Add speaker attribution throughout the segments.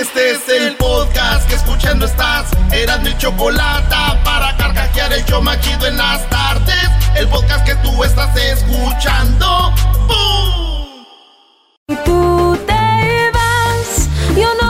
Speaker 1: Este es el podcast que escuchando estás. Eran mi chocolate para carcajear el yo machido en las tardes. El podcast que tú estás escuchando. ¡Bum!
Speaker 2: Tú te vas, yo no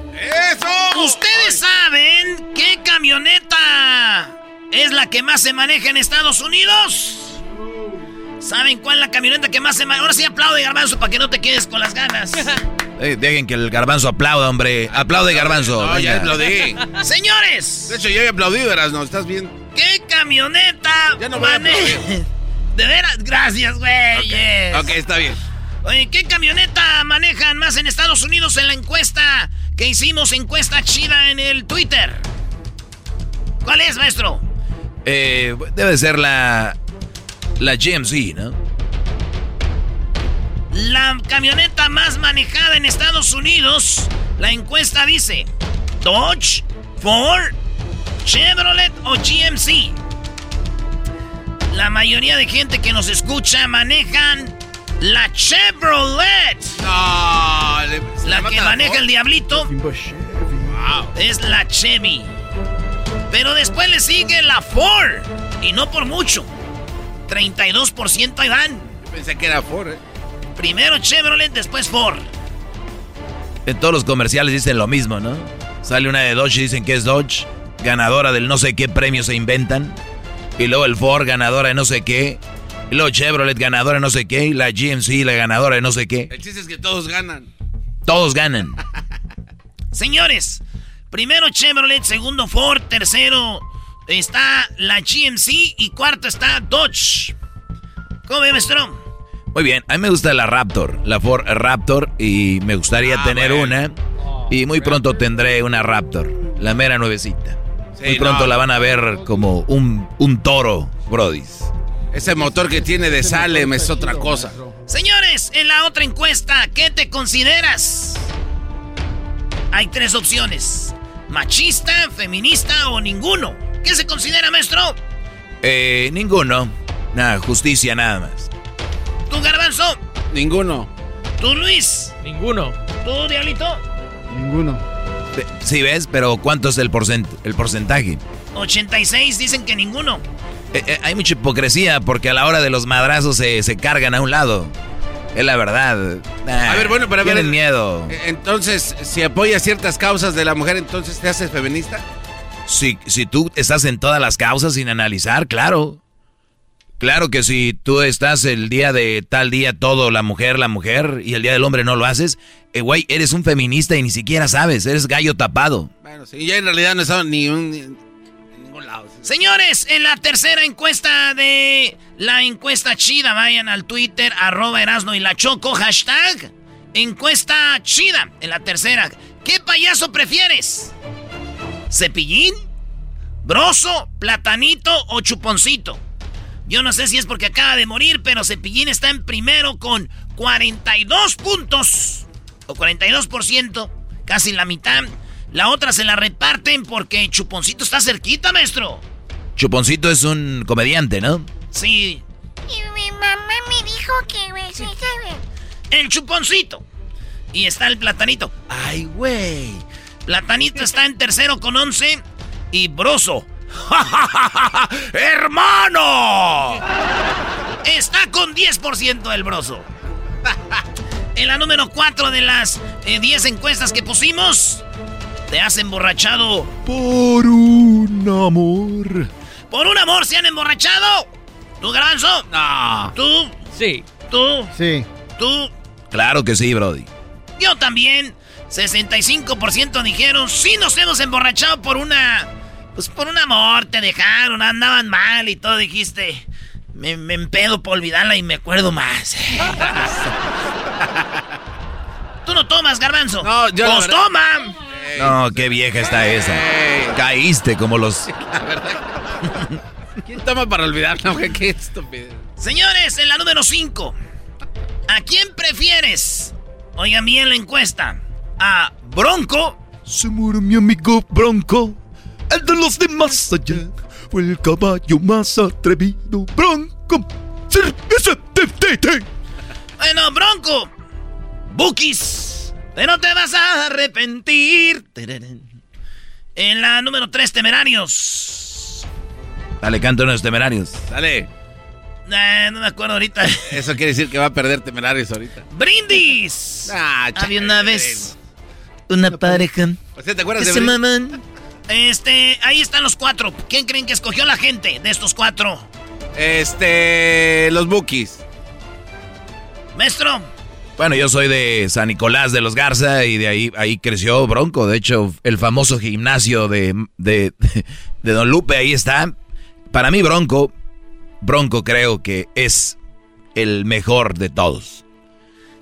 Speaker 3: ¿Ustedes saben qué camioneta es la que más se maneja en Estados Unidos? ¿Saben cuál es la camioneta que más se maneja? Ahora sí aplaude, Garbanzo, para que no te quedes con las ganas.
Speaker 4: Eh, dejen que el garbanzo aplauda, hombre. Aplaude, garbanzo.
Speaker 5: No, ya aplaudí.
Speaker 3: Señores,
Speaker 5: De hecho, yo he aplaudido, Erasno. ¿Estás bien?
Speaker 3: ¿qué camioneta
Speaker 5: Ya no voy a.
Speaker 3: De veras, gracias, güey.
Speaker 5: Ok, está bien.
Speaker 3: Oye, ¿qué camioneta manejan más en Estados Unidos en la encuesta que hicimos, encuesta chida en el Twitter? ¿Cuál es, maestro?
Speaker 4: Eh, debe ser la. La GMC, ¿no?
Speaker 3: La camioneta más manejada en Estados Unidos, la encuesta dice, Dodge, Ford, Chevrolet o GMC. La mayoría de gente que nos escucha manejan la Chevrolet.
Speaker 5: No, le- se
Speaker 3: La que maneja el diablito
Speaker 5: Wow.
Speaker 3: es la Chevy. Pero después le sigue la Ford. Y no por mucho. 32% ahí van.
Speaker 5: Pensé que era Ford, ¿eh?
Speaker 3: Primero Chevrolet, después Ford.
Speaker 4: En todos los comerciales dicen lo mismo, ¿no? Sale una de Dodge y dicen que es Dodge, ganadora del no sé qué premio se inventan. Y luego el Ford, ganadora de no sé qué. Y luego Chevrolet, ganadora de no sé qué. Y la GMC, la ganadora de no sé qué.
Speaker 5: El chiste es que todos ganan.
Speaker 4: Todos ganan.
Speaker 3: Señores, primero Chevrolet, segundo Ford, tercero está la GMC y cuarto está Dodge. ¿Cómo ve, maestro?
Speaker 4: Muy bien, a mí me gusta la Raptor, la Ford Raptor. Y me gustaría
Speaker 5: Ah,
Speaker 4: tener
Speaker 5: bueno.
Speaker 4: una. Y muy pronto tendré una Raptor, la mera nuevecita.
Speaker 5: Sí,
Speaker 4: muy pronto
Speaker 5: no.
Speaker 4: la van a ver como un, un toro, brodis.
Speaker 5: Ese motor que tiene de Salem es otra cosa.
Speaker 3: Señores, en la otra encuesta, ¿qué te consideras? Hay tres opciones. Machista, feminista o ninguno. ¿Qué se considera, maestro?
Speaker 4: Eh, ninguno. Nada, justicia nada más.
Speaker 3: ¿Tú, Garbanzo?
Speaker 5: Ninguno.
Speaker 3: ¿Tú, Luis?
Speaker 6: Ninguno.
Speaker 3: ¿Tú, Diablito?
Speaker 6: Ninguno.
Speaker 4: Sí, ¿ves? Pero ¿cuánto es el, porcent- el porcentaje?
Speaker 3: 86 dicen que ninguno.
Speaker 4: Eh, eh, hay mucha hipocresía porque a la hora de los madrazos se, se cargan a un lado. Es la verdad.
Speaker 5: A ver, bueno, pero a ver.
Speaker 4: Tienen miedo.
Speaker 5: Eh, Entonces, si apoyas ciertas causas de la mujer, entonces te haces feminista.
Speaker 4: Si, si tú estás en todas las causas sin analizar, claro. Claro que si tú estás el día de tal día todo la mujer, la mujer, y el día del hombre no lo haces, eh, güey, eres un feminista y ni siquiera sabes, eres gallo tapado.
Speaker 5: Bueno, sí, yo en realidad no he estado ni un, ni- en ningún lado.
Speaker 3: Señores, en la tercera encuesta de la encuesta chida, vayan al Twitter, arroba Erasno y la Choco, hashtag encuesta chida. En la tercera, ¿qué payaso prefieres? ¿Cepillín? ¿Broso? ¿Platanito o chuponcito? Yo no sé si es porque acaba de morir, pero Cepillín está en primero con 42 puntos. O 42%, casi la mitad. La otra se la reparten porque Chuponcito está cerquita, maestro.
Speaker 4: Chuponcito es un comediante, ¿no?
Speaker 3: Sí.
Speaker 6: Y mi mamá me dijo que...
Speaker 3: El Chuponcito. Y está el Platanito. ¡Ay, güey! Platanito está en tercero con 11. Y Broso. ¡Hermano! Está con 10% el Broso. En la número 4 de las 10 eh, encuestas que pusimos, te has emborrachado
Speaker 7: por un amor.
Speaker 3: ¿Por un amor se han emborrachado? ¿Tú, Garanzo?
Speaker 5: No.
Speaker 3: ¿Tú?
Speaker 5: Sí.
Speaker 3: ¿Tú?
Speaker 7: Sí.
Speaker 3: ¿Tú?
Speaker 4: Claro que sí, Brody.
Speaker 3: Yo también. 65% dijeron, sí nos hemos emborrachado por una... Pues por un amor, te dejaron, andaban mal y todo, dijiste. Me, me empedo por olvidarla y me acuerdo más. Tú no tomas, garbanzo.
Speaker 5: No, yo
Speaker 3: ¡Pues toma!
Speaker 4: No, qué vieja está esa. Caíste como los...
Speaker 5: ¿Quién toma para olvidarla? Qué estúpido.
Speaker 3: Señores, en la número 5. ¿A quién prefieres? Oigan bien la encuesta. ¿A Bronco?
Speaker 7: Se murió mi amigo Bronco. El de los demás allá. Fue el caballo más atrevido. Bronco.
Speaker 3: Bueno, Bronco. Bookies. Pero te vas a arrepentir. En la número 3, Temerarios.
Speaker 4: Dale, canto unos temerarios.
Speaker 5: Dale.
Speaker 3: no me acuerdo ahorita.
Speaker 5: Eso quiere decir que va a perder temerarios ahorita.
Speaker 3: ¡Brindis!
Speaker 5: Ah,
Speaker 3: Había una vez una pareja.
Speaker 5: O sea, ¿te acuerdas
Speaker 3: que
Speaker 5: de
Speaker 3: se maman. Este, ahí están los cuatro. ¿Quién creen que escogió la gente de estos cuatro?
Speaker 5: Este, los Bookies.
Speaker 3: Maestro.
Speaker 4: Bueno, yo soy de San Nicolás de los Garza y de ahí, ahí creció Bronco. De hecho, el famoso gimnasio de, de, de Don Lupe, ahí está. Para mí, Bronco, Bronco creo que es el mejor de todos.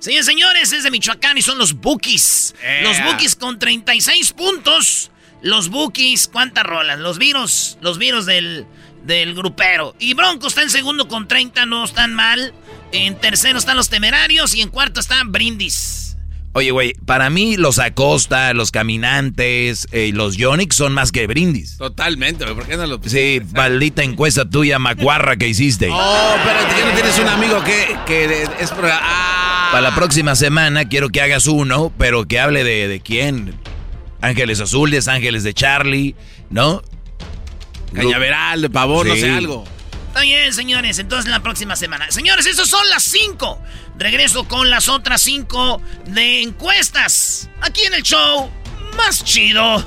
Speaker 3: Señores, señores, es de Michoacán y son los Bookies. Los Bookies con 36 puntos. Los Bookies, ¿cuántas rolas? Los virus, los virus del, del grupero. Y Bronco está en segundo con 30, no están mal. En tercero están los Temerarios y en cuarto están Brindis.
Speaker 4: Oye, güey, para mí los Acosta, los Caminantes y eh, los Yonix son más que Brindis.
Speaker 5: Totalmente, ¿por qué no lo
Speaker 4: Sí, maldita encuesta tuya, macuarra, que hiciste.
Speaker 5: Oh, pero ¿qué no tienes un amigo que, que es... Ah.
Speaker 4: Para la próxima semana quiero que hagas uno, pero que hable de, de quién. Ángeles Azules, Ángeles de Charlie, ¿no?
Speaker 5: Cañaveral, de pavón, no sé, algo.
Speaker 3: Está bien, señores. Entonces la próxima semana. Señores, esas son las cinco. Regreso con las otras cinco de encuestas. Aquí en el show más chido.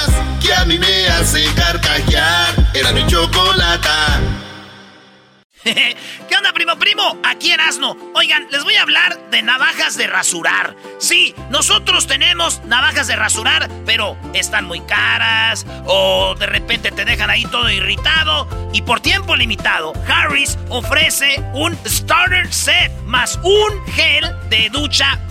Speaker 1: hace. Era mi chocolata.
Speaker 3: ¿Qué onda, primo, primo? Aquí Erasno. Oigan, les voy a hablar de navajas de rasurar. Sí, nosotros tenemos navajas de rasurar, pero están muy caras o de repente te dejan ahí todo irritado. Y por tiempo limitado, Harris ofrece un starter set más un gel de ducha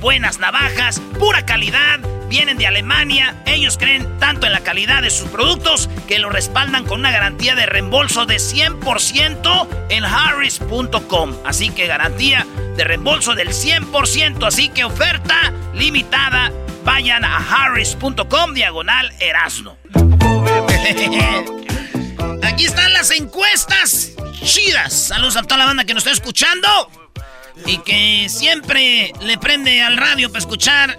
Speaker 3: buenas navajas, pura calidad vienen de Alemania. Ellos creen tanto en la calidad de sus productos que lo respaldan con una garantía de reembolso de 100% en harris.com. Así que garantía de reembolso del 100%. Así que oferta limitada. Vayan a harris.com diagonal erasno. Aquí están las encuestas chidas. Saludos a toda la banda que nos está escuchando y que siempre le prende al radio para escuchar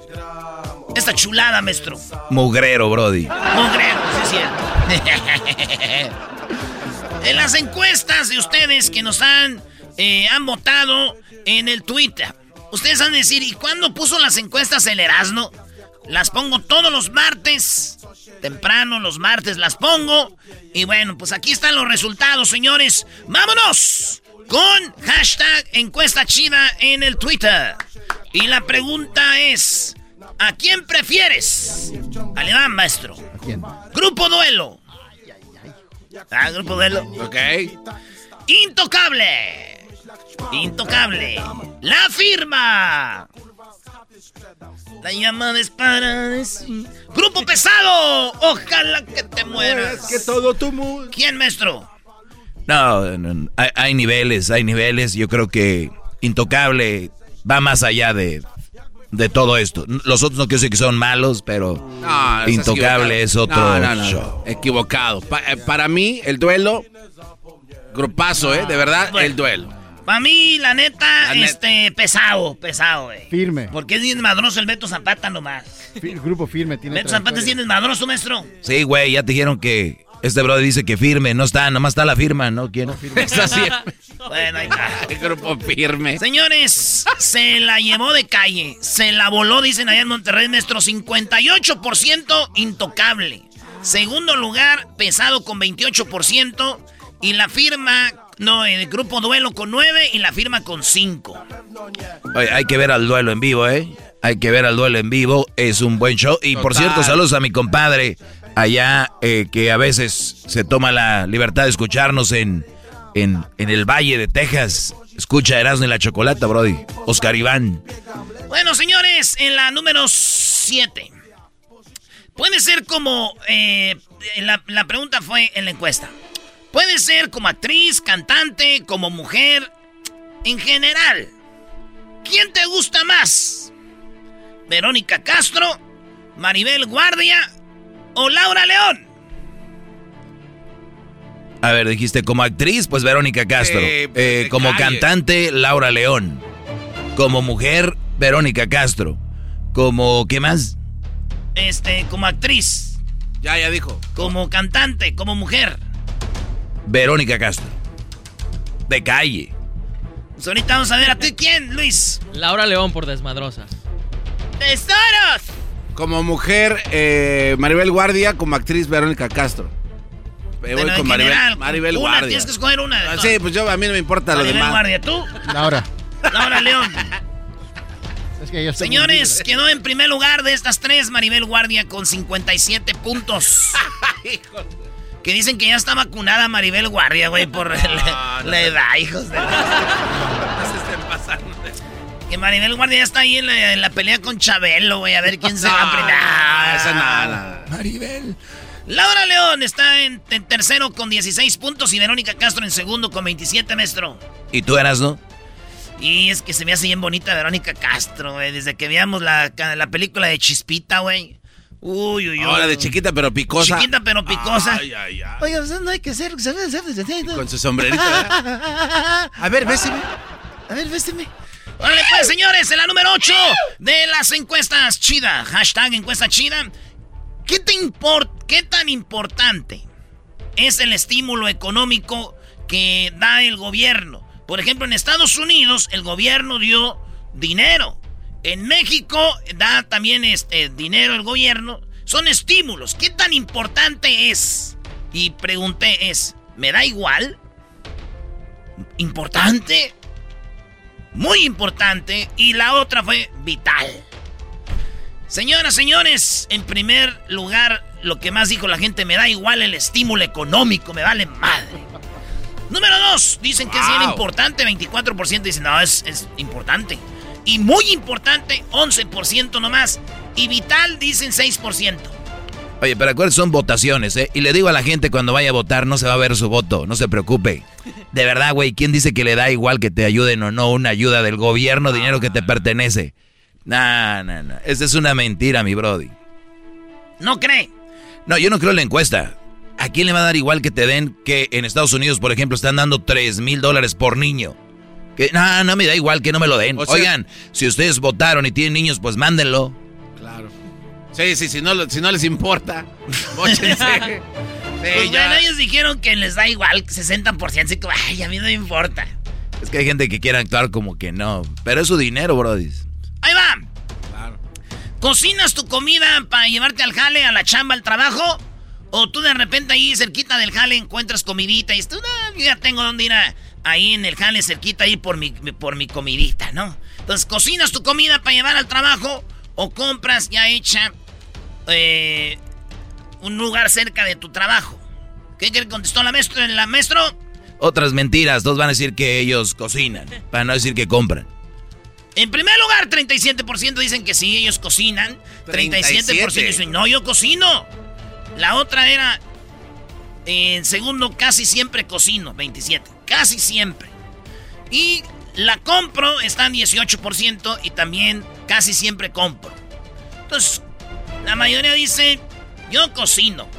Speaker 3: esta chulada, maestro?
Speaker 4: Mugrero, Brody.
Speaker 3: Mugrero, sí es cierto. en las encuestas de ustedes que nos han, eh, han votado en el Twitter, ustedes han de decir, ¿y cuándo puso las encuestas el Erasmo? Las pongo todos los martes. Temprano, los martes las pongo. Y bueno, pues aquí están los resultados, señores. ¡Vámonos! Con hashtag encuesta chida en el Twitter. Y la pregunta es: ¿A quién prefieres? Alemán, maestro. ¿A quién? Grupo Duelo. Ah, Grupo Duelo.
Speaker 5: Ok.
Speaker 3: Intocable. Intocable. La firma. La llamada es para decir. Grupo pesado. Ojalá que te mueras.
Speaker 5: que todo tu mundo.
Speaker 3: ¿Quién, maestro?
Speaker 4: No, no, no, hay, hay niveles, hay niveles. Yo creo que Intocable va más allá de, de todo esto. Los otros no quiero decir que son malos, pero
Speaker 5: No,
Speaker 4: Intocable es otro
Speaker 5: No, no, no,
Speaker 4: show.
Speaker 5: Equivocado. Pa- eh, para mí, el duelo. Grupazo, ¿eh? De verdad,
Speaker 3: Bueno.
Speaker 5: el duelo.
Speaker 3: Para mí, la neta,
Speaker 5: La net-
Speaker 3: este, pesado, pesado, güey.
Speaker 8: Firme.
Speaker 3: Porque es bien madroso el Beto Zapata nomás.
Speaker 8: Fi- El grupo firme tiene.
Speaker 3: Beto Zapata es bien desmadroso, maestro.
Speaker 4: Sí, güey, ya te dijeron que este brother dice que firme. No está, nomás está la firma, ¿no? ¿Quién?
Speaker 5: Es así.
Speaker 3: Bueno, ahí está.
Speaker 5: El grupo firme.
Speaker 3: Señores, se la llevó de calle. Se la voló, dicen allá en Monterrey, nuestro 58% intocable. Segundo lugar, pesado con 28%. Y la firma, no, el grupo duelo con 9 y la firma con 5.
Speaker 4: Oye, hay que ver al duelo en vivo, ¿eh? Hay que ver al duelo en vivo. Es un buen show. Y por cierto, saludos a mi compadre allá eh, que a veces se toma la libertad de escucharnos en, en, el Valle de Texas. Escucha Erasmo y la Chocolata, Brody. Oscar Iván.
Speaker 3: Bueno, señores, en la número 7. Puede ser como. eh, la, la pregunta fue en la encuesta. Puede ser como actriz, cantante, como mujer. En general. ¿Quién te gusta más? ¿Verónica Castro? ¿Maribel Guardia? ¿O Laura León?
Speaker 4: A ver, dijiste como actriz, pues Verónica Castro.
Speaker 5: Eh,
Speaker 4: Eh, como
Speaker 5: calle.
Speaker 4: cantante, Laura León. Como mujer, Verónica Castro. Como, ¿qué más?
Speaker 3: Este, como actriz.
Speaker 5: Ya, ya dijo.
Speaker 3: Como cantante, como mujer.
Speaker 4: Verónica Castro. De calle.
Speaker 3: Pues ahorita vamos a ver a ti quién, Luis.
Speaker 9: Laura León por desmadrosa.
Speaker 3: ¡Tesoros!
Speaker 5: Como mujer, eh, Maribel Guardia. Como actriz, Verónica Castro. Me voy con Maribel,
Speaker 3: general,
Speaker 5: Maribel
Speaker 3: una,
Speaker 5: Guardia.
Speaker 3: Tienes que escoger una. de
Speaker 5: Ah, sí, pues yo, a mí no me importa lo
Speaker 3: Maribel
Speaker 5: demás.
Speaker 3: Guardia, ¿tú?
Speaker 8: Laura.
Speaker 3: Laura León.
Speaker 8: Es que yo
Speaker 3: Señores, quedó en primer lugar de estas tres Maribel Guardia con 57 puntos. que dicen que ya está vacunada Maribel Guardia, güey, por la, la edad, hijos de... Que Maribel Guardia ya está ahí en la, en la pelea con Chabelo, güey, a ver quién se va
Speaker 5: No,
Speaker 3: primero.
Speaker 5: no, esa nada.
Speaker 4: Maribel.
Speaker 3: Laura León está en, en tercero con 16 puntos y Verónica Castro en segundo con 27, maestro.
Speaker 4: ¿Y tú eras, no?
Speaker 3: Y es que se me hace bien bonita Verónica Castro, güey. Desde que veamos la, la película de Chispita, güey. Uy, uy, uy.
Speaker 5: Ahora de chiquita pero picosa.
Speaker 3: Chiquita pero picosa.
Speaker 5: Ay, ay, ay.
Speaker 3: Oiga, pues no hay que ser.
Speaker 5: Con su sombrerito. ¿eh? A ver, béseme.
Speaker 3: A ver, vésteme. Órale, pues, señores, en la número 8 de las encuestas chida. Hashtag encuesta chida. ¿Qué, te import ¿Qué tan importante es el estímulo económico que da el gobierno? Por ejemplo, en Estados Unidos el gobierno dio dinero. En México da también este dinero el gobierno. Son estímulos. ¿Qué tan importante es? Y pregunté es, ¿me da igual? ¿Importante? Muy importante. Y la otra fue vital. Señoras, señores, en primer lugar, lo que más dijo la gente, me da igual el estímulo económico, me vale madre. Número dos, dicen que es bien importante, 24% dicen, no, es, es importante. Y muy importante, 11% nomás. Y vital, dicen 6%.
Speaker 4: Oye, pero acuérdense, son votaciones, ¿eh? Y le digo a la gente cuando vaya a votar, no se va a ver su voto, no se preocupe. De verdad, güey, ¿quién dice que le da igual que te ayuden o no una ayuda del gobierno, dinero que te pertenece? No, no, no. Esa es una mentira, mi brody.
Speaker 3: ¿No cree?
Speaker 4: No, yo no creo en la encuesta. ¿A quién le va a dar igual que te den que en Estados Unidos, por ejemplo, están dando 3 mil dólares por niño? Que, no, no me da igual que no me lo den.
Speaker 5: O sea-
Speaker 4: Oigan, si ustedes votaron y tienen niños, pues mándenlo.
Speaker 5: Claro. Sí, sí, si no, si no les importa, mochense.
Speaker 3: pues bueno, ellos dijeron que les da igual 60%, así que, ay, a mí no me importa.
Speaker 4: Es que hay gente que quiere actuar como que no, pero es su dinero, brody.
Speaker 3: Ahí va. Claro. ¿Cocinas tu comida para llevarte al jale, a la chamba, al trabajo? ¿O tú de repente ahí cerquita del jale encuentras comidita y no, ya tengo dónde ir ahí en el jale cerquita ahí por mi, por mi comidita, ¿no? Entonces, ¿cocinas tu comida para llevar al trabajo o compras ya hecha eh, un lugar cerca de tu trabajo? ¿Qué, contestó la maestro? ¿La maestro?
Speaker 4: Otras mentiras, dos van a decir que ellos cocinan, para no decir que compran.
Speaker 3: En primer lugar, 37% dicen que sí, ellos cocinan. 37%, dicen, no, yo cocino. La otra era, en segundo, casi siempre cocino, 27. Casi siempre. Y la compro, está en 18% y también casi siempre compro. Entonces, la mayoría dice, yo cocino.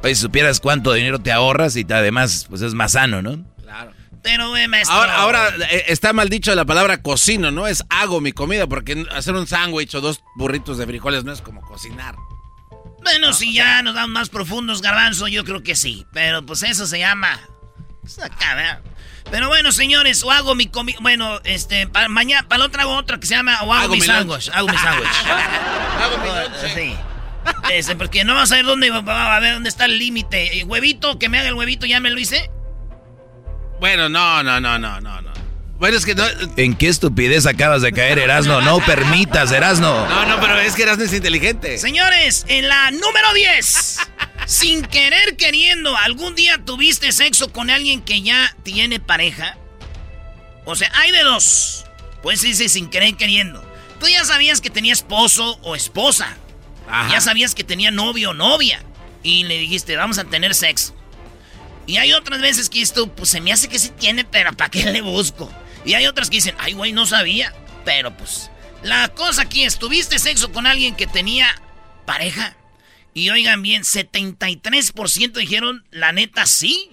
Speaker 4: Pues si supieras cuánto dinero te ahorras y además, pues es más sano, ¿no?
Speaker 3: Claro. Pero, eh, maestro.
Speaker 5: Ahora, ahora eh, está mal dicho la palabra cocino, ¿no? Es hago mi comida, porque hacer un sándwich o dos burritos de frijoles no es como cocinar.
Speaker 3: Bueno, si ya nos dan más profundos, garbanzo, yo creo que sí. Pero pues eso se llama. Pero bueno, señores, o hago mi comida. Bueno, este, para mañana, para otra hago otra que se llama o hago, mi sándwich. Hago mi sándwich. hago mi Sí. Este, porque no vas a ver dónde va a ver dónde está el límite. Eh, huevito, que me haga el huevito, ya me lo hice.
Speaker 5: Bueno, no, no, no, no, no, no. Bueno, es que no.
Speaker 4: ¿En qué estupidez acabas de caer, Erasno? No permitas, Erasno.
Speaker 5: No, no, pero es que Erasno es inteligente.
Speaker 3: Señores, en la número 10. Sin querer queriendo, ¿algún día tuviste sexo con alguien que ya tiene pareja? O sea, hay de dos. Pues dice sin querer queriendo. Tú ya sabías que tenía esposo o esposa. Ya sabías que tenía novio o novia. Y le dijiste, vamos a tener sexo. Y hay otras veces que esto, pues se me hace que sí tiene, pero ¿para qué le busco? Y hay otras que dicen, ay, güey, no sabía. Pero pues, la cosa aquí es, ¿tuviste sexo con alguien que tenía pareja? Y oigan bien, 73% dijeron, la neta, sí.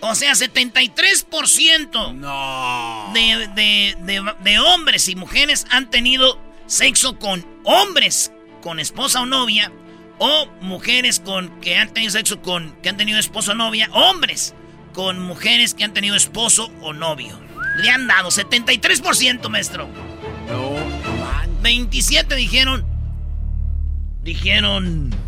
Speaker 3: O sea, 73%
Speaker 5: no.
Speaker 3: de, de, de, hombres y mujeres han tenido sexo con hombres, con esposa o novia, o mujeres con que han tenido sexo con que han tenido esposo o novia, hombres con mujeres que han tenido esposo o novio. Le han dado 73%, maestro.
Speaker 5: No,
Speaker 3: 27 dijeron. Dijeron.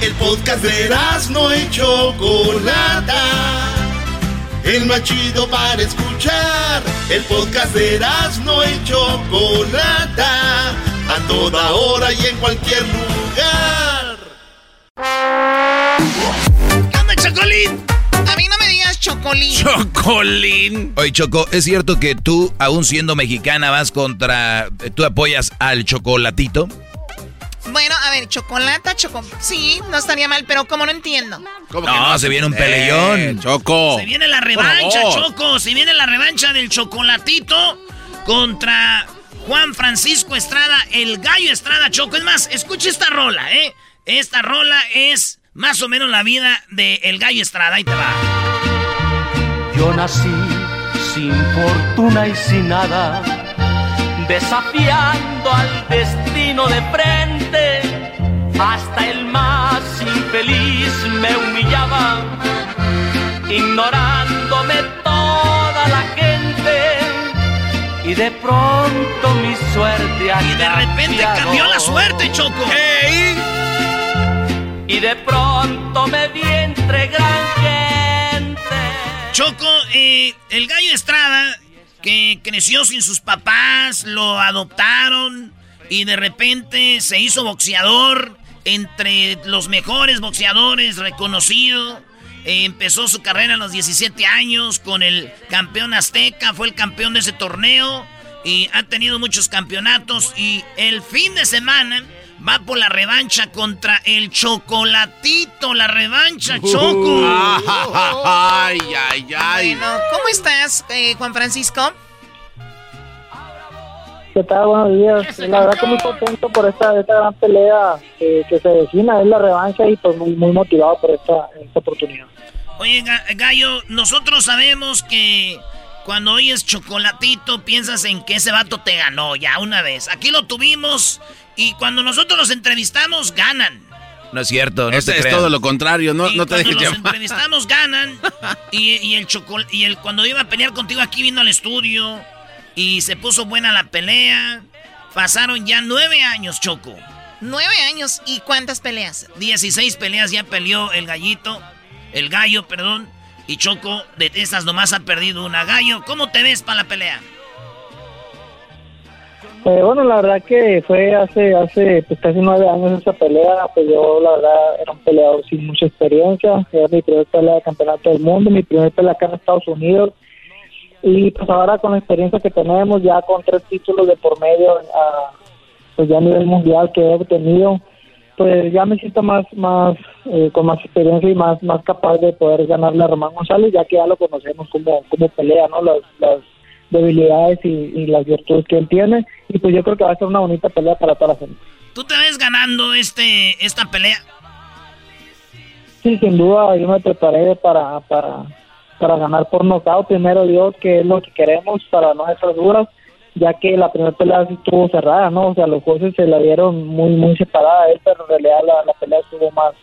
Speaker 1: El podcast de no y Chocolata. el más chido para escuchar. El podcast de no y Chocolata, a toda hora y en cualquier lugar.
Speaker 3: ¡Anda, Chocolín! A mí no me digas Chocolín.
Speaker 4: Chocolín. Oye, Choco, ¿es cierto que tú, aún siendo mexicana, vas contra... tú apoyas al chocolatito?
Speaker 10: Bueno, a ver, chocolate, choco. Sí, no estaría mal, pero como no entiendo.
Speaker 4: ¿Cómo no, se viene un peleón.
Speaker 5: Eh, choco.
Speaker 3: Se viene la revancha, Choco. Se viene la revancha del chocolatito contra Juan Francisco Estrada, el gallo Estrada, Choco. Es más, escucha esta rola, ¿eh? Esta rola es más o menos la vida del el gallo Estrada. Ahí te va.
Speaker 11: Yo nací sin fortuna y sin nada desafiando al destino de frente. Hasta el más infeliz me humillaba, ignorándome toda la gente. Y de pronto mi suerte
Speaker 3: Y de repente cambió la suerte, Choco.
Speaker 11: Y de pronto me vi entre gran gente.
Speaker 3: Choco, eh, el gallo Estrada que creció sin sus papás, lo adoptaron y de repente se hizo boxeador entre los mejores boxeadores reconocido. empezó su carrera a los 17 años con el campeón azteca, fue el campeón de ese torneo y ha tenido muchos campeonatos y el fin de semana va por la revancha contra el chocolatito, la revancha Choco.
Speaker 5: ay, ay, ay.
Speaker 10: Bueno, ¿cómo estás, eh, Juan Francisco?
Speaker 12: ¿Qué tal? Buenos días. La verdad que muy contento por esta, esta gran pelea que se vecina, es la revancha y pues muy, muy motivado por esta, esta oportunidad.
Speaker 3: Oye, Gallo, nosotros sabemos que cuando oyes chocolatito piensas en que ese vato te ganó ya una vez. Aquí lo tuvimos y cuando nosotros los entrevistamos, ganan.
Speaker 4: No es cierto, no
Speaker 5: es todo lo contrario, no, no te
Speaker 3: dejes Cuando los entrevistamos, ganan. Y, el y el cuando iba a pelear contigo aquí vino al estudio y se puso buena la pelea. Pasaron ya nueve años, Choco.
Speaker 10: ¿Nueve años? ¿Y cuántas peleas?
Speaker 3: Dieciséis peleas ya peleó el gallito. El gallo, perdón. Y Choco, de esas nomás ha perdido una. Gallo, ¿cómo te ves para la pelea?
Speaker 12: Eh, bueno, la verdad que fue hace hace pues, casi nueve años esa pelea, pues yo la verdad era un peleador sin mucha experiencia, era mi primera pelea de campeonato del mundo, mi primera pelea acá en Estados Unidos, y pues ahora con la experiencia que tenemos, ya con tres títulos de por medio, pues ya a nivel mundial que he obtenido, pues ya me siento más, más eh, con más experiencia y más, más capaz de poder ganarle a Román González, ya que ya lo conocemos como, como pelea, ¿no? Las, las debilidades y, las virtudes que él tiene, y pues yo creo que va a ser una bonita pelea para toda la gente.
Speaker 3: ¿Tú te ves ganando este esta pelea?
Speaker 12: Sí, sin duda, yo me preparé para, para, para ganar por nocaut, primero Dios, que es lo que queremos para no estar duras, ya que la primera pelea estuvo cerrada, ¿no? O sea, los jueces se la dieron muy, muy separada a él, pero en realidad la, pelea estuvo más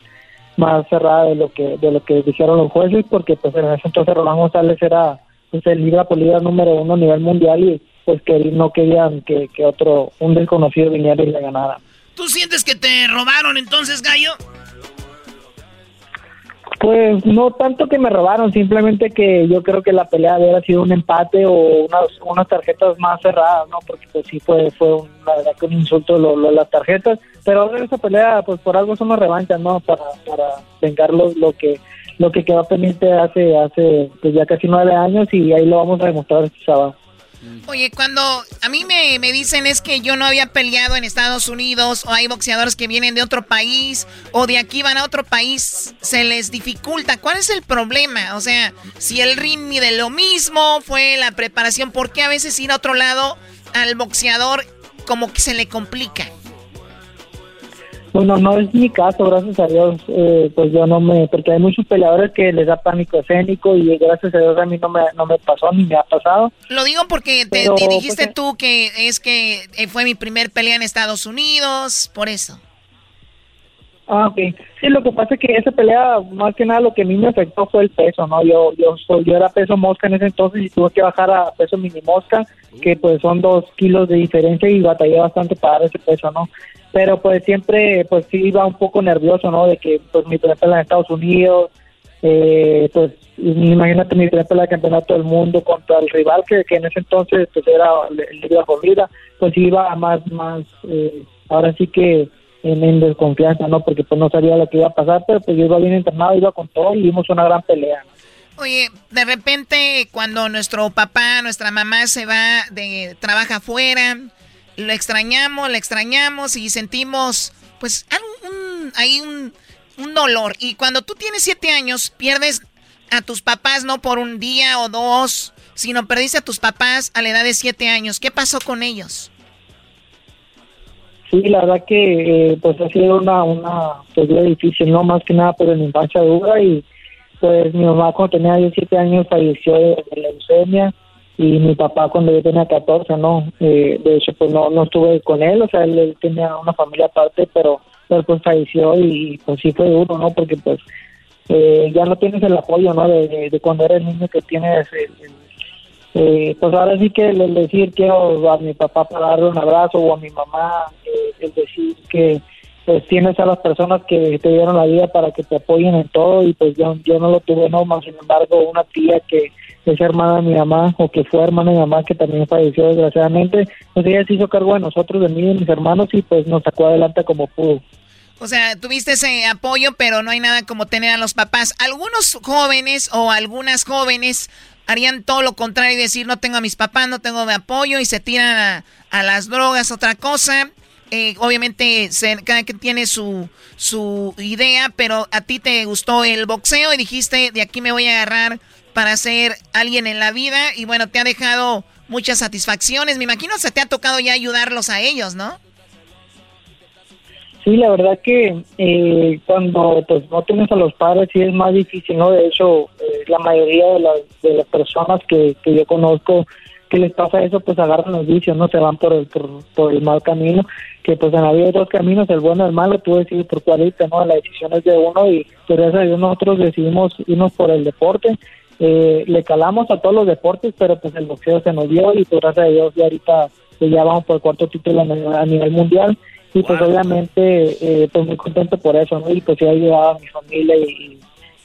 Speaker 12: más cerrada de lo que de lo que dijeron los jueces, porque pues en ese entonces Rolando González era pues, el libra por libra número uno a nivel mundial y pues que no querían que, que otro, un desconocido viniera y le ganara.
Speaker 3: ¿Tú sientes que te robaron entonces, Gallo?
Speaker 12: Pues no tanto que me robaron, simplemente que yo creo que la pelea hubiera sido un empate o unas, unas tarjetas más cerradas, ¿no? Porque pues sí fue, fue un, la verdad que un insulto lo, las tarjetas, pero en esa pelea pues por algo son las revanchas, ¿no? Para, para vengar lo, lo que lo que quedó pendiente hace hace pues ya casi nueve años y ahí lo vamos a demostrar este sábado.
Speaker 10: Oye, cuando a mí me, me, dicen es que yo no había peleado en Estados Unidos o hay boxeadores que vienen de otro país o de aquí van a otro país, se les dificulta. ¿Cuál es el problema? O sea, si el ring mide lo mismo, fue la preparación, ¿por qué a veces ir a otro lado al boxeador como que se le complica?
Speaker 12: Bueno, no es mi caso, gracias a Dios, eh, pues yo no me, porque hay muchos peleadores que les da pánico escénico y gracias a Dios a mí no me, no me pasó ni me ha pasado.
Speaker 10: Lo digo porque te, dijiste pues, tú que es que eh, fue mi primer pelea en Estados Unidos, por eso.
Speaker 12: Ah, ok. Sí, lo que pasa es que esa pelea, más que nada, lo que a mí me afectó fue el peso, ¿no? Yo yo yo era peso mosca en ese entonces y tuve que bajar a peso mini mosca, que pues son dos kilos de diferencia y batallé bastante para dar ese peso, ¿no? pero pues siempre pues sí iba un poco nervioso, ¿no? De que pues mi pelea en Estados Unidos, eh, pues imagínate mi primer pelea de campeonato del mundo contra el rival que, que en ese entonces pues era el Liga Florida, pues iba más, más, eh, ahora sí que en, desconfianza, ¿no? Porque pues no sabía lo que iba a pasar, pero pues yo iba bien internado, iba con todo y dimos una gran pelea.
Speaker 10: Oye, de repente cuando nuestro papá, nuestra mamá se va de trabaja afuera, lo extrañamos, le extrañamos y sentimos pues un, hay un, un dolor. Y cuando tú tienes siete años, pierdes a tus papás no por un día o dos, sino perdiste a tus papás a la edad de siete años. ¿Qué pasó con ellos?
Speaker 12: Sí, la verdad que eh, pues ha sido una, una pues, difícil, no más que nada por la infancia dura y pues mi mamá cuando tenía 17 años falleció de, de leucemia y mi papá cuando yo tenía 14, ¿no? Eh, de hecho pues no, no estuve con él, o sea, él, tenía una familia aparte, pero, pero pues falleció y pues sí fue duro, ¿no? Porque pues eh, ya no tienes el apoyo, ¿no? De, de, cuando eres niño que tienes el- el- eh, pues ahora sí que el, decir quiero a mi papá para darle un abrazo o a mi mamá, eh, el decir que pues tienes a las personas que te dieron la vida para que te apoyen en todo y pues yo, yo no lo tuve, no, más sin embargo una tía que es hermana de mi mamá o que fue hermana de mi mamá que también falleció desgraciadamente, pues ella se hizo cargo de nosotros, de mí y de mis hermanos y pues nos sacó adelante como pudo.
Speaker 10: O sea, tuviste ese apoyo, pero no hay nada como tener a los papás. Algunos jóvenes o algunas jóvenes harían todo lo contrario y decir, no tengo a mis papás, no tengo de apoyo y se tiran a, a las drogas, otra cosa. Eh, obviamente se- cada quien tiene su, su idea, pero a ti te gustó el boxeo y dijiste, de aquí me voy a agarrar para ser alguien en la vida y bueno, te ha dejado muchas satisfacciones. Me imagino se te ha tocado ya ayudarlos a ellos, ¿no?
Speaker 12: Sí, la verdad que eh, cuando pues no tienes a los padres sí es más difícil, ¿no? De hecho, eh, la mayoría de las, de las personas que, que yo conozco que les pasa eso, pues agarran los vicios, ¿no? Se van por el, por, por el mal camino, que pues en la vida dos caminos, el bueno el malo, tú decides por cuál irte, ¿no? La decisión es de uno y por eso nosotros decidimos irnos por el deporte. Eh, le calamos a todos los deportes, pero pues el boxeo se nos dio y pues gracias a Dios ya ahorita pues, ya vamos por el cuarto título a nivel mundial y pues obviamente eh, pues muy contento por eso ¿no? y pues sí ha ayudado a mi familia y,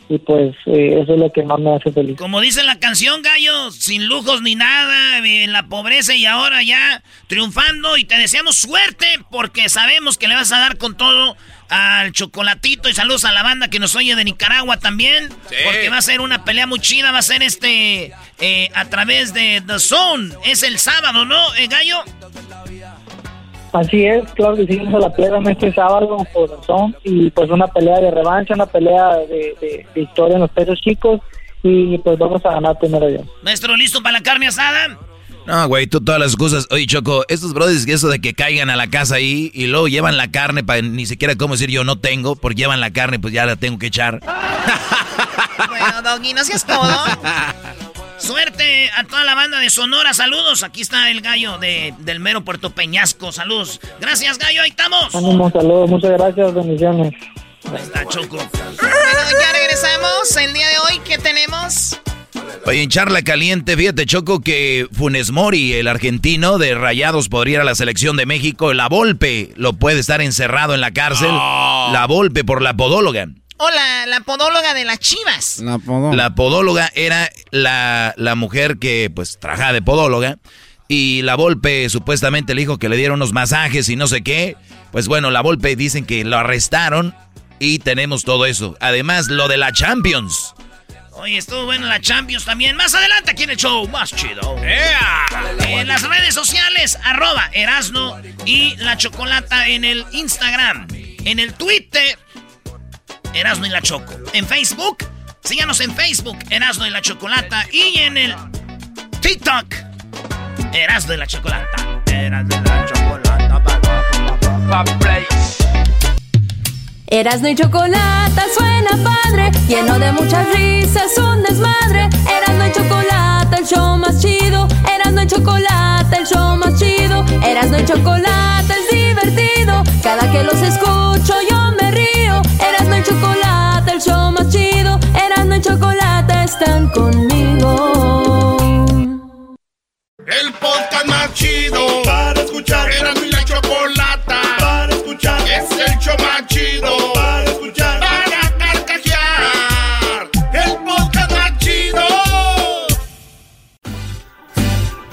Speaker 12: y, pues eh, eso es lo que más me hace feliz
Speaker 3: Como dice la canción, gallo, sin lujos ni nada, en la pobreza y ahora ya triunfando y te deseamos suerte porque sabemos que le vas a dar con todo al chocolatito y saludos a la banda que nos oye de Nicaragua también, porque va a ser una pelea muy chida, va a ser este eh, a través de The Zone, es el sábado, ¿no, eh, gallo?
Speaker 12: Así es claro que seguimos a la pelea este sábado por razón y pues una pelea de revancha una pelea de, de- de historia en los pesos chicos y pues vamos a ganar primero yo
Speaker 3: Maestro, ¿listo para la carne asada?
Speaker 4: No, güey, tú todas las cosas. Oye, Choco, estos brothers, que eso de que caigan a la casa ahí y luego llevan la carne para ni siquiera cómo decir yo no tengo, porque llevan la carne, pues ya la tengo que echar.
Speaker 10: Bueno, Doggy, no seas todo.
Speaker 3: Suerte a toda la banda de Sonora, saludos. Aquí está el gallo de, del mero Puerto Peñasco, saludos. Gracias, gallo, ahí estamos.
Speaker 12: ánimo saludos muchas gracias bendiciones
Speaker 3: Ahí está Choco.
Speaker 10: Bueno, ya regresamos. El día de hoy, ¿qué tenemos?
Speaker 4: Oye, en charla caliente, fíjate, Choco, que Funes Mori, el argentino de Rayados, podría ir a la selección de México. La Volpe lo puede estar encerrado en la cárcel. La Volpe por la podóloga.
Speaker 10: Hola, la podóloga de las chivas.
Speaker 4: La podóloga era la, la mujer que pues trabajaba de podóloga y la Volpe supuestamente le dijo que le dieron unos masajes y no sé qué. Pues bueno, la Volpe dicen que lo arrestaron y tenemos todo eso. Además, lo de la Champions.
Speaker 3: Oye, estuvo bueno la Champions también. Más adelante aquí en el show, más chido. En las redes sociales, arroba Erasno y la Chocolata en el Instagram. En el Twitter, Erasno y la Choco. En Facebook, síganos en Facebook, Erasno y la Chocolata. Y en el TikTok, Erasno y la Chocolata. Erasno y la Chocolata. pa, pa, pa, play.
Speaker 2: Erasno y chocolate suena padre, lleno de muchas risas, un desmadre. Erasno y chocolate, el show más chido. Erasno y chocolate, el show más chido. Erasno y chocolate es divertido. Cada que los escucho yo el show más chido. Erasno y chocolate están conmigo.
Speaker 1: El podcast más chido para escuchar. Era mi la para escuchar. Es el show más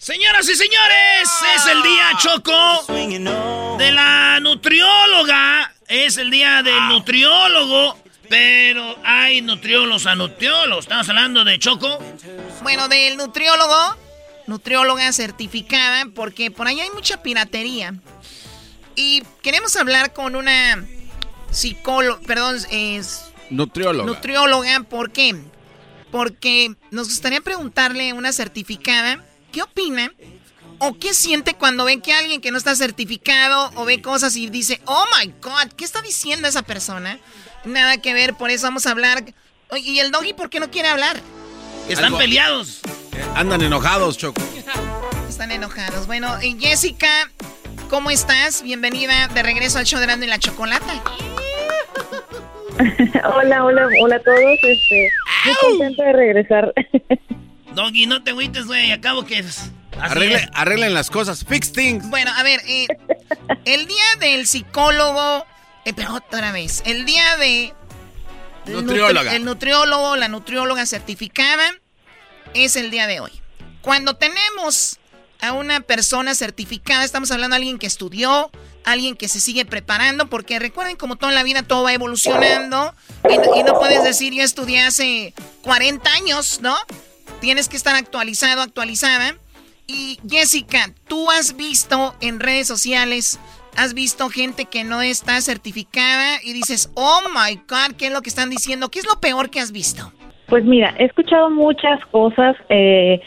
Speaker 3: Señoras y señores, es el día Choco de la nutrióloga. Es el día del nutriólogo. Pero hay nutriólogos a nutriólogos. Estamos hablando de Choco.
Speaker 10: Bueno, del nutriólogo. Nutrióloga certificada. Porque por ahí hay mucha piratería. Y queremos hablar con una psicóloga. Perdón, es.
Speaker 5: Nutrióloga.
Speaker 10: Nutrióloga. ¿Por qué? Porque nos gustaría preguntarle a una certificada ¿Qué opina? ¿O qué siente cuando ve que alguien que no está certificado o ve cosas y dice, oh my god, ¿qué está diciendo esa persona? Nada que ver, por eso vamos a hablar. ¿Y el doggy por qué no quiere hablar?
Speaker 3: Están peleados.
Speaker 5: Eh, andan enojados, Choco.
Speaker 10: Están enojados. Bueno, Jessica, ¿cómo estás? Bienvenida de regreso al show de Rando y la Chocolata.
Speaker 13: hola, hola, hola a todos. Este, muy contenta de regresar.
Speaker 3: Doggy, no te agüites, güey. Acabo que
Speaker 5: arreglen las cosas. Fix things.
Speaker 10: Bueno, a ver, eh, el día del psicólogo. Eh, pero otra vez. El día de.
Speaker 5: Nutrióloga.
Speaker 10: el nutriólogo, la nutrióloga certificada. Es el día de hoy. Cuando tenemos a una persona certificada, estamos hablando de alguien que estudió, alguien que se sigue preparando, porque recuerden como toda la vida todo va evolucionando y, y no puedes decir yo estudié hace 40 años, ¿no? Tienes que estar actualizado, actualizada. Y Jessica, tú has visto en redes sociales, has visto gente que no está certificada y dices, oh my God, ¿qué es lo que están diciendo? ¿Qué es lo peor que has visto?
Speaker 13: Pues mira, he escuchado muchas cosas, eh,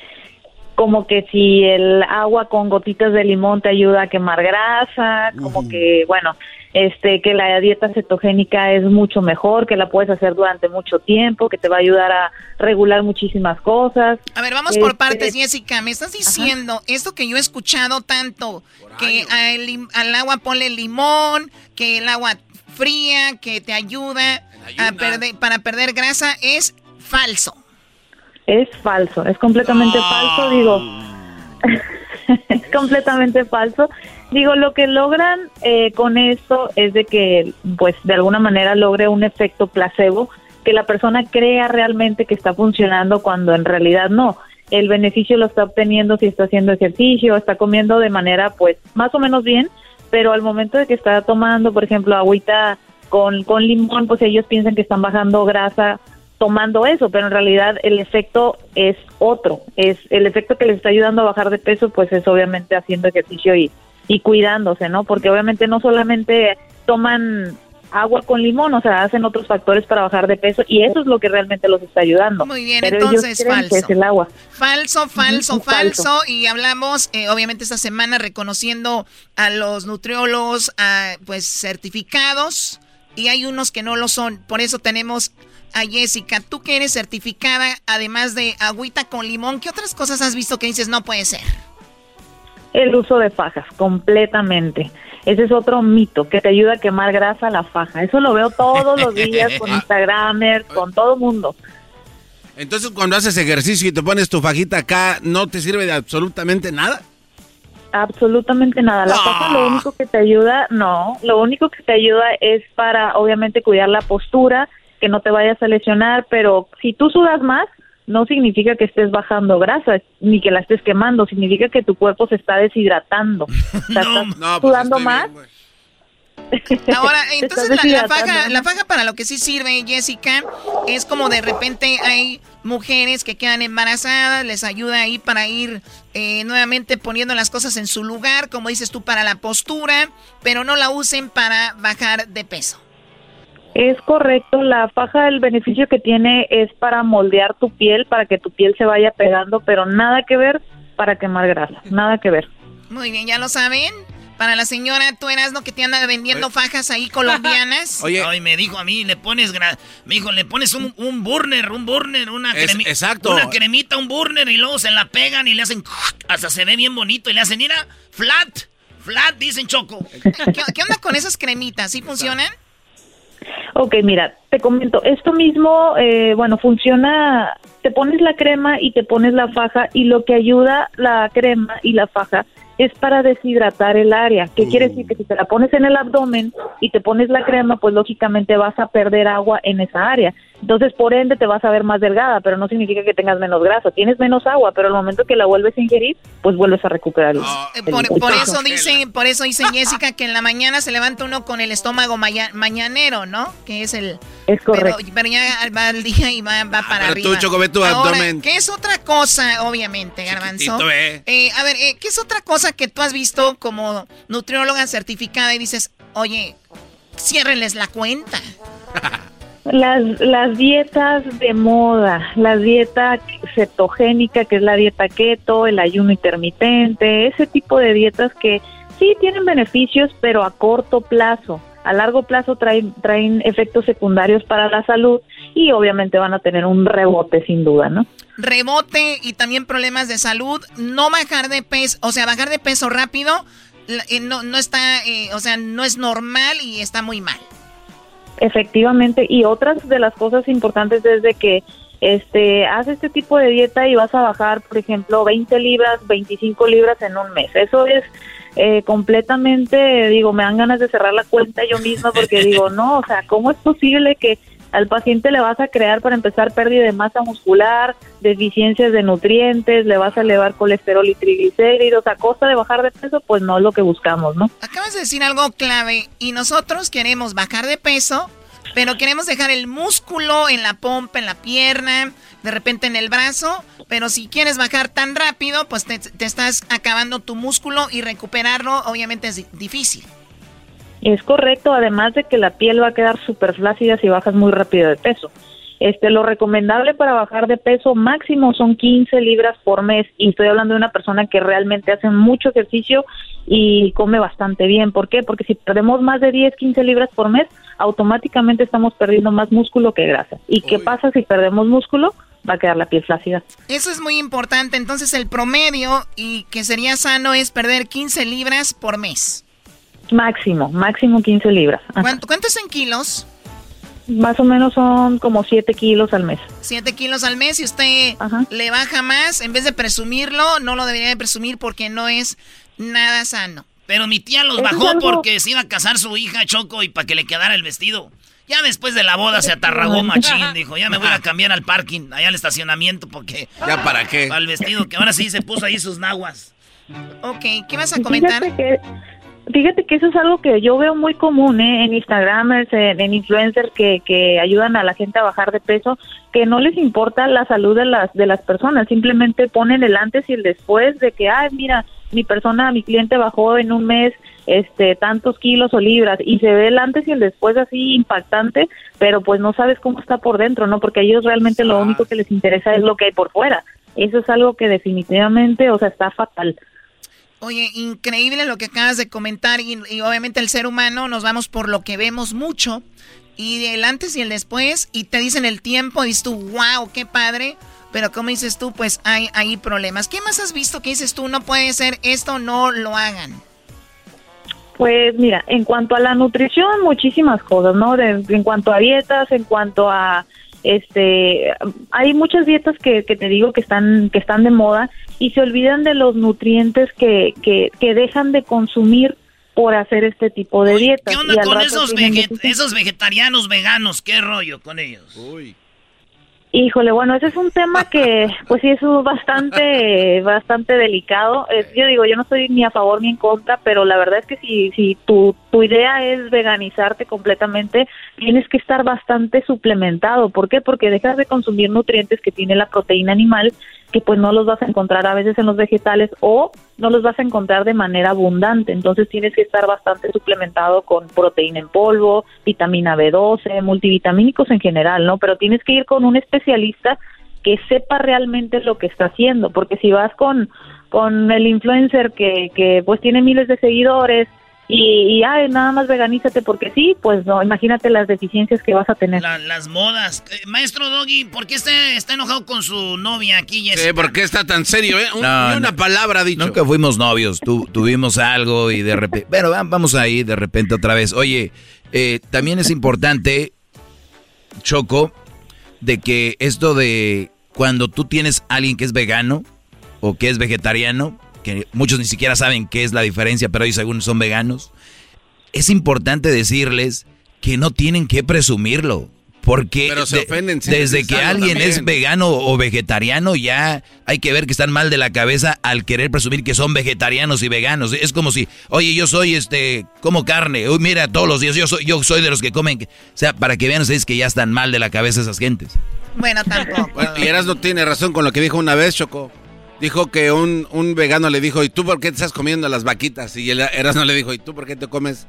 Speaker 13: como que si el agua con gotitas de limón te ayuda a quemar grasa, como que, bueno, este, que la dieta cetogénica es mucho mejor, que la puedes hacer durante mucho tiempo, que te va a ayudar a regular muchísimas cosas.
Speaker 10: A ver, vamos por este, partes, Jessica. Me estás diciendo esto que yo he escuchado tanto, que al, agua ponle limón, que el agua fría, que te ayuda a perder, para perder grasa, es falso.
Speaker 13: Es falso, es completamente falso, digo. es completamente falso. Digo, lo que logran eh, con esto es de que, pues, de alguna manera logre un efecto placebo, que la persona crea realmente que está funcionando cuando en realidad no. El beneficio lo está obteniendo si está haciendo ejercicio, está comiendo de manera, pues, más o menos bien, pero al momento de que está tomando, por ejemplo, agüita con, con limón, pues ellos piensan que están bajando grasa tomando eso, pero en realidad el efecto es otro. Es el efecto que les está ayudando a bajar de peso, pues es obviamente haciendo ejercicio y y cuidándose, ¿no? Porque obviamente no solamente toman agua con limón, o sea, hacen otros factores para bajar de peso y eso es lo que realmente los está ayudando.
Speaker 10: Muy bien, entonces falso.
Speaker 13: es el agua.
Speaker 10: Falso, falso, falso. Y hablamos, eh, obviamente, esta semana reconociendo a los nutriólogos pues certificados y hay unos que no lo son. Por eso tenemos a Jessica. Tú que eres certificada, además de agüita con limón, ¿qué otras cosas has visto que dices no puede ser?
Speaker 13: El uso de fajas, completamente. Ese es otro mito, que te ayuda a quemar grasa la faja. Eso lo veo todos los días con Instagramers, con todo mundo.
Speaker 5: Entonces, cuando haces ejercicio y te pones tu fajita acá, ¿no te sirve de absolutamente nada?
Speaker 13: Absolutamente nada. La faja lo único que te ayuda, no, lo único que te ayuda es para, obviamente, cuidar la postura, que no te vayas a lesionar, pero si tú sudas más, no significa que estés bajando grasa ni que la estés quemando, significa que tu cuerpo se está deshidratando. no,
Speaker 5: no, pues sudando más.
Speaker 10: Ahora, entonces la, faja, la faja para lo que sí sirve, Jessica, es como de repente hay mujeres que quedan embarazadas, les ayuda ahí para ir eh, nuevamente poniendo las cosas en su lugar, como dices tú, para la postura, pero no la usen para bajar de peso.
Speaker 13: Es correcto, la faja el beneficio que tiene es para moldear tu piel, para que tu piel se vaya pegando, pero nada que ver para quemar grasa, nada que ver.
Speaker 10: Muy bien, ya lo saben. Para la señora, tú eras lo que te anda vendiendo fajas ahí colombianas.
Speaker 3: Oye, Ay, me dijo a mí, le pones, me dijo, le pones un, un burner, un burner, una cremita. Exacto. Una cremita, un burner y luego se la pegan y le hacen, hasta se ve bien bonito y le hacen, mira, flat, flat, dicen Choco.
Speaker 10: ¿Qué, qué onda con esas cremitas? ¿Sí funcionan?
Speaker 13: Ok, mira, te comento, esto mismo, eh, bueno, funciona, te pones la crema y te pones la faja y lo que ayuda la crema y la faja es para deshidratar el área. ¿Qué quiere decir? Que si te la pones en el abdomen y te pones la crema, pues lógicamente vas a perder agua en esa área. Entonces, por ende, te vas a ver más delgada, pero no significa que tengas menos grasa. Tienes menos agua, pero al momento que la vuelves a ingerir, pues vuelves a recuperar el, el-
Speaker 10: Por,
Speaker 13: el
Speaker 10: por
Speaker 13: peso.
Speaker 10: eso dice, por eso dice Jessica que en la mañana se levanta uno con el estómago maya- mañanero, ¿no? Que es el
Speaker 13: Es correcto.
Speaker 10: Pero, pero ya va al día y va, va para
Speaker 5: pero tú,
Speaker 10: arriba.
Speaker 5: Choco, ve tu
Speaker 10: Ahora,
Speaker 5: abdomen.
Speaker 10: ¿Qué es otra cosa, obviamente, Garbanzo?
Speaker 5: Eh.
Speaker 10: Eh, a ver, eh, ¿qué es otra cosa que tú has visto como nutrióloga certificada y dices, oye, ciérrenles la cuenta?
Speaker 13: Las, las dietas de moda, la dieta cetogénica, que es la dieta keto, el ayuno intermitente, ese tipo de dietas que sí tienen beneficios, pero a corto plazo. A largo plazo traen, traen efectos secundarios para la salud y obviamente van a tener un rebote sin duda, ¿no?
Speaker 10: Rebote y también problemas de salud, no bajar de peso, o sea, bajar de peso rápido eh, no, no está, eh, o sea, no es normal y está muy mal.
Speaker 13: Efectivamente, y otras de las cosas importantes es de que este haz este tipo de dieta y vas a bajar, por ejemplo, 20 libras, 25 libras en un mes. Eso es eh, completamente, digo, me dan ganas de cerrar la cuenta yo misma porque digo, no, o sea, ¿cómo es posible que al paciente le vas a crear para empezar pérdida de masa muscular, deficiencias de nutrientes, le vas a elevar colesterol y triglicéridos a costa de bajar de peso? Pues no es lo que buscamos, ¿no?
Speaker 10: Acabas de decir algo clave y nosotros queremos bajar de peso, pero queremos dejar el músculo en la pompa, en la pierna, de repente en el brazo, pero si quieres bajar tan rápido, pues te, te estás acabando tu músculo y recuperarlo obviamente es di- difícil.
Speaker 13: Es correcto, además de que la piel va a quedar súper flácida si bajas muy rápido de peso. Este, lo recomendable para bajar de peso máximo son 15 libras por mes y estoy hablando de una persona que realmente hace mucho ejercicio y come bastante bien. ¿Por qué? Porque si perdemos más de 10, 15 libras por mes, automáticamente estamos perdiendo más músculo que grasa. ¿Y qué pasa si perdemos músculo? Va a quedar la piel flácida.
Speaker 10: Eso es muy importante, entonces el promedio y que sería sano es perder 15 libras por mes.
Speaker 13: Máximo, máximo 15 libras.
Speaker 10: ¿Cuánto, cuánto es en kilos?
Speaker 13: Más o menos son como 7 kilos al mes.
Speaker 10: 7 kilos al mes y usted le baja más, en vez de presumirlo, no lo debería de presumir porque no es nada sano.
Speaker 3: Pero mi tía los bajó
Speaker 10: algo-
Speaker 3: porque se iba a casar su hija Choco y para que le quedara el vestido. Ya después de la boda se atarragó machín, dijo, ya me voy a cambiar al parking, allá al estacionamiento, porque...
Speaker 5: ¿Ya para qué?
Speaker 3: El vestido, que ahora sí se puso ahí sus naguas.
Speaker 10: Ok, ¿qué vas a comentar?
Speaker 13: Fíjate que, fíjate que eso es algo que yo veo muy común ¿eh? en Instagramers, en, en influencers que, que ayudan a la gente a bajar de peso, que no les importa la salud de las, de las personas, simplemente ponen el antes y el después de que, ay, mira, mi persona, mi cliente bajó en un mes este tantos kilos o libras y se ve el antes y el después así impactante, pero pues no sabes cómo está por dentro, ¿no? Porque a ellos realmente lo único que les interesa es lo que hay por fuera. Eso es algo que definitivamente, o sea, está fatal.
Speaker 10: Oye, increíble lo que acabas de comentar y, y obviamente el ser humano nos vamos por lo que vemos mucho y el antes y el después y te dicen el tiempo, dices tú, wow, qué padre, pero como dices tú, pues hay, hay problemas. ¿Qué más has visto que dices tú, no puede ser esto, no lo hagan?
Speaker 13: Pues mira, en cuanto a la nutrición, muchísimas cosas, ¿no? En cuanto a dietas, en cuanto a este hay muchas dietas que, que te digo que están que están de moda y se olvidan de los nutrientes que, que, que dejan de consumir por hacer este tipo de dietas.
Speaker 3: ¿Qué onda
Speaker 13: Y
Speaker 3: con esos, veget- esos vegetarianos veganos? ¿Qué rollo con ellos?
Speaker 13: Híjole, bueno, ese es un tema que, pues sí, es bastante, bastante delicado. Yo digo, yo no estoy ni a favor ni en contra, pero la verdad es que si, si tu, tu idea es veganizarte completamente, tienes que estar bastante suplementado. ¿Por qué? Porque dejas de consumir nutrientes que tiene la proteína animal, que pues no los vas a encontrar a veces en los vegetales o no los vas a encontrar de manera abundante. Entonces tienes que estar bastante suplementado con proteína en polvo, vitamina B12, multivitamínicos en general, ¿no? Pero tienes que ir con un especialista que sepa realmente lo que está haciendo, porque si vas con con el influencer que, que pues tiene miles de seguidores y, y ay, nada más veganízate porque sí, pues no, imagínate las deficiencias que vas a tener.
Speaker 3: La- las modas. Eh, maestro Doggy, ¿por qué está, está enojado con su novia aquí, Jessica?
Speaker 5: Sí, ¿Por qué está tan serio, eh? Un-
Speaker 4: No,
Speaker 5: ni una
Speaker 4: no.
Speaker 5: palabra ha dicho.
Speaker 4: Nunca fuimos novios, tu- tuvimos algo y de repente... Pero va- vamos ahí de repente otra vez. Oye, eh, también es importante Choco, de que esto de cuando tú tienes a alguien que es vegano o que es vegetariano, que muchos ni siquiera saben qué es la diferencia, pero ellos según son veganos, es importante decirles que no tienen que presumirlo. Porque
Speaker 5: Pero se
Speaker 4: de-
Speaker 5: ofenden si
Speaker 4: desde que alguien es vegano o vegetariano, ya hay que ver que están mal de la cabeza al querer presumir que son vegetarianos y veganos. Es como si, oye, yo soy este, como carne, uy, mira, todos los días yo soy, yo soy de los que comen. O sea, para que vean ustedes que ya están mal de la cabeza esas gentes.
Speaker 10: Bueno, tampoco.
Speaker 5: Bueno, y Erasmo tiene razón con lo que dijo una vez, Choco. Dijo que un, un vegano le dijo, ¿y tú por qué te estás comiendo las vaquitas? Y el Erasmo le dijo, ¿y tú por qué te comes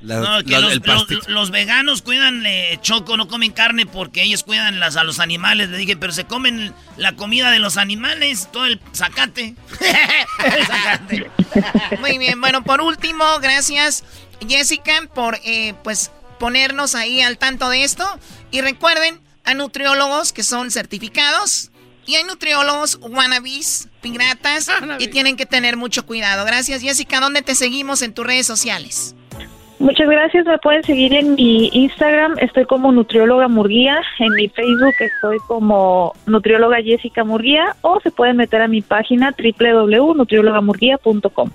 Speaker 5: la-
Speaker 14: No, que
Speaker 5: la-
Speaker 14: los,
Speaker 5: el
Speaker 14: los veganos cuidan eh, choco, no comen carne porque ellos cuidan las, a los animales. Le dije, pero se comen la comida de los animales, todo el zacate. el zacate.
Speaker 10: Muy bien, bueno, por último, gracias Jessica por eh, pues ponernos ahí al tanto de esto. Y recuerden, a nutriólogos que son certificados y hay nutriólogos wannabes, piratas, y tienen que tener mucho cuidado. Gracias Jessica, ¿dónde te seguimos en tus redes sociales?
Speaker 13: Muchas gracias. Me pueden seguir en mi Instagram. Estoy como nutrióloga Murguía. En mi Facebook estoy como nutrióloga Jessica Murguía. O se pueden meter a mi página www.nutriólogamurguía.com.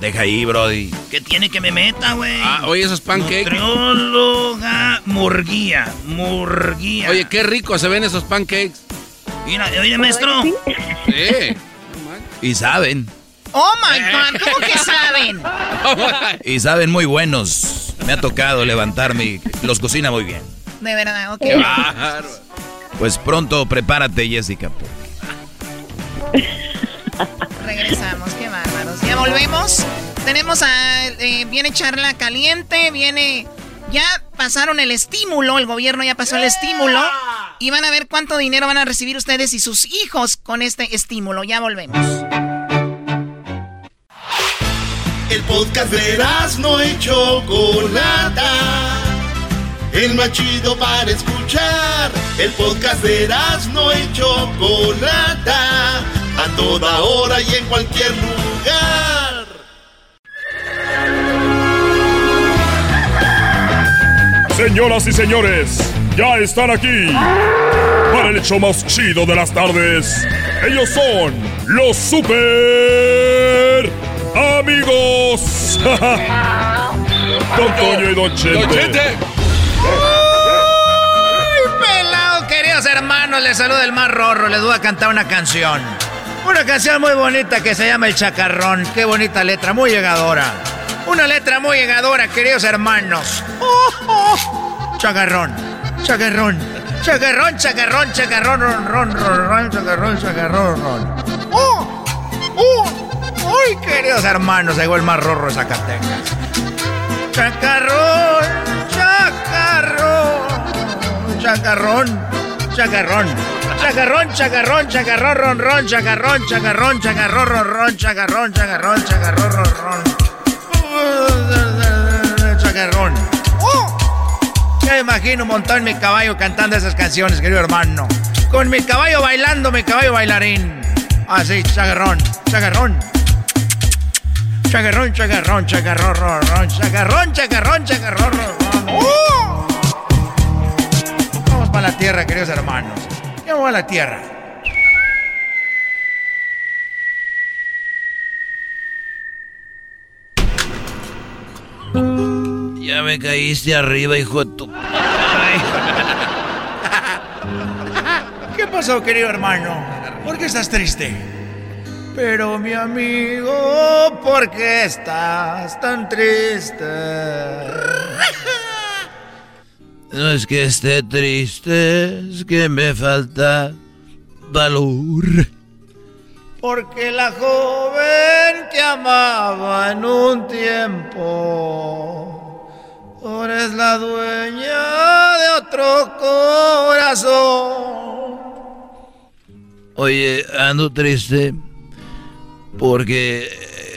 Speaker 4: Deja ahí, Brody.
Speaker 14: ¿Qué tiene que me meta, güey?
Speaker 5: Ah, oye, esos pancakes.
Speaker 14: Nutrióloga Murguía. Murguía.
Speaker 5: Oye, qué rico se ven esos pancakes.
Speaker 14: Mira, oye, maestro.
Speaker 5: Sí.
Speaker 4: Y saben.
Speaker 10: Oh my God, ¿cómo que saben?
Speaker 4: Y saben muy buenos. Me ha tocado levantarme y los cocina muy bien.
Speaker 10: De verdad, ok.
Speaker 4: Qué bárbaro. Pues pronto prepárate, Jessica.
Speaker 10: Regresamos, qué bárbaros. Ya volvemos. Tenemos a. eh, viene charla caliente, viene. Ya pasaron el estímulo, el gobierno ya pasó el estímulo. Y van a ver cuánto dinero van a recibir ustedes y sus hijos con este estímulo. Ya volvemos.
Speaker 1: El podcast de no y Chocolata. El más chido para escuchar. El podcast de no y Chocolata. A toda hora y en cualquier lugar.
Speaker 15: Señoras y señores, ya están aquí para el hecho más chido de las tardes. Ellos son los super amigos. Don Toño y Don Chente.
Speaker 14: ¡Ay, pelado, queridos hermanos! Les saluda el más rorro. Les voy a cantar una canción. Una canción muy bonita que se llama El Chacarrón. Qué bonita letra, muy llegadora. Una letra muy llegadora, queridos hermanos. Oh, oh. Chacarrón, chacarrón, chacarrón, chacarrón, chacarrón, ron, ron, ron, chacarrón, chacarrón, ron. ¡Oh! ¡Oh! ¡Ay, queridos hermanos! Llegó el más rorro de Zacatecas. Chacarrón, chacarrón, chacarrón, chacarrón, chacarrón, chacarrón, chacarrón, ron, ron, chacarrón, chacarrón, chacarrón, ron, ron, chacarrón, chacarrón, chacarrón, ron, ron. Chacarrón. Ya imagino montar en mi caballo cantando esas canciones, querido hermano. Con mi caballo bailando, mi caballo bailarín. Así, chacarrón, chacarrón, ron, ron, chacarrón, chacarrón, chacarrón, ron, ron. ¡Oh! Vamos para la tierra, queridos hermanos. Vamos a la tierra.
Speaker 4: Ya me caíste arriba, hijo de tu...
Speaker 14: ¿Qué pasó, querido hermano? ¿Por qué estás triste? Pero mi amigo, ¿por qué estás tan triste?
Speaker 4: No es que esté triste, es que me falta valor.
Speaker 14: Porque la joven que amaba en un tiempo, ahora es la dueña de otro corazón.
Speaker 4: Oye, ando triste porque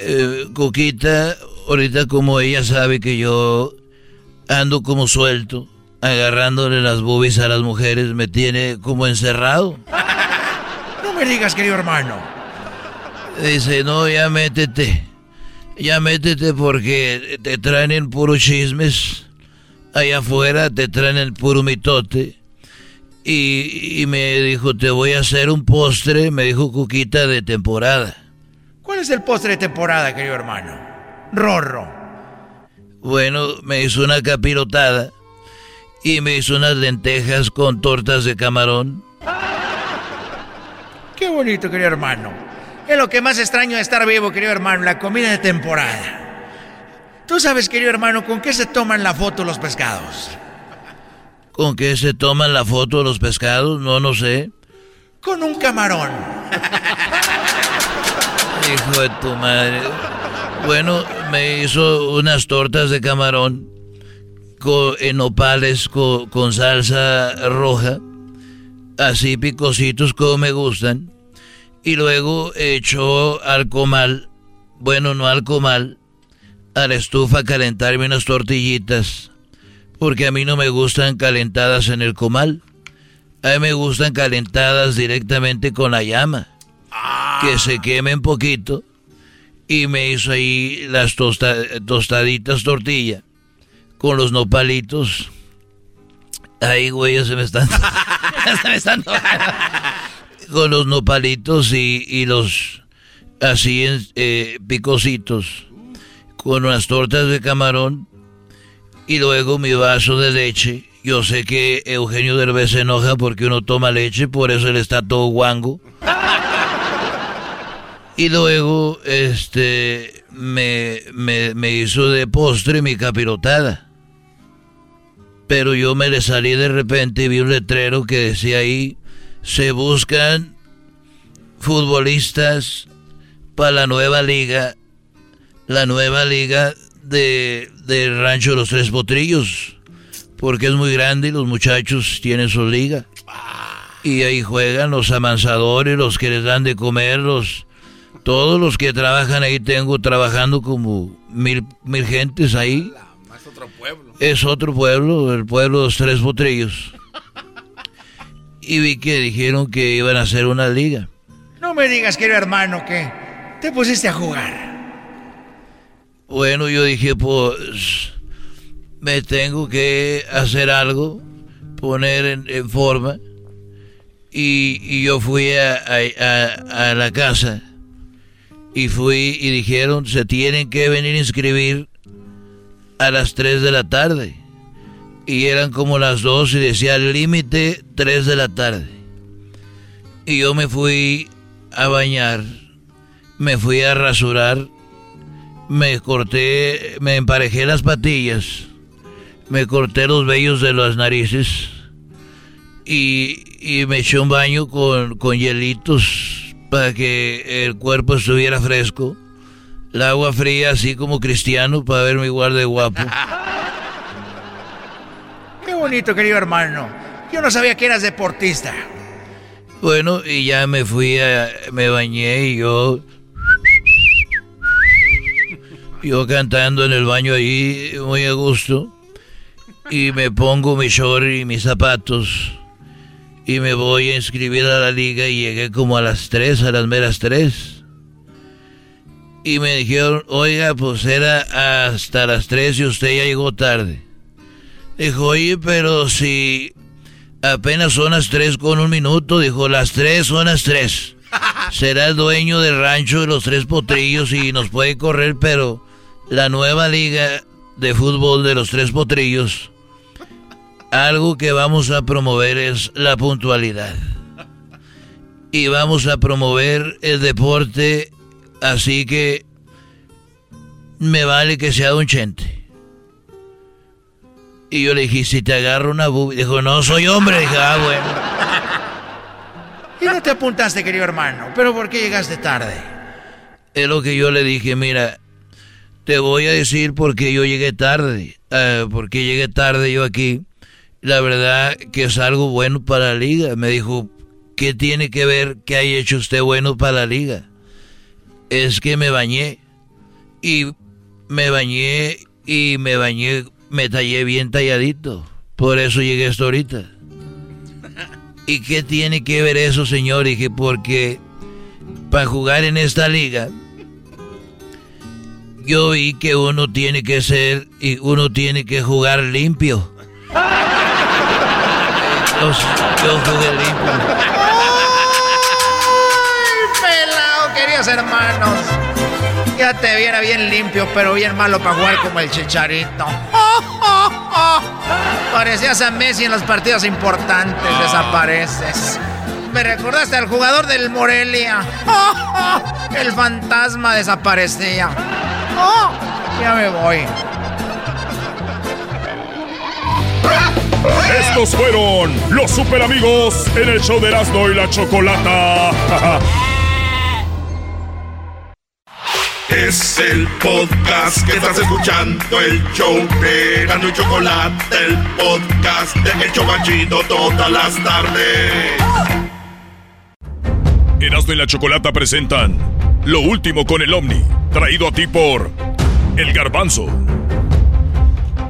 Speaker 4: eh, Coquita, ahorita como ella sabe que yo ando como suelto, agarrándole las boobies a las mujeres, me tiene como encerrado.
Speaker 14: No me digas, querido hermano.
Speaker 4: Dice, no, ya métete. Ya métete porque te traen en puros chismes.
Speaker 16: allá afuera te traen el puro mitote. Y, y me dijo, te voy a hacer un postre, me dijo Cuquita, de temporada.
Speaker 14: ¿Cuál es el postre de temporada, querido hermano? Rorro.
Speaker 16: Bueno, me hizo una capirotada y me hizo unas lentejas con tortas de camarón.
Speaker 14: Qué bonito, querido hermano. Es lo que más extraño de estar vivo, querido hermano, la comida de temporada. Tú sabes, querido hermano, con qué se toman la foto los pescados.
Speaker 16: ¿Con qué se toman la foto los pescados? No, no sé.
Speaker 14: Con un camarón.
Speaker 16: Hijo de tu madre. Bueno, me hizo unas tortas de camarón con, en opales con, con salsa roja, así picositos como me gustan. Y luego echó al comal, bueno, no al comal, a la estufa a calentarme unas tortillitas, porque a mí no me gustan calentadas en el comal. A mí me gustan calentadas directamente con la llama, que se quemen poquito y me hizo ahí las tostaditas tortilla con los nopalitos. Ahí, güey, se me están. se me están con los nopalitos y, los así en eh, picositos. Con unas tortas de camarón. Y luego mi vaso de leche. Yo sé que Eugenio Derbez se enoja porque uno toma leche, por eso él está todo guango. Y luego, este, me, me, hizo de postre mi capirotada. Pero yo me le salí de repente y vi un letrero que decía ahí, se buscan futbolistas para la nueva liga, la nueva liga de, del rancho de los tres potrillos, porque es muy grande y los muchachos tienen su liga. Y ahí juegan los amansadores, los que les dan de comer, los todos los que trabajan ahí tengo trabajando como mil, mil gentes ahí. Es otro pueblo. Es otro pueblo, el pueblo de los tres potrillos. Y vi que dijeron que iban a hacer una liga.
Speaker 14: No me digas, querido hermano, que te pusiste a jugar.
Speaker 16: Bueno, yo dije, pues me tengo que hacer algo, poner en, forma. Y, yo fui a, a la casa y fui y dijeron, se tienen que venir a inscribir a las 3 de la tarde. Y eran como las 2 y decía límite 3 de la tarde. Y yo me fui a bañar, me fui a rasurar, me corté, me emparejé las patillas, me corté los vellos de las narices y, y me eché un baño con, con hielitos para que el cuerpo estuviera fresco. El agua fría, así como cristiano, para verme igual de guapo.
Speaker 14: Bonito, querido hermano. Yo no sabía que eras deportista.
Speaker 16: Bueno, y ya me fui, a, me bañé y yo... Yo cantando en el baño ahí, muy a gusto. Y me pongo mi short y mis zapatos y me voy a inscribir a la liga y llegué como a las 3, a las meras 3. Y me dijeron, oiga, pues era hasta las 3 y usted ya llegó tarde. Dijo, oye, pero si apenas son las 3 con un minuto, dijo, las 3 son las 3. Será el dueño del rancho de los tres potrillos y nos puede correr, pero la nueva liga de fútbol de los tres potrillos algo que vamos a promover es la puntualidad. Y vamos a promover el deporte, así que me vale que sea un chente. Y yo le dije, si te agarro una bubi, dijo, no, soy hombre. Dije, ah,
Speaker 14: bueno. Y no te apuntaste, querido hermano, pero ¿por qué llegaste tarde?
Speaker 16: Es lo que yo le dije, mira, te voy a decir por qué yo llegué tarde, eh, por qué llegué tarde yo aquí la verdad que es algo bueno para la liga. Me dijo, ¿qué tiene que ver que haya hecho usted bueno para la liga? Es que me bañé y me bañé y me bañé, me tallé bien talladito. Por eso llegué hasta ahorita. ¿Y qué tiene que ver eso, señor? Y dije, porque para jugar en esta liga,
Speaker 4: yo vi que uno tiene que ser y uno tiene que jugar limpio. yo jugué limpio.
Speaker 14: ¡Ay, pelado, queridos hermanos! Ya te viera bien limpio, pero bien malo para jugar como el chicharito. Parecías a Messi en los partidos importantes, desapareces. Me recordaste al jugador del Morelia. El fantasma desaparecía. Ya me voy.
Speaker 15: Estos fueron los super amigos en el show de Erasmo y la Chocolata.
Speaker 1: Es el podcast que estás escuchando, el show de y Chocolate, el podcast de El Chobachito todas las tardes.
Speaker 15: Erasmo y la Chocolata presentan Lo último con el Omni, traído a ti por El Garbanzo.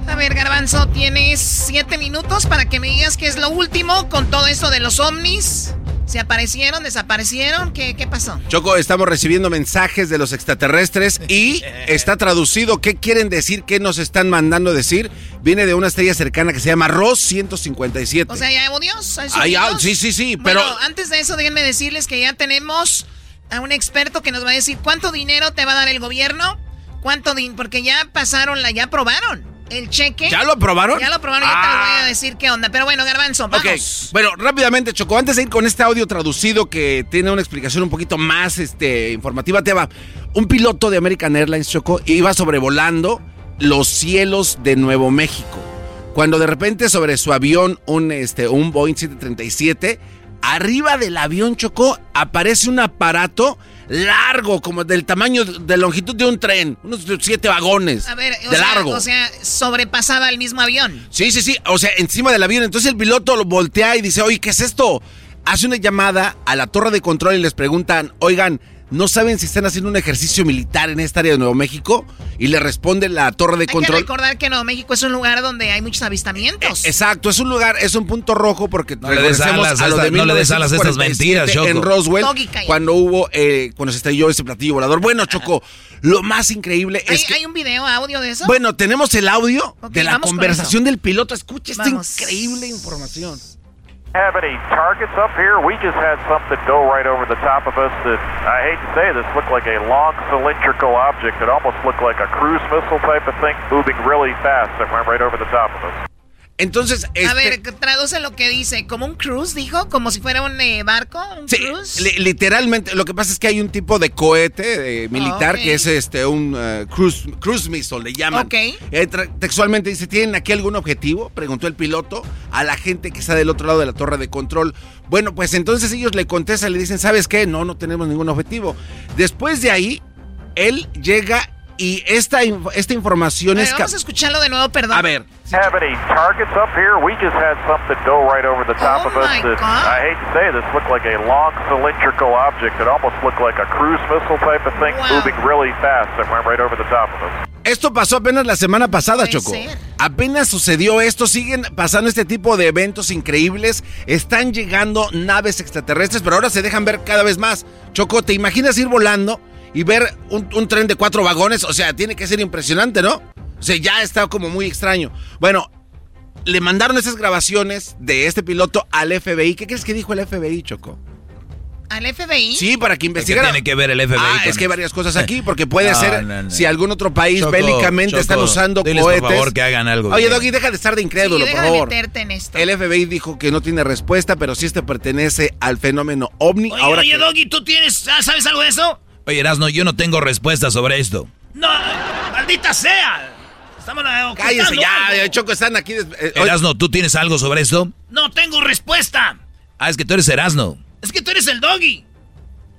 Speaker 10: A ver, Garbanzo, tienes siete minutos para que me digas qué es lo último con todo esto de los ovnis. ¿Se aparecieron? ¿Desaparecieron? ¿Qué, qué pasó?
Speaker 5: Choco, estamos recibiendo mensajes de los extraterrestres y está traducido. ¿Qué quieren decir? ¿Qué nos están mandando decir? Viene de una estrella cercana que se llama Ross 157.
Speaker 10: O sea, ya hubo Dios. ¿hay
Speaker 5: Ay, ah, sí, sí, sí, pero
Speaker 10: Bueno, antes de eso, déjenme decirles que ya tenemos a un experto que nos va a decir cuánto dinero te va a dar el gobierno. ¿Cuánto dinero? Porque ya pasaron, la, ya aprobaron el cheque.
Speaker 5: ¿Ya lo aprobaron?
Speaker 10: Ya lo aprobaron, ya te les voy a decir qué onda. Pero bueno, Garbanzo, vamos.
Speaker 5: Ok, bueno, rápidamente, Choco, antes de ir con este audio traducido que tiene una explicación un poquito más este, informativa, te va. Un piloto de American Airlines, Choco, iba sobrevolando los cielos de Nuevo México. Cuando de repente sobre su avión, un, este, un Boeing 737, arriba del avión, Choco, aparece un aparato largo, como del tamaño, de longitud de un tren, unos siete vagones.
Speaker 10: A ver, o
Speaker 5: de
Speaker 10: sea,
Speaker 5: largo.
Speaker 10: o sea, sobrepasaba el mismo avión.
Speaker 5: Sí, sí, sí. O sea, encima del avión. Entonces el piloto lo voltea y dice, oye, ¿qué es esto? Hace una llamada a la torre de control y les preguntan, oigan, ¿no saben si están haciendo un ejercicio militar en esta área de Nuevo México? Y le responde la torre de
Speaker 10: Hay que
Speaker 5: control.
Speaker 10: recordar que Nuevo México es un lugar donde hay muchos avistamientos.
Speaker 5: Exacto, es un lugar, es un punto rojo porque
Speaker 4: No le des alas
Speaker 5: a lo de
Speaker 4: no le des alas a estas
Speaker 5: 1947
Speaker 4: mentiras, Choco.
Speaker 5: En Roswell, cuando hubo, eh, cuando se estrelló ese platillo volador. Bueno, Choco, lo más increíble
Speaker 10: ¿Hay,
Speaker 5: es que...
Speaker 10: hay un video, audio de eso?
Speaker 5: Bueno, tenemos el audio de la
Speaker 10: con
Speaker 5: conversación del piloto. Escucha esta increíble información.
Speaker 17: Have any targets up here? We just had something go right over the top of us that I hate to say this looked like a long cylindrical object. It almost looked like a cruise missile type of thing moving really fast that went right over the top of us.
Speaker 5: Entonces,
Speaker 10: A
Speaker 5: este-
Speaker 10: ver, traduce lo que dice. ¿Como un cruise, dijo? ¿Como si fuera un eh, barco? ¿Un
Speaker 5: Sí,
Speaker 10: cruise?
Speaker 5: li- literalmente, lo que pasa es que hay un tipo de cohete eh, militar que es este un eh, cruise, cruise missile, le llaman.
Speaker 10: Ok.
Speaker 5: Eh, textualmente dice, ¿tienen aquí algún objetivo? Preguntó el piloto a la gente que está del otro lado de la torre de control. Bueno, pues entonces ellos le contestan, le dicen, ¿sabes qué? No, no tenemos ningún objetivo. Después de ahí, él llega y esta, esta información
Speaker 10: A ver,
Speaker 5: es...
Speaker 10: vamos a escucharlo de nuevo, perdón.
Speaker 5: A ver,
Speaker 17: Have any targets up here? We just had something go right over the top
Speaker 10: Oh
Speaker 17: of us that. I hate to say this looked like a long cylindrical object. It almost looked like a cruise missile type of thing
Speaker 10: Wow.
Speaker 17: moving really fast that went right over the top of us.
Speaker 5: Esto pasó apenas la semana pasada, Choco.
Speaker 10: ser.
Speaker 5: Apenas sucedió esto, siguen pasando este tipo de eventos increíbles, están llegando naves extraterrestres, pero ahora se dejan ver cada vez más. Choco, ¿te imaginas ir volando y ver un, un tren de cuatro vagones? O sea, tiene que ser impresionante, ¿no? O sea, ya está como muy extraño. Bueno, le mandaron esas grabaciones de este piloto al FBI. ¿Qué crees que dijo el FBI, Choco?
Speaker 10: ¿Al FBI?
Speaker 5: Sí, para que investigara.
Speaker 4: tiene que ver el FBI
Speaker 5: Ah,
Speaker 4: con
Speaker 5: es que hay varias cosas aquí, porque puede
Speaker 4: No,
Speaker 5: ser
Speaker 4: no, no.
Speaker 5: si algún otro país
Speaker 4: Choco,
Speaker 5: bélicamente
Speaker 4: Choco,
Speaker 5: están usando
Speaker 4: diles, por
Speaker 5: cohetes.
Speaker 4: favor, que hagan algo
Speaker 5: Oye. Doggy, deja de estar de incrédulo,
Speaker 10: Sí,
Speaker 5: por
Speaker 10: deja de
Speaker 5: favor.
Speaker 10: meterte en esto.
Speaker 5: El FBI dijo que no tiene respuesta, pero sí este pertenece al fenómeno ovni.
Speaker 3: Oye,
Speaker 5: Ahora
Speaker 3: oye,
Speaker 5: que-
Speaker 3: Doggy, ¿tú tienes, ah, sabes algo de eso?
Speaker 4: Oye, Erasno, yo no tengo respuesta sobre esto.
Speaker 3: No, maldita sea. Estamos eh,
Speaker 5: Cállese ya,
Speaker 3: algo.
Speaker 5: eh, Choco, están aquí. eh,
Speaker 4: Erasno, ¿tú tienes algo sobre esto?
Speaker 3: No tengo respuesta.
Speaker 4: Ah, es que tú eres Erasno.
Speaker 3: Es que tú eres el Doggy.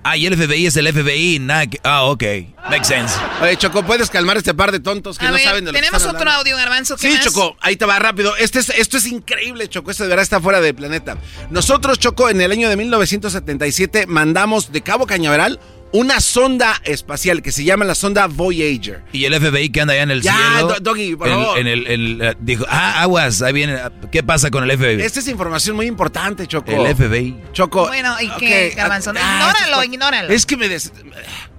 Speaker 4: Ah, y el FBI es el FBI. nada que- Ah, ok. Makes sense.
Speaker 5: oye, Choco, ¿puedes calmar este par de tontos que
Speaker 10: A
Speaker 5: no
Speaker 10: ver,
Speaker 5: saben de lo que
Speaker 10: tenemos
Speaker 5: están
Speaker 10: otro audio, Garbanzo. ¿qué
Speaker 5: Sí,
Speaker 10: más?
Speaker 5: Choco, ahí te va rápido. Este es, esto es increíble, Choco. Esto de verdad está fuera del planeta. Nosotros, Choco, en el año de 1977 mandamos de Cabo Cañaveral una sonda espacial que se llama la sonda Voyager.
Speaker 4: Y el FBI que anda allá en el
Speaker 5: Ya,
Speaker 4: cielo.
Speaker 5: Doggy, por
Speaker 4: el-
Speaker 5: favor.
Speaker 4: en el, el, dijo, ah, aguas, ahí viene. ¿Qué pasa con el FBI?
Speaker 5: Esta es información muy importante, Choco.
Speaker 4: El FBI.
Speaker 5: Choco.
Speaker 10: Bueno, ¿y qué,
Speaker 5: ok,
Speaker 10: Garbanzo?
Speaker 5: ah,
Speaker 10: ignóralo, ignóralo.
Speaker 5: Es que me des...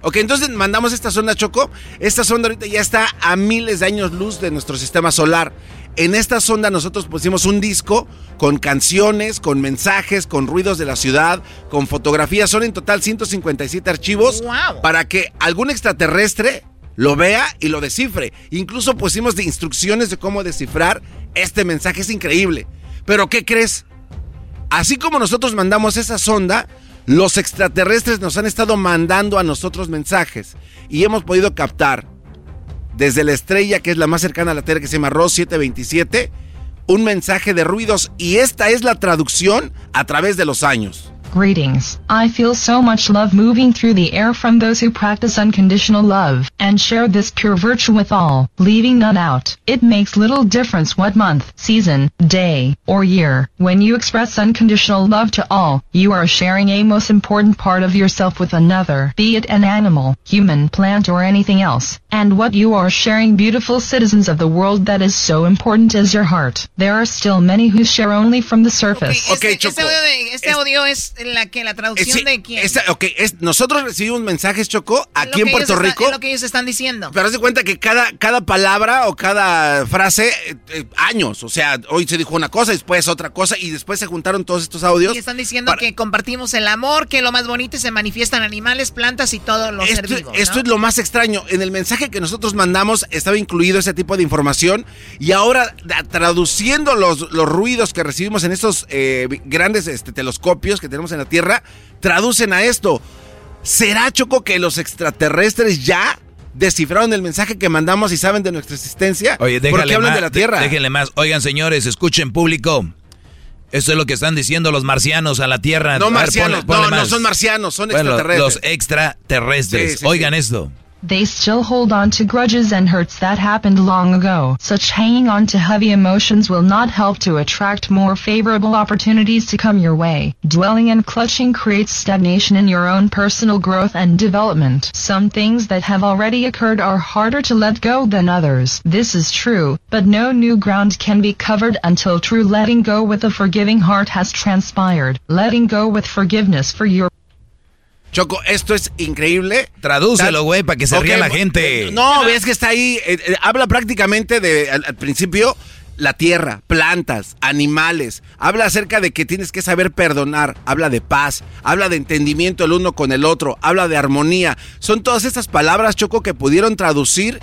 Speaker 5: Ok, entonces mandamos esta sonda, Choco. Esta sonda ahorita ya está a miles de años luz de nuestro sistema solar. En esta sonda nosotros pusimos un disco con canciones, con mensajes, con ruidos de la ciudad, con fotografías. Son en total 157 archivos para que algún extraterrestre lo vea y lo descifre. Incluso pusimos de instrucciones de cómo descifrar este mensaje. Es increíble. Pero ¿qué crees? Así como nosotros mandamos esa sonda, los extraterrestres nos han estado mandando a nosotros mensajes y hemos podido captar desde la estrella que es la más cercana a la Tierra que se llama Ross 727 un mensaje de ruidos y esta es la traducción a través de los años.
Speaker 18: Greetings. I feel so much love moving through the air from those who practice unconditional love and share this pure virtue with all, leaving none out. It makes little difference what month, season, day, or year. When you express unconditional love to all, you are sharing a most important part of yourself with another, be it an animal, human, plant, or anything else. And what you are sharing, beautiful citizens of the world, that is so important is your heart. There are still many who share only from the surface.
Speaker 10: Este, este audio, de- este audio es la que la traducción
Speaker 5: sí,
Speaker 10: de quién.
Speaker 5: esta- ok, es- nosotros recibimos mensajes, Choco, aquí en Puerto Rico.
Speaker 10: es lo que ellos están diciendo.
Speaker 5: Pero haz de cuenta que cada, cada palabra o cada frase, eh, eh, años. O sea, hoy se dijo una cosa, después otra cosa, y después se juntaron todos estos audios.
Speaker 10: Y están diciendo que compartimos el amor, que lo más bonito se manifiestan animales, plantas y todo lo ser
Speaker 5: Esto,
Speaker 10: vivo.
Speaker 5: esto
Speaker 10: ¿no?
Speaker 5: es lo más extraño. En el mensaje que nosotros mandamos estaba incluido ese tipo de información y ahora traduciendo los, los ruidos que recibimos en estos eh, grandes este, telescopios que tenemos en la Tierra, traducen a esto. ¿Será, Choco, que los extraterrestres ya descifraron el mensaje que mandamos y saben de nuestra existencia?
Speaker 4: Oye,
Speaker 5: ¿Por qué hablan
Speaker 4: más,
Speaker 5: de la Tierra?
Speaker 4: dé- Déjenle más. Oigan, señores, escuchen público. Esto es lo que están diciendo los marcianos a la Tierra.
Speaker 5: No
Speaker 4: A ver,
Speaker 5: marcianos,
Speaker 4: ponle- ponle
Speaker 5: no, no son marcianos, son
Speaker 4: Bueno,
Speaker 5: extraterrestres.
Speaker 4: los extraterrestres.
Speaker 18: Sí, sí,
Speaker 4: Oigan esto.
Speaker 18: They still hold on to grudges and hurts that happened long ago. Such hanging on to heavy emotions will not help to attract more favorable opportunities to come your way. Dwelling and clutching creates stagnation in your own personal growth and development. Some things that have already occurred are harder to let go than others. This is true, but no new ground can be covered until true letting go with a forgiving heart has transpired. Letting go with forgiveness for your
Speaker 5: Choco, esto es increíble.
Speaker 4: Tradúcelo, güey, para que se ría
Speaker 5: Ok,
Speaker 4: la gente.
Speaker 5: No, ves que está ahí. eh, eh, habla prácticamente de, al, al principio, la tierra, plantas, animales. Habla acerca de que tienes que saber perdonar. Habla de paz. Habla de entendimiento el uno con el otro. Habla de armonía. Son todas estas palabras, Choco, que pudieron traducir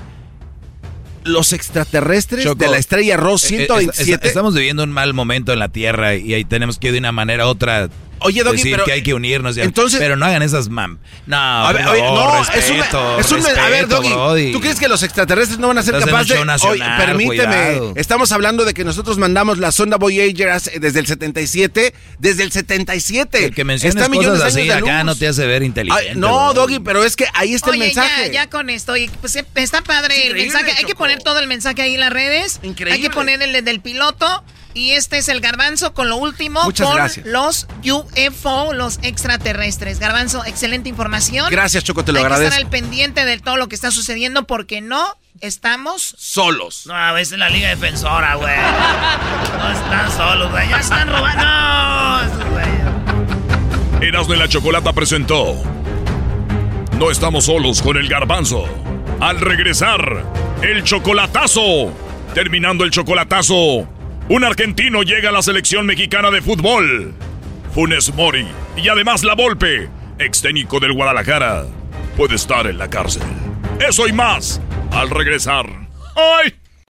Speaker 5: los extraterrestres
Speaker 4: Choco,
Speaker 5: de la estrella Ross
Speaker 4: eh, eh,
Speaker 5: 127.
Speaker 4: est- estamos viviendo un mal momento en la Tierra y ahí tenemos que de una manera u otra
Speaker 5: Oye, Doggy,
Speaker 4: decir
Speaker 5: pero-
Speaker 4: que hay que unirnos. y-
Speaker 5: entonces-
Speaker 4: pero no hagan esas mam. No,
Speaker 5: A ver, oye, no, es un,
Speaker 4: respeto,
Speaker 5: es un- a ver, Doggy,
Speaker 4: brody.
Speaker 5: ¿tú crees que los extraterrestres no van a ser
Speaker 4: Estás en
Speaker 5: capaces de...
Speaker 4: nacional,
Speaker 5: Oye, permíteme,
Speaker 4: cuidado.
Speaker 5: estamos hablando de que nosotros mandamos la sonda Voyager desde el 77, desde el 77.
Speaker 4: El que menciones
Speaker 5: Está
Speaker 4: cosas
Speaker 5: de
Speaker 4: así
Speaker 5: años de
Speaker 4: acá no te hace ver inteligente.
Speaker 5: Ay, no. Doggy, pero es que ahí está el
Speaker 10: Oye,
Speaker 5: mensaje.
Speaker 10: ya, ya con esto. Pues eh, está padre el mensaje. Hay que poner todo el mensaje ahí en las redes.
Speaker 5: Increíble.
Speaker 10: Hay que poner el del piloto. Y este es el garbanzo con lo último.
Speaker 5: Muchas
Speaker 10: con
Speaker 5: gracias.
Speaker 10: los UFO, los extraterrestres. Garbanzo, excelente información.
Speaker 5: Gracias, Choco, te lo
Speaker 10: Hay que
Speaker 5: agradezco.
Speaker 10: estar al pendiente de todo lo que está sucediendo porque no estamos
Speaker 5: solos.
Speaker 3: No, a veces la Liga Defensora, güey. No están solos, güey. Ya están robando.
Speaker 15: Erasmo y la Chocolata presentó. No estamos solos con el garbanzo. Al regresar, el chocolatazo. Terminando el chocolatazo, un argentino llega a la selección mexicana de fútbol. Funes Mori y además La Volpe, ex técnico del Guadalajara, puede estar en la cárcel. Eso y más al regresar. ¡Ay!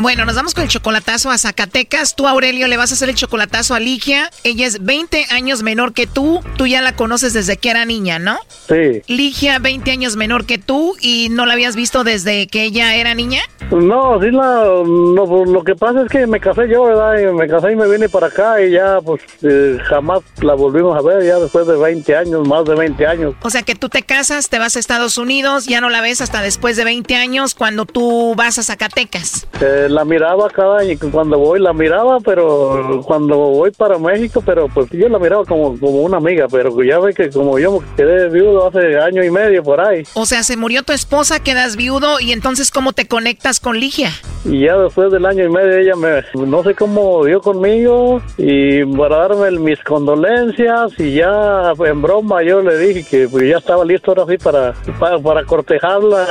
Speaker 10: Bueno, nos vamos con el chocolatazo a Zacatecas. Tú, Aurelio, le vas a hacer el chocolatazo a Ligia. Ella es 20 años menor que tú. Tú ya la conoces desde que era niña, ¿no?
Speaker 19: Sí.
Speaker 10: Ligia, 20 años menor que tú y no la habías visto desde que ella era niña.
Speaker 19: No, sí, la, no, pues, lo que pasa es que me casé yo, ¿verdad? Y me casé y me vine para acá y ya, pues, eh, jamás la volvimos a ver, ya después de 20 años, más de 20 años.
Speaker 10: O sea que tú te casas, te vas a Estados Unidos, ya no la ves hasta después de 20 años cuando tú vas a Zacatecas.
Speaker 19: Eh, la miraba cada año, cuando voy la miraba, pero cuando voy para México, pero pues yo la miraba como, como una amiga, pero ya ve que como yo quedé viudo hace año y medio por ahí.
Speaker 10: O sea, se murió tu esposa, quedas viudo y entonces ¿cómo te conectas con Ligia?
Speaker 19: Y ya después del año y medio ella me, no sé cómo dio conmigo y para darme mis condolencias y ya en broma yo le dije que pues, ya estaba listo ahora sí para, para, para cortejarla.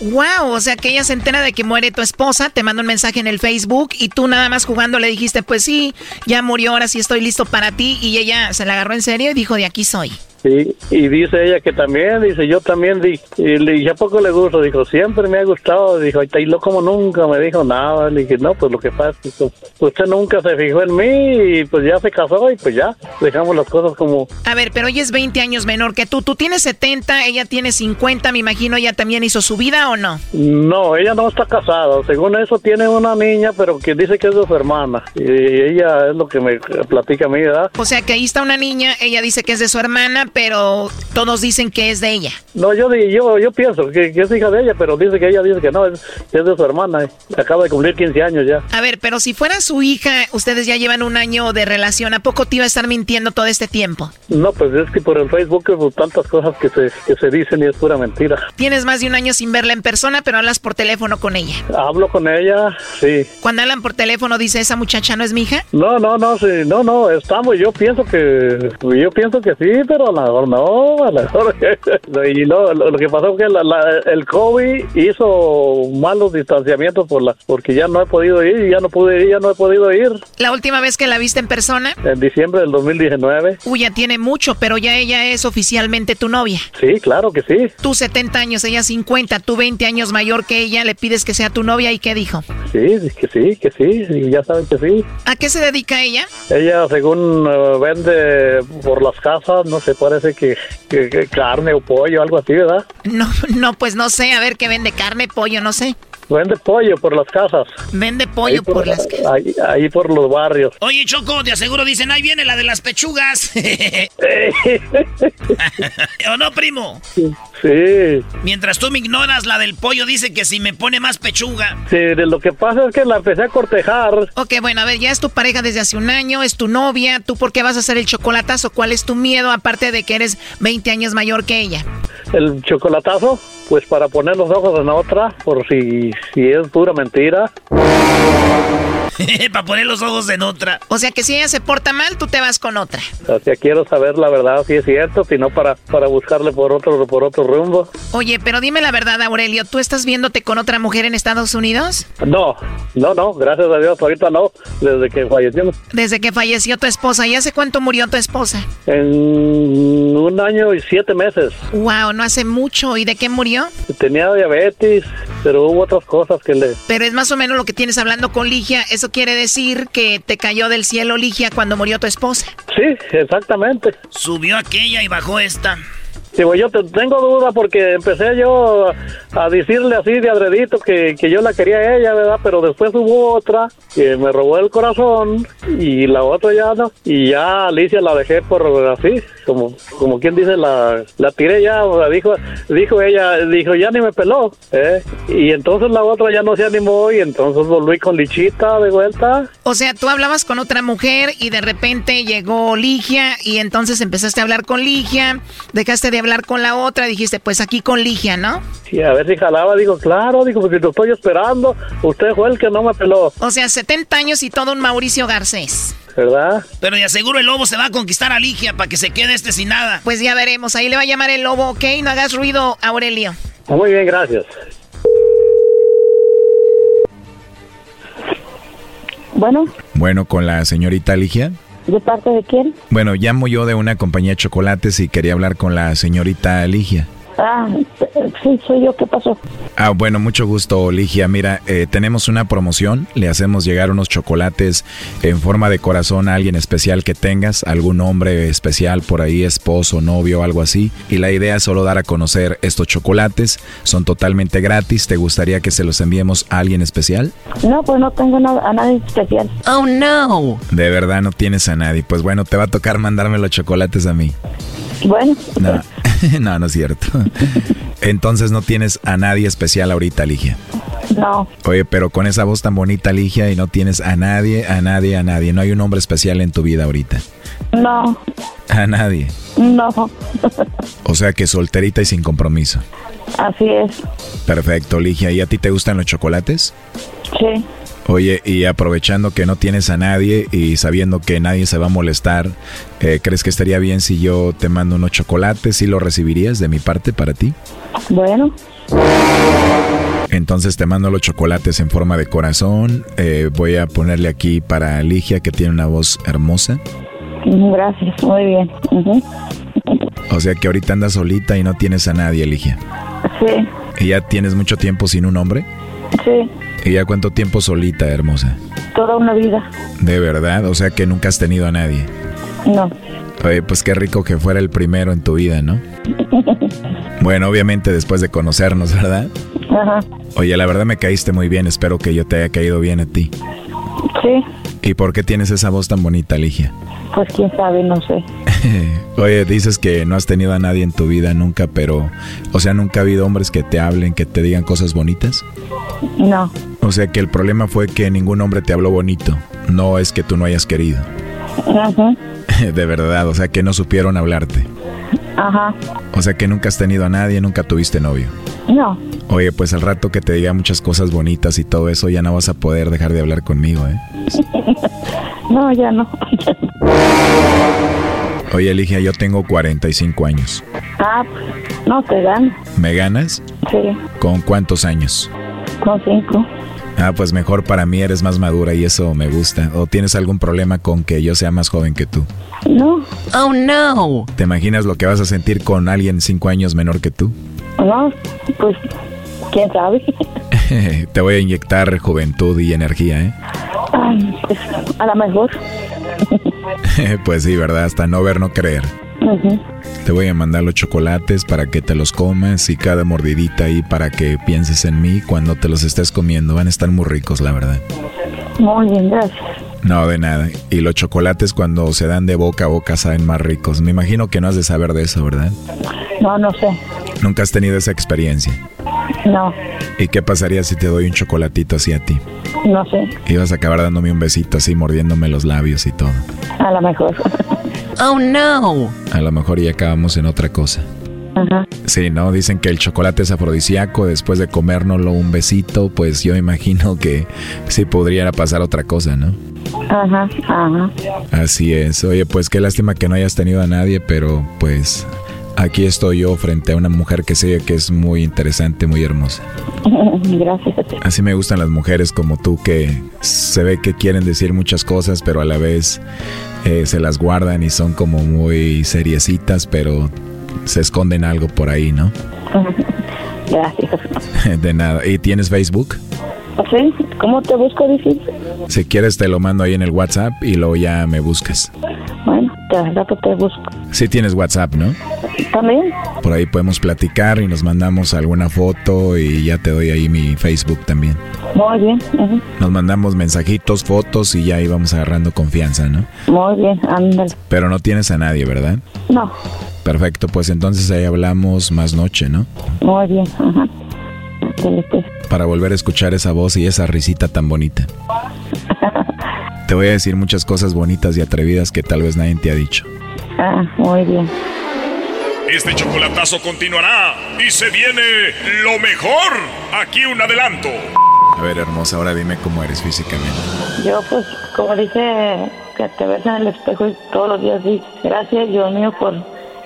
Speaker 10: Wow, o sea que ella se entera de que muere tu esposa, te manda un mensaje en el Facebook y tú nada más jugando le dijiste, pues sí, ya murió, ahora sí estoy listo para ti y ella se la agarró en serio y dijo, de aquí soy.
Speaker 19: Sí, y dice ella que también, dice yo también, di, y le dije, ¿a poco le gusta? Dijo, siempre me ha gustado, dijo, y lo como nunca, me dijo nada, le dije, no, pues lo que pasa es que usted nunca se fijó en mí y pues ya se casó y pues ya, dejamos las cosas como,
Speaker 10: A ver, pero ella es 20 años menor que tú, tú tienes 70, ella tiene 50, me imagino ella también hizo su vida o no.
Speaker 19: no, ella no está casada, según eso tiene una niña, pero que dice que es de su hermana, y ella es lo que me platica a mí, ¿verdad?
Speaker 10: O sea que ahí está una niña, ella dice que es de su hermana, pero todos dicen que es de ella.
Speaker 19: No, yo yo yo pienso que, que es hija de ella, pero dice que ella dice que no, es, es de su hermana, eh. acaba de cumplir 15 años ya.
Speaker 10: A ver, pero si fuera su hija, ustedes ya llevan un año de relación, ¿a poco te iba a estar mintiendo todo este tiempo?
Speaker 19: No, pues es que por el Facebook pues, tantas cosas que se, que se dicen y es pura mentira.
Speaker 10: Tienes más de un año sin verla en persona, pero hablas por teléfono con ella.
Speaker 19: Hablo con ella, sí.
Speaker 10: Cuando hablan por teléfono, dice, ¿esa muchacha no es mi hija?
Speaker 19: No, no, no, sí, no, no, estamos, yo pienso que, yo pienso que sí, pero a lo mejor no, a lo mejor, y no, lo, lo que pasó fue que la- la- el COVID hizo malos distanciamientos por la, porque ya no he podido ir, ya no pude ir, ya no he podido ir,
Speaker 10: La última vez que la viste en persona,
Speaker 19: en diciembre del 2019,
Speaker 10: uy, ya tiene mucho, pero ya ella es oficialmente tu novia.
Speaker 19: sí, claro que sí,
Speaker 10: Tú 70 años, ella 50, tú 20 años mayor que ella, le pides que sea tu novia y ¿qué dijo?
Speaker 19: sí, que sí, que sí, ya saben que sí.
Speaker 10: ¿A qué se dedica ella?
Speaker 19: Ella, según eh, vende por las casas, no sé, parece que, que- que carne o pollo, algo así, ¿verdad?
Speaker 10: No, no, pues no sé, a ver qué vende carne, pollo, no sé.
Speaker 19: Vende pollo por las casas.
Speaker 10: Vende pollo
Speaker 19: Ahí
Speaker 10: por las casas.
Speaker 19: Ahí, ahí por los barrios.
Speaker 3: Oye, Choco, de aseguro dicen, ahí viene la de las pechugas. ¿O no, primo?
Speaker 19: Sí.
Speaker 3: Mientras tú me ignoras, la del pollo dice que si me pone más pechuga.
Speaker 19: Sí, de lo que pasa es que la empecé a cortejar.
Speaker 10: Ok, bueno, a ver, ya es tu pareja desde hace un año, es tu novia, ¿tú por qué vas a hacer el chocolatazo? ¿Cuál es tu miedo aparte de que eres 20 años mayor que ella?
Speaker 19: El chocolatazo, pues para poner los ojos en otra, por si, si es pura mentira.
Speaker 3: Para poner los ojos en otra.
Speaker 10: O sea que si ella se porta mal, tú te vas con otra.
Speaker 19: O sea, quiero saber la verdad, si es cierto, si no para, para buscarle por otro, por otro rumbo.
Speaker 10: Oye, pero dime la verdad, Aurelio, ¿tú estás viéndote con otra mujer en Estados Unidos?
Speaker 19: No, no, no, gracias a Dios, ahorita no, desde que fallecimos.
Speaker 10: Desde que falleció tu esposa, ¿y hace cuánto murió tu esposa?
Speaker 19: En un año y siete meses.
Speaker 10: Wow, no hace mucho. ¿Y de qué murió?
Speaker 19: Tenía diabetes, pero hubo otras cosas que le...
Speaker 10: Pero es más o menos lo que tienes hablando con Ligia. Eso quiere decir que te cayó del cielo Ligia cuando murió tu esposa.
Speaker 19: Sí, exactamente.
Speaker 3: Subió aquella y bajó esta.
Speaker 19: Digo, yo te, tengo duda porque empecé yo a decirle así de adredito que, que yo la quería a ella, ¿verdad? Pero después hubo otra que me robó el corazón y la otra ya no. Y ya Alicia la dejé por así, como, como quien dice, la, la tiré ya, o sea, dijo, dijo ella, dijo, ya ni me peló, ¿eh? Y entonces la otra ya no se animó y entonces volví con Lichita de vuelta.
Speaker 10: O sea, tú hablabas con otra mujer y de repente llegó Ligia y entonces empezaste a hablar con Ligia, dejaste de hablar con la otra, dijiste, pues aquí con Ligia, ¿no?
Speaker 19: Sí, a ver si jalaba, digo, claro, digo, porque lo estoy esperando, usted fue el que no me peló.
Speaker 10: O sea, 70 años y todo un Mauricio Garcés.
Speaker 19: ¿Verdad?
Speaker 3: Pero de aseguro el lobo se va a conquistar a Ligia para que se quede este sin nada.
Speaker 10: Pues ya veremos, ahí le va a llamar el lobo, ¿ok? No hagas ruido, Aurelio.
Speaker 19: Muy bien, gracias.
Speaker 20: Bueno,
Speaker 21: Bueno, con la señorita Ligia.
Speaker 20: ¿De parte de quién?
Speaker 21: Bueno, llamo yo de una compañía de chocolates y quería hablar con la señorita Ligia.
Speaker 20: Ah, sí, soy yo, ¿qué pasó?
Speaker 21: Ah, bueno, mucho gusto, Ligia. Mira, eh, tenemos una promoción. Le hacemos llegar unos chocolates en forma de corazón a alguien especial que tengas, algún hombre especial por ahí, esposo, novio, algo así. Y la idea es solo dar a conocer estos chocolates. Son totalmente gratis. ¿Te gustaría que se los enviemos a alguien especial?
Speaker 20: No, pues no tengo nada, a nadie especial.
Speaker 10: Oh, no.
Speaker 21: De verdad no tienes a nadie. Pues bueno, te va a tocar mandarme los chocolates a mí.
Speaker 20: Bueno,
Speaker 21: No, no, no es cierto. Entonces no tienes a nadie especial ahorita, Ligia.
Speaker 20: no,
Speaker 21: Oye, pero con esa voz tan bonita, Ligia, y no tienes a nadie, a nadie, a nadie. No hay un hombre especial en tu vida ahorita.
Speaker 20: no,
Speaker 21: A nadie.
Speaker 20: no.
Speaker 21: O sea que solterita y sin compromiso.
Speaker 20: Así es,
Speaker 21: Perfecto, Ligia. ¿Y a ti te gustan los chocolates?
Speaker 20: sí.
Speaker 21: Oye, y aprovechando que no tienes a nadie y sabiendo que nadie se va a molestar, eh, ¿crees que estaría bien si yo te mando unos chocolates y los recibirías de mi parte para ti?
Speaker 20: Bueno,
Speaker 21: Entonces te mando los chocolates en forma de corazón. Eh, voy a ponerle aquí para Ligia, que tiene una voz hermosa.
Speaker 20: gracias, muy bien.
Speaker 21: O sea que ahorita andas solita y no tienes a nadie, Ligia.
Speaker 20: Sí,
Speaker 21: ¿Y ya tienes mucho tiempo sin un hombre?
Speaker 20: sí,
Speaker 21: ¿Y ya cuánto tiempo solita, hermosa?
Speaker 20: toda una vida.
Speaker 21: De verdad, o sea que nunca has tenido a nadie.
Speaker 20: No.
Speaker 21: Oye, pues qué rico que fuera el primero en tu vida, ¿no? Bueno, obviamente después de conocernos, ¿verdad?
Speaker 20: Ajá,
Speaker 21: Oye, la verdad me caíste muy bien, espero que yo te haya caído bien a ti.
Speaker 20: sí,
Speaker 21: ¿Y por qué tienes esa voz tan bonita, Ligia?
Speaker 20: pues quién sabe, no sé.
Speaker 21: Oye, dices que no has tenido a nadie en tu vida nunca, pero, o sea, nunca ha habido hombres que te hablen, que te digan cosas bonitas.
Speaker 20: No,
Speaker 21: O sea que el problema fue que ningún hombre te habló bonito, no es que tú no hayas querido.
Speaker 20: ajá,
Speaker 21: De verdad, o sea que no supieron hablarte.
Speaker 20: ajá,
Speaker 21: O sea que nunca has tenido a nadie, nunca tuviste novio.
Speaker 20: no,
Speaker 21: Oye, pues al rato que te diga muchas cosas bonitas y todo eso, ya no vas a poder dejar de hablar conmigo, ¿eh?
Speaker 20: no, ya no.
Speaker 21: Oye, Ligia, yo tengo 45 años.
Speaker 20: Ah, pues, no te dan.
Speaker 21: ¿Me ganas?
Speaker 20: Sí,
Speaker 21: ¿Con cuántos años?
Speaker 20: Con cinco.
Speaker 21: Ah, pues mejor para mí eres más madura y eso me gusta. ¿O tienes algún problema con que yo sea más joven que tú?
Speaker 20: No,
Speaker 10: Oh, no.
Speaker 21: ¿Te imaginas lo que vas a sentir con alguien cinco años menor que tú?
Speaker 20: no, pues quién sabe.
Speaker 21: Te voy a inyectar juventud y energía, ¿eh?
Speaker 20: Ay, pues a lo mejor.
Speaker 21: pues sí, ¿verdad? Hasta no ver, no creer. Te voy a mandar los chocolates para que te los comas y cada mordidita ahí para que pienses en mí cuando te los estés comiendo. Van a estar muy ricos, la verdad.
Speaker 20: Muy bien, gracias.
Speaker 21: No, de nada. Y los chocolates cuando se dan de boca a boca saben más ricos. Me imagino que no has de saber de eso, ¿verdad?
Speaker 20: No, no sé.
Speaker 21: Nunca has tenido esa experiencia.
Speaker 20: No,
Speaker 21: ¿Y qué pasaría si te doy un chocolatito así a ti?
Speaker 20: no sé.
Speaker 21: Ibas a acabar dándome un besito así, mordiéndome los labios y todo.
Speaker 20: A lo mejor.
Speaker 10: Oh, no.
Speaker 21: A lo mejor ya acabamos en otra cosa.
Speaker 20: Ajá.
Speaker 21: Sí, ¿no? Dicen que el chocolate es afrodisíaco, después de comérnoslo un besito, pues yo imagino que sí podría pasar otra cosa, ¿no?
Speaker 20: Ajá, ajá.
Speaker 21: Así es. Oye, pues qué lástima que no hayas tenido a nadie, pero pues aquí estoy yo frente a una mujer que sé que es muy interesante, muy hermosa.
Speaker 20: Gracias.
Speaker 21: Así me gustan las mujeres como tú que se ve que quieren decir muchas cosas, pero a la vez eh, se las guardan y son como muy seriecitas, pero se esconden algo por ahí, ¿no?
Speaker 20: Gracias.
Speaker 21: De nada. ¿Y tienes Facebook?
Speaker 20: ¿Sí? ¿Cómo te busco, dices?
Speaker 21: Si quieres te lo mando ahí en el WhatsApp y luego ya me buscas.
Speaker 20: Bueno, te te busco.
Speaker 21: Sí tienes WhatsApp, ¿no?
Speaker 20: ¿También?
Speaker 21: Por ahí podemos platicar y nos mandamos alguna foto y ya te doy ahí mi Facebook también.
Speaker 20: Muy bien. ujú.
Speaker 21: Nos mandamos mensajitos, fotos y ya ahí vamos agarrando confianza, ¿no?
Speaker 20: Muy bien, ándale.
Speaker 21: Pero no tienes a nadie, ¿verdad?
Speaker 20: No,
Speaker 21: Perfecto, pues entonces ahí hablamos más noche, ¿no?
Speaker 20: muy bien, ajá.
Speaker 21: Para volver a escuchar esa voz y esa risita tan bonita. Te voy a decir muchas cosas bonitas y atrevidas que tal vez nadie te ha dicho.
Speaker 20: Ah, muy bien.
Speaker 15: Este chocolatazo continuará y se viene lo mejor. Aquí un adelanto.
Speaker 21: A ver, hermosa, ahora dime cómo eres físicamente.
Speaker 20: Yo, pues, como dice, que te ves en el espejo y todos los días dices, gracias, Dios mío, por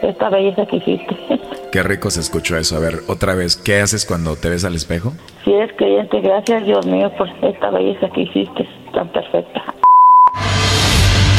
Speaker 20: esta belleza que hiciste.
Speaker 21: Qué rico se escuchó eso. A ver, otra vez, ¿qué haces cuando te ves al espejo?
Speaker 20: si eres creyente, gracias, Dios mío, por esta belleza que hiciste, tan perfecta.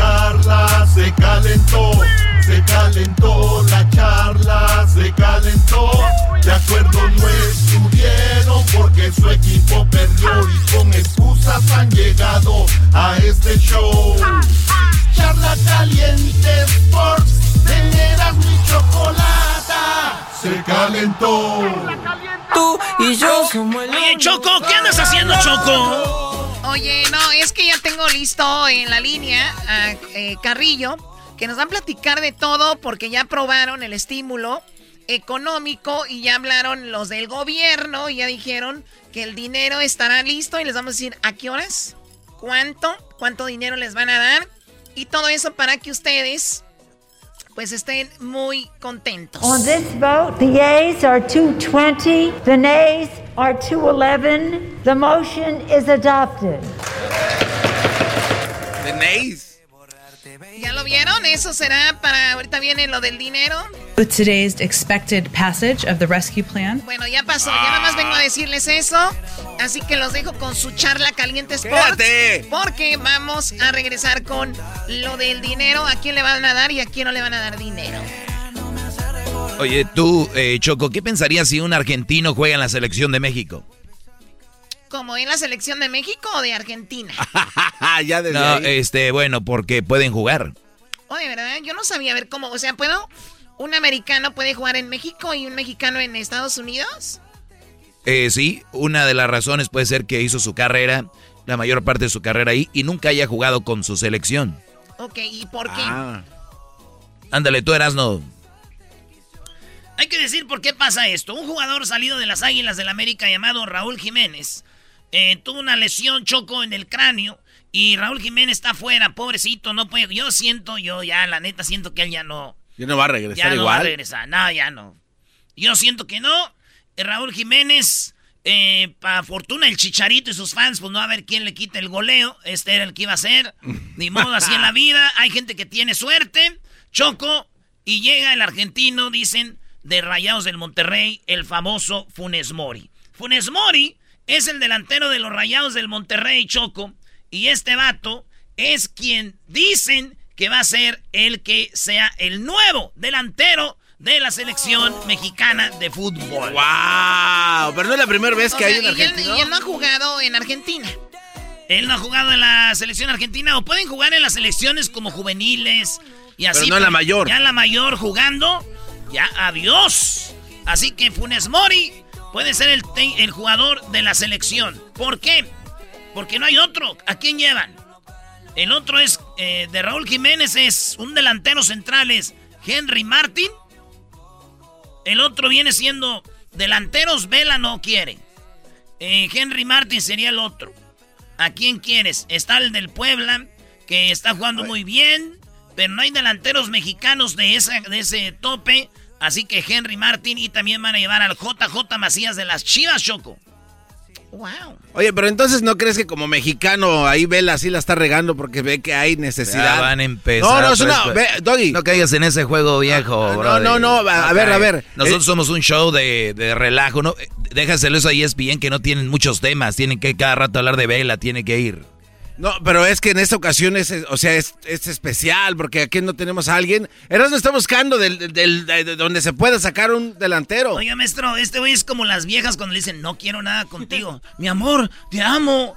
Speaker 1: charla, se calentó, se calentó la charla, se calentó. De acuerdo no estuvieron porque su equipo perdió y con excusas han llegado a este show. Charla caliente Sports, teneras mi chocolata, se calentó.
Speaker 3: Tú y yo somos el Oye, Choco, ¿qué andas haciendo, Choco?
Speaker 10: Oye, no, es que ya tengo listo en la línea a eh, Carrillo, que nos van a platicar de todo porque ya aprobaron el estímulo económico y ya hablaron los del gobierno y ya dijeron que el dinero estará listo y les vamos a decir a qué horas, cuánto, cuánto dinero les van a dar y todo eso para que ustedes pues estén muy contentos.
Speaker 22: On this vote, the yeas are 220, the nays are 211. The motion is adopted.
Speaker 5: Tenéis.
Speaker 10: ¿Ya lo vieron? Eso será para ahorita viene lo del dinero.
Speaker 23: With today's expected passage of the rescue plan.
Speaker 10: Bueno, ya pasó. Ya nada más vengo a decirles eso. Así que los dejo con su charla caliente Sports.
Speaker 5: Quédate.
Speaker 10: Porque vamos a regresar con lo del dinero. ¿A quién le van a dar y a quién no le van a dar dinero?
Speaker 4: Oye, tú, eh, Choco, ¿qué pensarías si un argentino juega en la selección de México?
Speaker 10: ¿Como en la selección de México o de Argentina?
Speaker 5: ya desde
Speaker 4: No,
Speaker 5: ahí.
Speaker 4: este, bueno, porque pueden jugar.
Speaker 10: Oye, ¿verdad? Yo no sabía ver cómo. O sea, ¿puedo? ¿Un americano puede jugar en México y un mexicano en Estados Unidos?
Speaker 4: Eh, sí, una de las razones puede ser que hizo su carrera, la mayor parte de su carrera ahí, y nunca haya jugado con su selección.
Speaker 10: Ok, ¿y por qué?
Speaker 4: Ah. Ándale, tú eras no.
Speaker 3: Hay que decir por qué pasa esto. Un jugador salido de las Águilas del América llamado Raúl Jiménez eh, tuvo una lesión choco en el cráneo y Raúl Jiménez está afuera, pobrecito, no puede. Yo siento, yo ya, la neta, siento que él ya no.
Speaker 5: Ya no va a regresar
Speaker 3: Ya no
Speaker 5: igual.
Speaker 3: va a regresar, no, ya no. Yo siento que no. Eh, Raúl Jiménez, eh, para fortuna el Chicharito y sus fans, pues no va a ver quién le quita el goleo. Este era el que iba a ser. Ni modo, así en la vida. Hay gente que tiene suerte. Choco, y llega el argentino, dicen, de Rayados del Monterrey, el famoso Funes Mori. Funes Mori es el delantero de los Rayados del Monterrey, Choco. Y este vato es quien dicen que va a ser el que sea el nuevo delantero de la selección mexicana de fútbol.
Speaker 5: ¡Wow! Pero no es la primera vez
Speaker 10: O
Speaker 5: que
Speaker 10: sea,
Speaker 5: hay
Speaker 10: él,
Speaker 5: argentino.
Speaker 10: y él no ha jugado en Argentina.
Speaker 3: Él no ha jugado en la selección argentina o pueden jugar en las selecciones como juveniles y así.
Speaker 5: Pero no en la mayor.
Speaker 3: Ya en la mayor jugando, ya adiós. Así que Funes Mori puede ser el, el jugador de la selección. ¿Por qué? Porque no hay otro. ¿A quién llevan? El otro es eh, de Raúl Jiménez, es un delantero central, es Henry Martin. El otro viene siendo delanteros, Vela no quiere. Eh, Henry Martin sería el otro. ¿A quién quieres? Está el del Puebla, que está jugando muy bien, pero no hay delanteros mexicanos de, esa, de ese tope. Así que Henry Martin y también van a llevar al JJ Macías de las Chivas, Choco.
Speaker 10: Wow.
Speaker 5: Oye, pero entonces no crees que como mexicano ahí Vela sí la está regando porque ve que hay necesidad.
Speaker 4: Ya van a empezar.
Speaker 5: No, no, es una. ve, Doggy.
Speaker 4: No caigas en ese juego viejo,
Speaker 5: Ah, no,
Speaker 4: brother.
Speaker 5: no, no, a- a ver, a ver.
Speaker 4: Nosotros
Speaker 5: Eh,
Speaker 4: somos un show de, de relajo, ¿no? Déjaselo eso a ESPN que no tienen muchos temas. Tienen que cada rato hablar de Vela, tiene que ir.
Speaker 5: No, pero es que en esta ocasión es, o sea, es, es especial porque aquí no tenemos a alguien. Erasmo está buscando del, del- del- de donde se pueda sacar un delantero.
Speaker 3: Oiga, maestro, este güey es como las viejas cuando le dicen, no quiero nada contigo. Mi amor, te amo.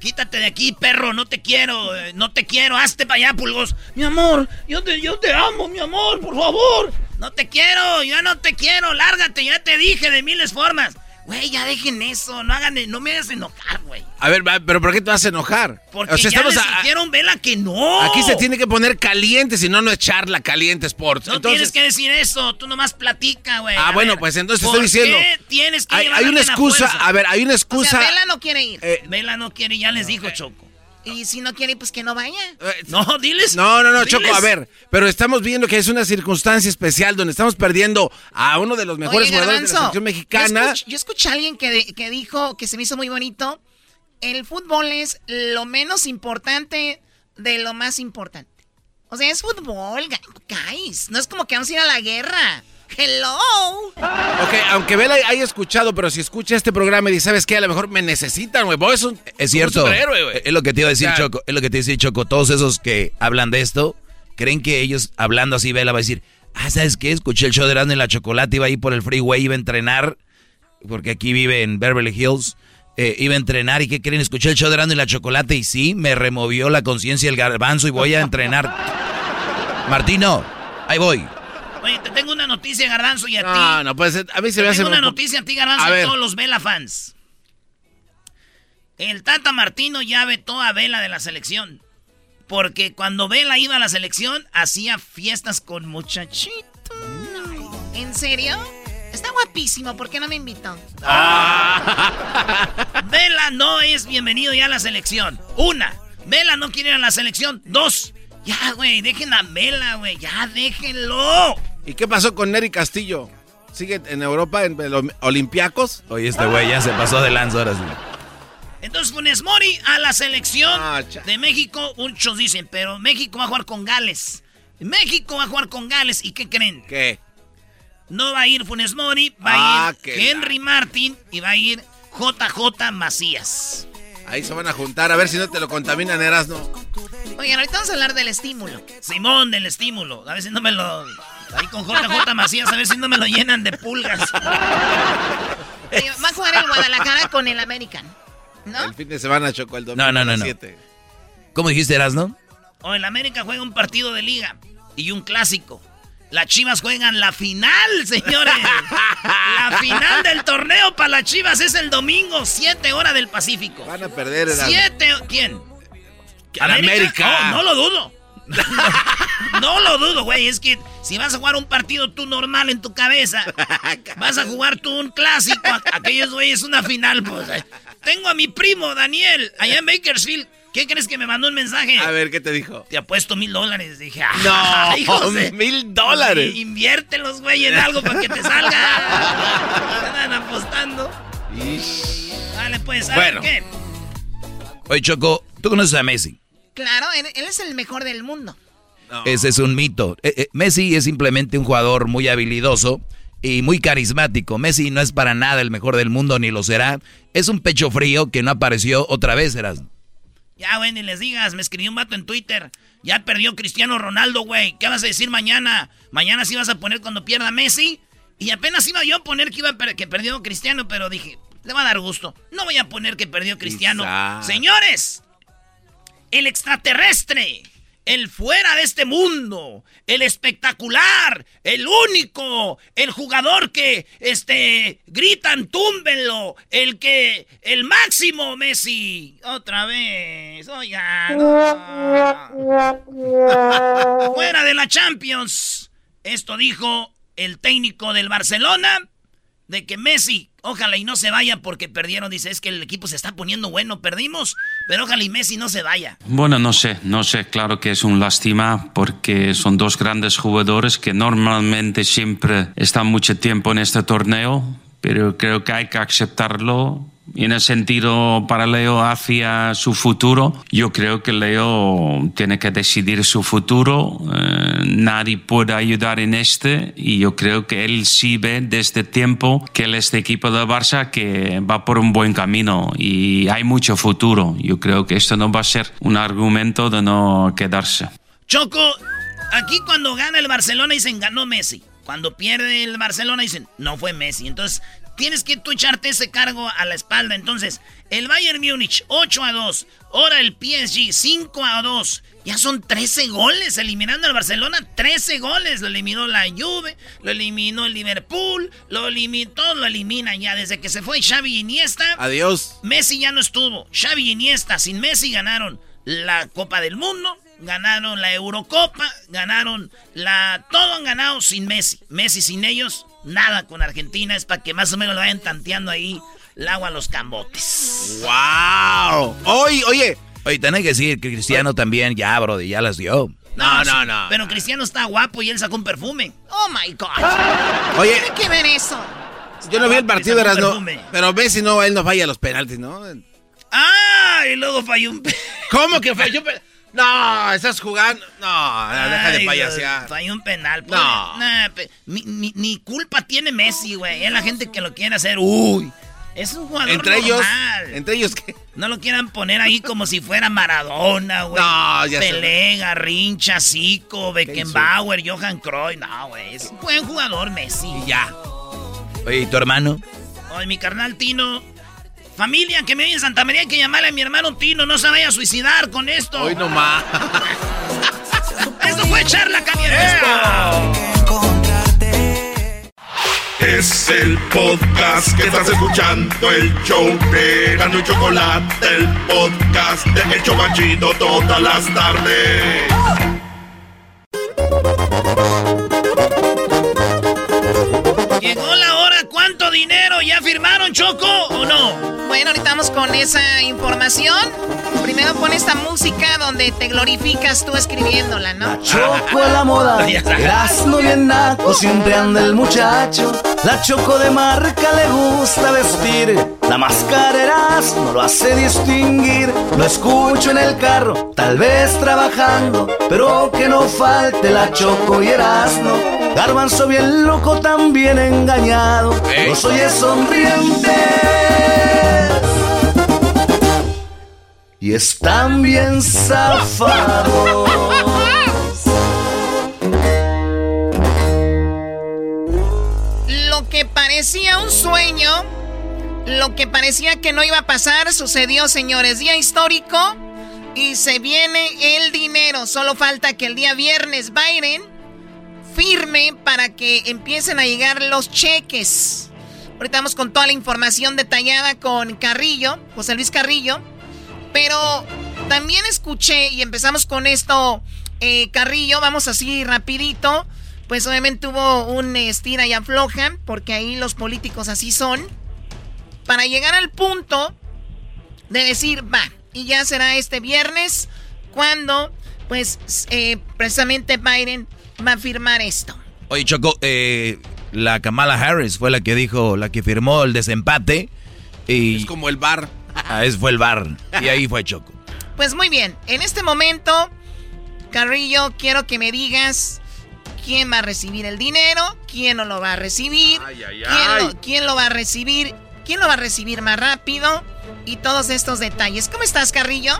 Speaker 3: Quítate de aquí, perro, no te quiero, eh, no te quiero, hazte para allá, pulgos. Mi amor, yo te, yo te amo, mi amor, por favor. No te quiero, yo no te quiero, lárgate, ya te dije de miles formas. Güey, ya dejen eso, no hagan, no me hagas enojar, güey.
Speaker 5: A ver, pero ¿por qué te vas a enojar?
Speaker 3: Porque
Speaker 5: o sea,
Speaker 3: ya
Speaker 5: estamos
Speaker 3: les
Speaker 5: a-
Speaker 3: dijeron, vela que no.
Speaker 5: aquí se tiene que poner caliente, si no, no es charla caliente sports.
Speaker 3: No
Speaker 5: Entonces,
Speaker 3: tienes que decir eso, tú nomás platica, güey.
Speaker 5: Ah,
Speaker 3: A
Speaker 5: bueno,
Speaker 3: ver,
Speaker 5: pues entonces
Speaker 3: ¿por
Speaker 5: estoy diciendo.
Speaker 3: qué tienes que
Speaker 5: hay, hay una excusa, a ver, hay una
Speaker 10: O
Speaker 5: excusa.
Speaker 10: sea, Vela no quiere ir.
Speaker 5: Eh,
Speaker 3: Vela no quiere, ya les dijo Choco.
Speaker 10: Y si no quiere, pues que no vaya.
Speaker 3: No, diles.
Speaker 5: No, no, no,
Speaker 3: diles.
Speaker 5: Choco, a ver, pero estamos viendo que es una circunstancia especial donde estamos perdiendo a uno de los mejores
Speaker 10: Oye,
Speaker 5: jugadores de la selección mexicana.
Speaker 10: Yo escuché, yo escuché a alguien que, de- que dijo que se me hizo muy bonito. El fútbol es lo menos importante de lo más importante. O sea, es fútbol, guys. No es como que vamos a ir a la guerra. Hello.
Speaker 5: Ok, aunque Vela haya escuchado, pero si escucha este programa y dice, ¿sabes qué? A lo mejor me necesitan, güey. Vos es un,
Speaker 4: Es cierto.
Speaker 5: un superhéroe, güey.
Speaker 4: Es lo que te iba a decir,
Speaker 5: O sea,
Speaker 4: Choco. Es lo que te iba a decir, Choco. Todos esos que hablan de esto, creen que ellos, hablando así, Vela va a decir, ah, ¿sabes qué? Escuché el show de Erasmo y la Chocolate, iba ahí por el freeway, iba a entrenar, porque aquí vive en Beverly Hills. eh, iba a entrenar y ¿qué creen? Escuché el show de Erasmo y la Chocolate y sí, me removió la conciencia el garbanzo y voy a entrenar. Martino, ahí voy.
Speaker 3: Oye, te tengo una noticia, Garbanzo, y a ti.
Speaker 5: No, no, pues a mí se
Speaker 3: Te
Speaker 5: me hace...
Speaker 3: tengo una noticia a ti, Garbanzo,
Speaker 5: A
Speaker 3: y a todos los Vela fans. El Tata Martino ya vetó a Vela de la selección. Porque cuando Vela iba a la selección, hacía fiestas con muchachitos.
Speaker 10: ¿En serio? Está guapísimo. ¿Por qué no me invitó?
Speaker 3: Vela no es bienvenido ya a la selección. Una, Vela no quiere ir a la selección. Dos, ya, güey, dejen a Vela, güey, ya déjenlo.
Speaker 5: ¿Y qué pasó con Nery Castillo? ¿Sigue en Europa, en los Olympiacos?
Speaker 4: Oye, este güey ya se pasó de lanza ahora sí.
Speaker 3: Entonces Funes Mori a la selección
Speaker 5: Ah,
Speaker 3: de México, muchos dicen, pero México va a jugar con Gales. México va a jugar con Gales, ¿y qué creen?
Speaker 5: ¿Qué?
Speaker 3: No va a ir Funes Mori, va
Speaker 5: Ah,
Speaker 3: a ir
Speaker 5: que
Speaker 3: Henry Martin y va a ir JJ Macías.
Speaker 5: Ahí se van a juntar, a ver si no te lo contaminan, Erasno.
Speaker 10: Oigan, ahorita vamos a hablar del estímulo.
Speaker 3: Simón del estímulo. A ver si no me lo. Ahí con JJ Macías, a ver si no me lo llenan de pulgas.
Speaker 10: Oye, Va a jugar el Guadalajara con el American. ¿No?
Speaker 5: El fin de semana chocó el domingo.
Speaker 4: No, no, no, no.
Speaker 5: siete.
Speaker 4: ¿Cómo dijiste, Erasno?
Speaker 3: O el América juega un partido de liga y un clásico. Las Chivas juegan la final, señores. La final del torneo para las Chivas es el domingo, 7 horas del Pacífico.
Speaker 5: Van a perder, Erasno.
Speaker 3: Siete, ¿quién?
Speaker 5: Al América.
Speaker 3: Oh, no lo dudo. No lo dudo, güey. Es que si vas a jugar un partido tú normal en tu cabeza, vas a jugar tú un clásico. Aquellos güeyes una final, pues. eh. Tengo a mi primo Daniel allá en Bakersfield. ¿Qué crees que me mandó un mensaje?
Speaker 5: A ver, ¿qué te dijo?
Speaker 3: Te apuesto mil dólares. Dije, ah,
Speaker 5: No,
Speaker 3: de-
Speaker 5: mil dólares.
Speaker 3: Inviértelos, güey, en algo para que te salga. Están apostando. Vale, pues, a
Speaker 4: Bueno.
Speaker 3: ver qué.
Speaker 4: Oye, Choco, ¿tú conoces a Messi?
Speaker 10: Claro, él, él es el mejor del mundo.
Speaker 4: Ese es un mito. Eh, eh, Messi es simplemente un jugador muy habilidoso y muy carismático. Messi no es para nada el mejor del mundo ni lo será. Es un pecho frío que no apareció otra vez, eras.
Speaker 3: Ya, güey, ni les digas, me escribió un vato en Twitter. Ya perdió Cristiano Ronaldo, güey. ¿Qué vas a decir mañana? Mañana sí vas a poner cuando pierda Messi. Y apenas iba yo a poner que, iba per- que perdió Cristiano, pero dije, le va a dar gusto. No voy a poner que perdió Cristiano. Señores, el extraterrestre, el fuera de este mundo, el espectacular, el único, el jugador que, este, gritan, túmbenlo, el que, el máximo Messi. Otra vez, no. fuera de la Champions. Esto dijo el técnico del Barcelona. De que Messi, ojalá y no se vaya porque perdieron. Dice, es que el equipo se está poniendo bueno, perdimos, pero ojalá y Messi no se vaya.
Speaker 24: Bueno, no sé, no sé, claro que es un lástima porque son dos grandes jugadores que normalmente siempre están mucho tiempo en este torneo, pero creo que hay que aceptarlo en el sentido para Leo hacia su futuro, yo creo que Leo tiene que decidir su futuro. Eh, nadie puede ayudar en este y yo creo que él sí ve desde tiempo que él, este equipo de Barça que va por un buen camino y hay mucho futuro. Yo creo que esto no va a ser un argumento de no quedarse.
Speaker 3: Choco, aquí cuando gana el Barcelona dicen ganó Messi. Cuando pierde el Barcelona dicen no fue Messi. Entonces tienes que tú echarte ese cargo a la espalda. Entonces, el Bayern Múnich 8 a 2. Ahora el PSG 5 a 2. Ya son 13 goles eliminando al Barcelona. 13 goles. Lo eliminó la Juve, lo eliminó el Liverpool, lo eliminó, todo lo elimina ya. Desde que se fue Xavi Iniesta.
Speaker 5: Adiós.
Speaker 3: Messi ya no estuvo. Xavi Iniesta sin Messi ganaron la Copa del Mundo, ganaron la Eurocopa, ganaron la... Todo han ganado sin Messi. Messi sin ellos nada con Argentina. Es para que más o menos le vayan tanteando ahí el agua a los cambotes.
Speaker 5: ¡Wow! Oye, oye.
Speaker 4: Oye, tenés que decir que Cristiano también ya, bro, ya las dio.
Speaker 3: No, no, no. Pero Cristiano está guapo y él sacó un perfume. Oh my God.
Speaker 5: Oye.
Speaker 3: Tiene que ver eso.
Speaker 5: Yo no vi el partido de Erasmo. Pero ve si no, él no falla los penaltis, ¿no?
Speaker 3: Ah, y luego falló un.
Speaker 5: ¿Cómo que falló? No, estás jugando. No, deja de payasear.
Speaker 3: Falló un penal. No. ni, culpa tiene Messi, güey. Es la gente que lo quiere hacer. Uy. Es un jugador
Speaker 5: entre ellos, entre ellos qué?
Speaker 3: No lo quieran poner ahí como si fuera Maradona, güey. No, ya Pelé, Garrincha, Zico, Beckenbauer, Johan Cruyff. No, güey. Es un buen jugador Messi.
Speaker 5: Y ya.
Speaker 4: Oye, ¿y tu hermano?
Speaker 3: Oye, mi carnal Tino Familia que me oye en Santa María, hay que llamarle a mi hermano Tino. No se vaya a suicidar con esto.
Speaker 5: Hoy nomás.
Speaker 3: esto fue charla
Speaker 1: Es el podcast que estás escuchando, el show de y Chocolate, el podcast de El Chocachito todas las tardes.
Speaker 3: Llegó la hora, ¿cuánto dinero? ¿Ya firmaron Choco o no? Bueno, ahorita vamos con esa información. Primero pon esta música donde te glorificas tú escribiéndola, ¿no?
Speaker 25: La choco a la moda, no bien naco, siempre anda el muchacho. La choco de marca le gusta vestir. La máscara no lo hace distinguir. Lo escucho en el carro, tal vez trabajando. Pero que no falte la choco y Erasmo. Garbanzo bien loco, también engañado. No soy sonriente y están bien zafados.
Speaker 10: Lo que parecía un sueño, lo que parecía que no iba a pasar, sucedió, señores. Día histórico y se viene el dinero. Solo falta que el día viernes Biden firme para que empiecen a llegar los cheques. Ahorita vamos con toda la información detallada con Carrillo, José Luis Carrillo. Pero también escuché, y empezamos con esto, eh, Carrillo, vamos así rapidito. Pues obviamente hubo un estira y afloja, porque ahí los políticos así son. Para llegar al punto de decir, va, y ya será este viernes cuando, pues, eh, precisamente Biden va a firmar esto.
Speaker 4: Oye, Choco, eh, la Kamala Harris fue la que dijo, la que firmó el desempate. Y...
Speaker 5: Es como el bar.
Speaker 4: Ah, ese fue el bar. Y ahí fue Choco.
Speaker 10: Pues muy bien, en este momento, Carrillo, quiero que me digas quién va a recibir el dinero, quién no lo va a recibir, quién, lo, va a recibir, quién lo va a recibir más rápido y todos estos detalles. ¿Cómo estás, Carrillo?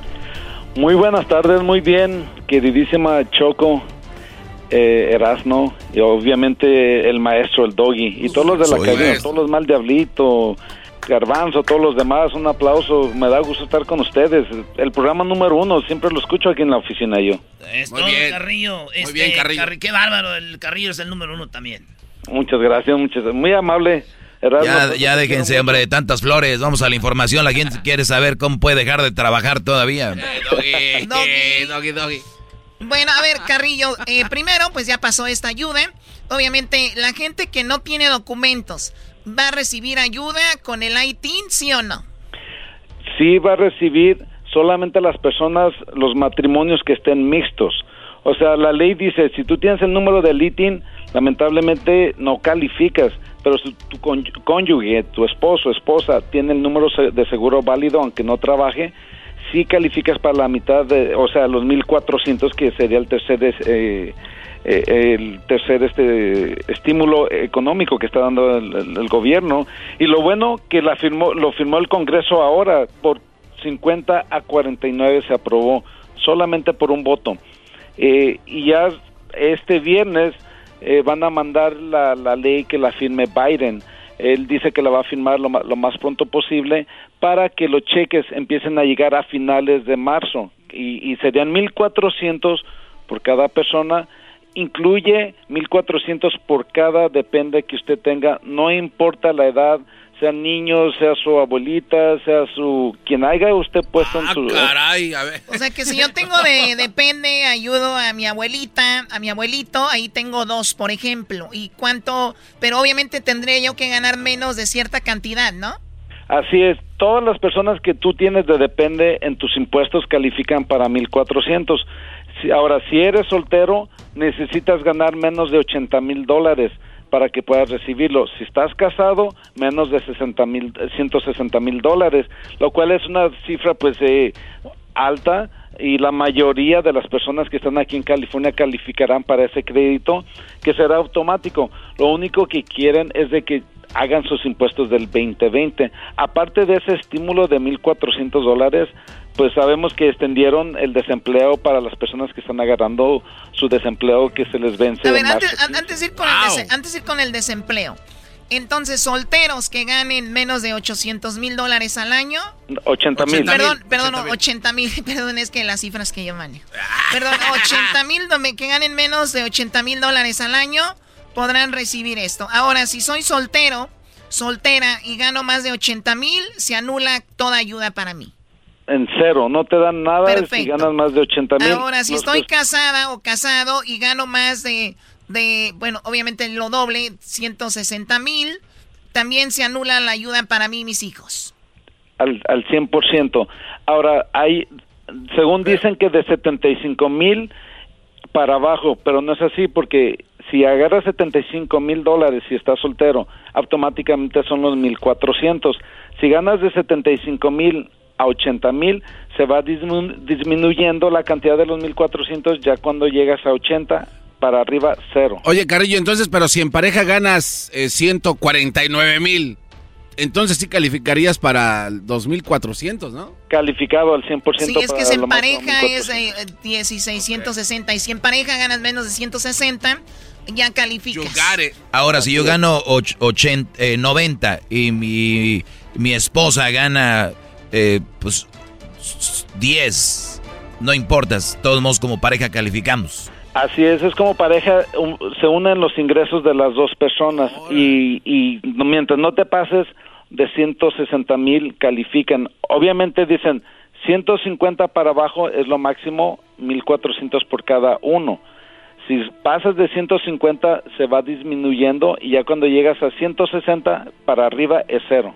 Speaker 26: Muy buenas tardes, muy bien, queridísima Choco. Eh, Erasno y obviamente el maestro, el doggy y todos los de la calle, todos los mal diablito, Garbanzo, todos los demás, un aplauso. Me da gusto estar con ustedes. El programa número uno, siempre lo escucho aquí en la oficina yo.
Speaker 3: Muy bien. Carrillo. Muy bien, este, Carrillo. qué bárbaro, el Carrillo es el número uno también.
Speaker 26: Muchas gracias, muchas Muy amable.
Speaker 4: ya, ya déjense, hombre, de tantas flores. Vamos a la información. La gente quiere saber cómo puede dejar de trabajar todavía.
Speaker 5: Eh, doggy, doggy, doggy,
Speaker 10: Bueno, a ver, Carrillo, eh, primero, pues ya pasó esta ayuda. Obviamente, la gente que no tiene documentos, ¿Va a recibir ayuda con el ITIN, sí o no?
Speaker 26: Sí, va a recibir solamente las personas, los matrimonios que estén mixtos. O sea, la ley dice, si tú tienes el número del ITIN, lamentablemente no calificas, pero si tu cónyuge, tu esposo, esposa, tiene el número de seguro válido, aunque no trabaje, sí calificas para la mitad de, o sea, los 1.400 que sería el tercer eh, eh, el tercer este estímulo económico que está dando el, gobierno. Y lo bueno que la firmó lo firmó el Congreso ahora por 50 a 49 se aprobó solamente por un voto. Eh, y ya este viernes eh, van a mandar la, la, ley que la firme Biden él dice que la va a firmar lo, lo más pronto posible para que los cheques empiecen a llegar a finales de marzo. Y, y serían 1.400 por cada persona. Incluye 1400 por cada depende que usted tenga, no importa la edad, sea niño, sea su abuelita, sea su quien haya usted puesto en
Speaker 5: ah,
Speaker 26: su
Speaker 5: caray, a ver.
Speaker 10: O sea que si yo tengo de depende, ayudo a mi abuelita, a mi abuelito, ahí tengo dos, por ejemplo. ¿Y cuánto? Pero obviamente tendría yo que ganar menos de cierta cantidad, ¿no?
Speaker 26: Así es, todas las personas que tú tienes de depende en tus impuestos califican para 1400. Ahora, si eres soltero, necesitas ganar menos de 80 mil dólares para que puedas recibirlo. Si estás casado, menos de 60 mil, 160 mil dólares, lo cual es una cifra pues eh, alta y la mayoría de las personas que están aquí en California calificarán para ese crédito que será automático. Lo único que quieren es de que hagan sus impuestos del 2020. Aparte de ese estímulo de 1.400 dólares, pues sabemos que extendieron el desempleo para las personas que están agarrando su desempleo que se les vence.
Speaker 10: A ver, antes, de ir con el antes de ir con el desempleo. Entonces, solteros que ganen menos de 800 mil dólares al año.
Speaker 26: 80 mil.
Speaker 10: Perdón, perdón, 80 mil. Perdón, es que las cifras que yo manejo. Perdón, 80 mil que ganen menos de 80 mil dólares al año podrán recibir esto. Ahora, si soy soltero, soltera y gano más de 80 mil, se anula toda ayuda para mí
Speaker 26: en cero, no te dan nada si ganas más de 80 mil.
Speaker 10: Ahora, si estoy casada o casado y gano más de, de, bueno, obviamente lo doble, 160 mil, también se anula la ayuda para mí y mis hijos.
Speaker 26: Al, al 100%. Ahora, hay, según dicen que de 75 mil para abajo, pero no es así porque si agarras 75 mil dólares y estás soltero, automáticamente son los 1.400. Si ganas de 75 mil a 80 mil, se va disminuyendo la cantidad de los 1400 ya cuando llegas a 80 para arriba cero.
Speaker 5: Oye, Carrillo, entonces, pero si en pareja ganas 149 eh, mil, entonces sí calificarías para 2400, ¿no?
Speaker 26: Calificado al 100%.
Speaker 10: Sí, es que en pareja es eh, 1660 y si en pareja ganas menos de 160, ya calificas.
Speaker 4: Ahora, si yo gano 80, 90 eh, y mi, mi esposa gana eh, pues 10, no importa, todos modos como pareja calificamos.
Speaker 26: Así es, es como pareja, se unen los ingresos de las dos personas y, y mientras no te pases de 160 mil califican. Obviamente dicen 150 para abajo es lo máximo, 1400 por cada uno. Si pasas de 150 se va disminuyendo y ya cuando llegas a 160 para arriba es cero.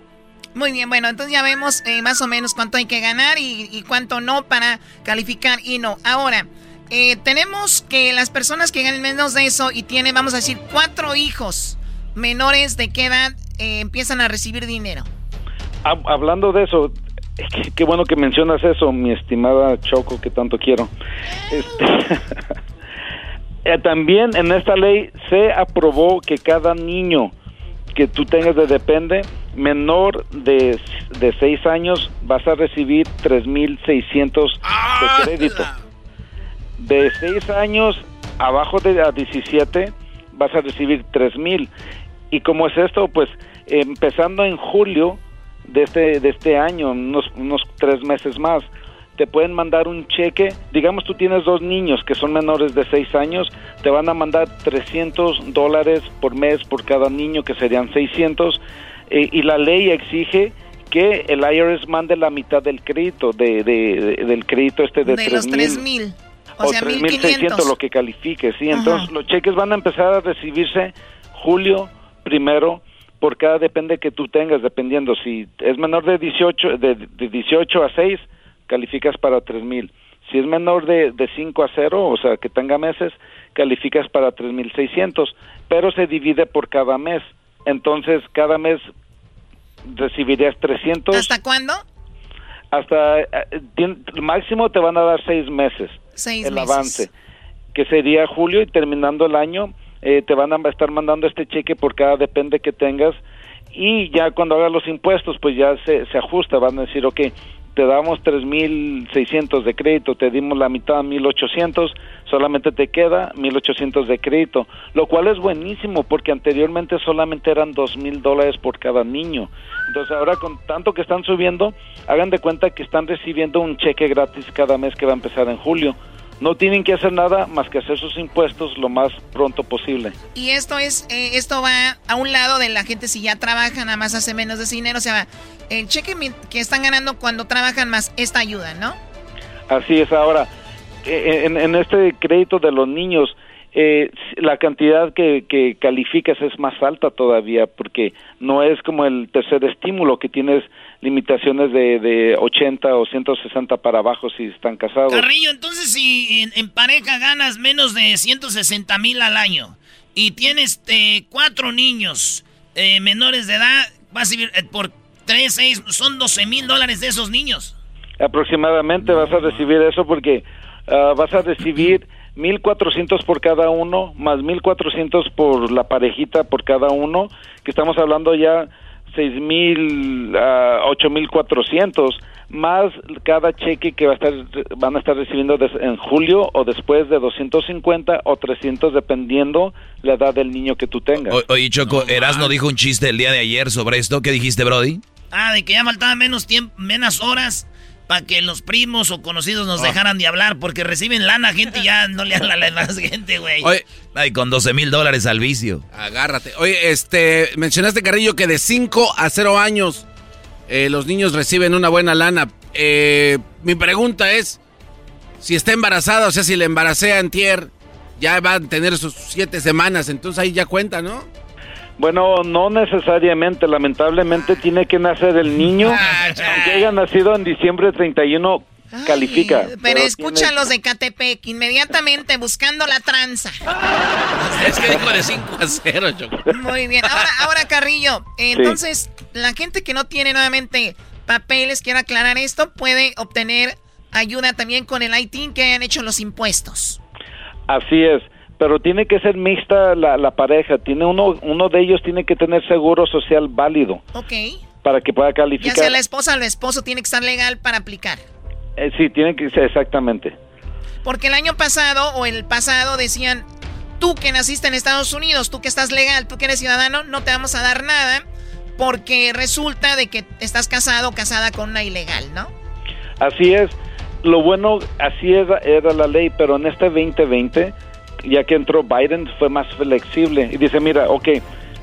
Speaker 10: Muy bien, bueno, entonces ya vemos eh, más o menos cuánto hay que ganar y, cuánto no para calificar y no. Ahora, eh, tenemos que las personas que ganen menos de eso y tienen, vamos a decir, cuatro hijos menores de qué edad eh, empiezan a recibir dinero.
Speaker 26: Hablando de eso, qué, bueno que mencionas eso, mi estimada Choco, que tanto quiero. Este, también en esta ley se aprobó que cada niño que tú tengas de depende menor de, de 6 años vas a recibir 3.600 de crédito. De 6 años abajo de a 17 vas a recibir 3.000. ¿Y cómo es esto? Pues empezando en julio de este, de este año, unos, unos tres meses más, te pueden mandar un cheque, digamos tú tienes dos niños que son menores de 6 años, te van a mandar 300 dólares por mes por cada niño, que serían 600, eh, y la ley exige que el IRS mande la mitad del crédito, de, del crédito este de,
Speaker 10: de los 3 mil. O, sea,
Speaker 26: 3.600 lo que califique, sí. Entonces los cheques van a empezar a recibirse julio primero por cada depende que tú tengas, dependiendo si es menor de 18 de, de 18 a 6 calificas para 3000. Si es menor de, de 5 a 0, o sea, que tenga meses, calificas para 3600, pero se divide por cada mes. Entonces, cada mes recibirías 300.
Speaker 10: ¿Hasta cuándo?
Speaker 26: Hasta eh, máximo te van a dar seis meses.
Speaker 10: Seis
Speaker 26: el
Speaker 10: meses.
Speaker 26: avance, que sería julio y terminando el año eh, te van a estar mandando este cheque por cada depende que tengas y ya cuando hagas los impuestos pues ya se, se ajusta, van a decir, ok, te damos 3.600 de crédito, te dimos la mitad, 1.800, solamente te queda 1.800 de crédito, lo cual es buenísimo porque anteriormente solamente eran 2.000 dólares por cada niño. Entonces ahora con tanto que están subiendo, hagan de cuenta que están recibiendo un cheque gratis cada mes que va a empezar en julio. No tienen que hacer nada más que hacer sus impuestos lo más pronto posible.
Speaker 10: Y esto es, eh, esto va a un lado de la gente si ya trabaja, nada más hace menos de dinero, o sea, el cheque que están ganando cuando trabajan más, esta ayuda, ¿no?
Speaker 26: Así es, ahora, eh, en, en este crédito de los niños, eh, la cantidad que, que calificas es más alta todavía porque no es como el tercer estímulo que tienes limitaciones de, de 80 o 160 para abajo si están casados.
Speaker 3: Carrillo, entonces si en, pareja ganas menos de 160 mil al año y tienes eh, cuatro niños eh, menores de edad, vas a vivir eh, por 3, 6, son 12 mil dólares de esos niños.
Speaker 26: Aproximadamente vas a recibir eso porque ah, vas a recibir 1.400 por cada uno, más 1.400 por la parejita por cada uno, que estamos hablando ya 6.000 a 8.400, más cada cheque que va a estar, van a estar recibiendo en julio o después de 250 o 300 dependiendo la edad del niño que tú tengas.
Speaker 4: oye Choco, Erasno dijo un chiste el día de ayer sobre esto, ¿qué dijiste Brody?
Speaker 3: Ah, de que ya faltaba menos tiempo, menos horas para que los primos o conocidos nos ah. dejaran de hablar, porque reciben lana gente ya no le habla a la demás gente, güey.
Speaker 4: Ay, con 12 mil dólares al vicio.
Speaker 5: Agárrate. Oye, este, mencionaste, Carrillo, que de 5 a 0 años eh, los niños reciben una buena lana. Eh, mi pregunta es, si está embarazada, o sea, si le embaracé a Antier, ya va a tener sus 7 semanas, entonces ahí ya cuenta, ¿no?
Speaker 26: Bueno, no necesariamente, lamentablemente tiene que nacer el niño, ah, aunque haya nacido en diciembre 31, califica.
Speaker 10: Pero, escuchan los de Catepec, inmediatamente buscando la tranza.
Speaker 5: es que dijo de 5 a 0,
Speaker 10: Muy bien, ahora, ahora Carrillo, entonces la gente que no tiene nuevamente papeles, quiero aclarar esto, puede obtener ayuda también con el ITIN que hayan hecho los impuestos.
Speaker 26: Así es pero tiene que ser mixta la, la, pareja. Tiene uno, uno de ellos tiene que tener seguro social válido.
Speaker 10: Ok.
Speaker 26: Para que pueda calificar.
Speaker 10: Ya sea la esposa o el esposo tiene que estar legal para aplicar.
Speaker 26: Eh, sí, tiene que ser exactamente.
Speaker 10: Porque el año pasado o el pasado decían, tú que naciste en Estados Unidos, tú que estás legal, tú que eres ciudadano, no te vamos a dar nada porque resulta de que estás casado o casada con una ilegal, ¿no?
Speaker 26: Así es. Lo bueno, así era, era la ley, pero en este 2020 ya que entró Biden, fue más flexible y dice, mira, ok,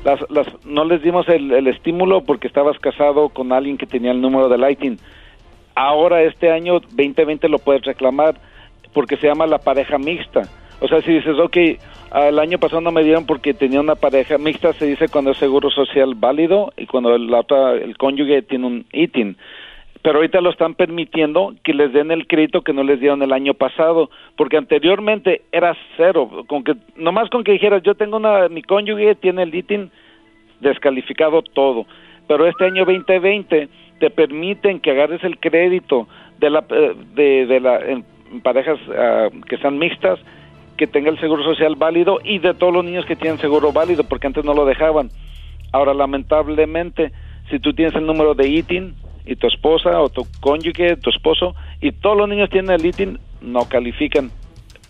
Speaker 26: las, las, no les dimos el, estímulo porque estabas casado con alguien que tenía el número de Lighting. Ahora este año 2020 lo puedes reclamar porque se llama la pareja mixta. O sea, si dices, ok, el año pasado no me dieron porque tenía una pareja mixta, se dice cuando es seguro social válido y cuando otra, el cónyuge tiene un ITIN pero ahorita lo están permitiendo que les den el crédito que no les dieron el año pasado, porque anteriormente era cero, con que nomás con que dijeras yo tengo una mi cónyuge tiene el ITIN descalificado todo, pero este año 2020 te permiten que agarres el crédito de la eh, de, de la en parejas ah, que sean mixtas que tenga el seguro social válido y de todos los niños que tienen seguro válido porque antes no lo dejaban. Ahora lamentablemente si tú tienes el número de ITIN y tu esposa o tu cónyuge, tu esposo, y todos los niños tienen el ITIN, no califican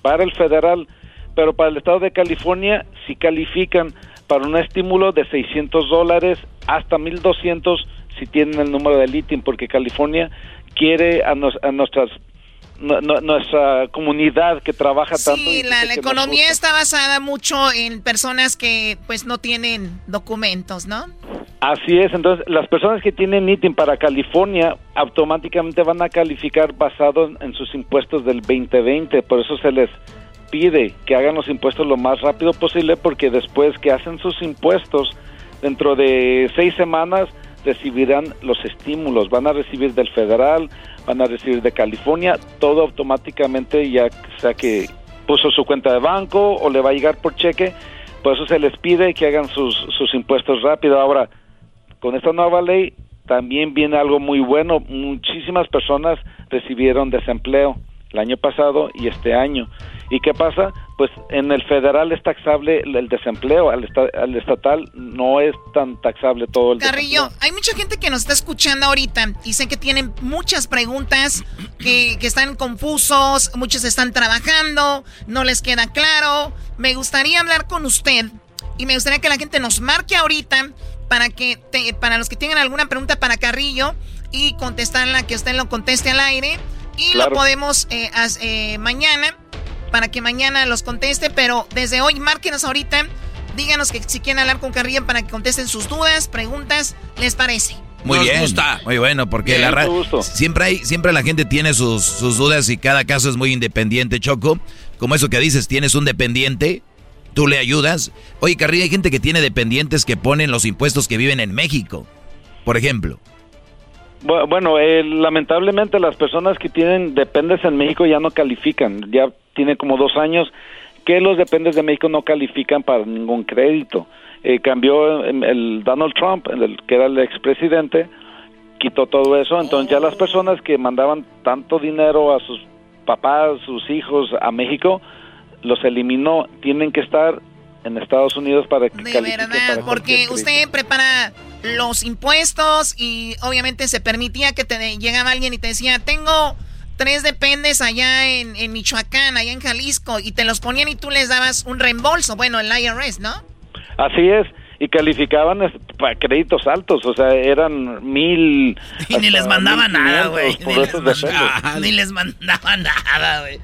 Speaker 26: para el federal, pero para el estado de California sí califican para un estímulo de 600 dólares hasta 1200 si tienen el número del ITIN, porque California quiere a, a nuestras nuestra comunidad que trabaja tanto.
Speaker 10: Sí, la, economía está basada mucho en personas que pues no tienen documentos, ¿no?
Speaker 26: Así es, entonces las personas que tienen ITIN para California automáticamente van a calificar basado en, sus impuestos del 2020, por eso se les pide que hagan los impuestos lo más rápido posible porque después que hacen sus impuestos dentro de seis semanas recibirán los estímulos, van a recibir del federal, van a recibir de California, todo automáticamente ya sea que puso su cuenta de banco o le va a llegar por cheque, por eso se les pide que hagan sus, sus impuestos rápido. Ahora, con esta nueva ley también viene algo muy bueno, muchísimas personas recibieron desempleo el año pasado y este año. ¿Y qué pasa? Pues en el federal es taxable el desempleo, al, al estatal no es tan taxable todo el
Speaker 10: Carrillo, hay mucha gente que nos está escuchando ahorita y sé que tienen muchas preguntas, que, que están confusos, muchos están trabajando, no les queda claro. Me gustaría hablar con usted y me gustaría que la gente nos marque ahorita para que para los que tengan alguna pregunta para Carrillo y contestarla, que usted lo conteste al aire y lo podemos eh, eh, mañana para que mañana los conteste, pero desde hoy márquenos ahorita, díganos que si quieren hablar con Carrillo para que contesten sus dudas, preguntas, ¿les parece?
Speaker 4: Muy bien, muy bueno, porque la siempre hay, siempre la gente tiene sus, sus dudas y cada caso es muy independiente, Choco. Como eso que dices, tienes un dependiente, tú le ayudas. Oye, Carrillo, hay gente que tiene dependientes que ponen los impuestos que viven en México, por ejemplo.
Speaker 26: Bueno, eh, lamentablemente las personas que tienen dependes en México ya no califican. Ya tiene como dos años que los dependes de México no califican para ningún crédito. Eh, cambió el, Donald Trump, el, que era el expresidente, quitó todo eso. Entonces ya las personas que mandaban tanto dinero a sus papás, sus hijos a México, los eliminó. Tienen que estar en Estados Unidos para que
Speaker 10: De verdad, porque usted prepara los impuestos y obviamente se permitía que te llegaba alguien y te decía, tengo tres dependes allá en, en Michoacán, allá en Jalisco, y te los ponían y tú les dabas un reembolso, bueno, el IRS, ¿no?
Speaker 26: Así es, y calificaban para créditos altos, o sea, eran mil...
Speaker 3: Y ni les mandaba nada, güey. Ni, ni, les mandaba nada, güey.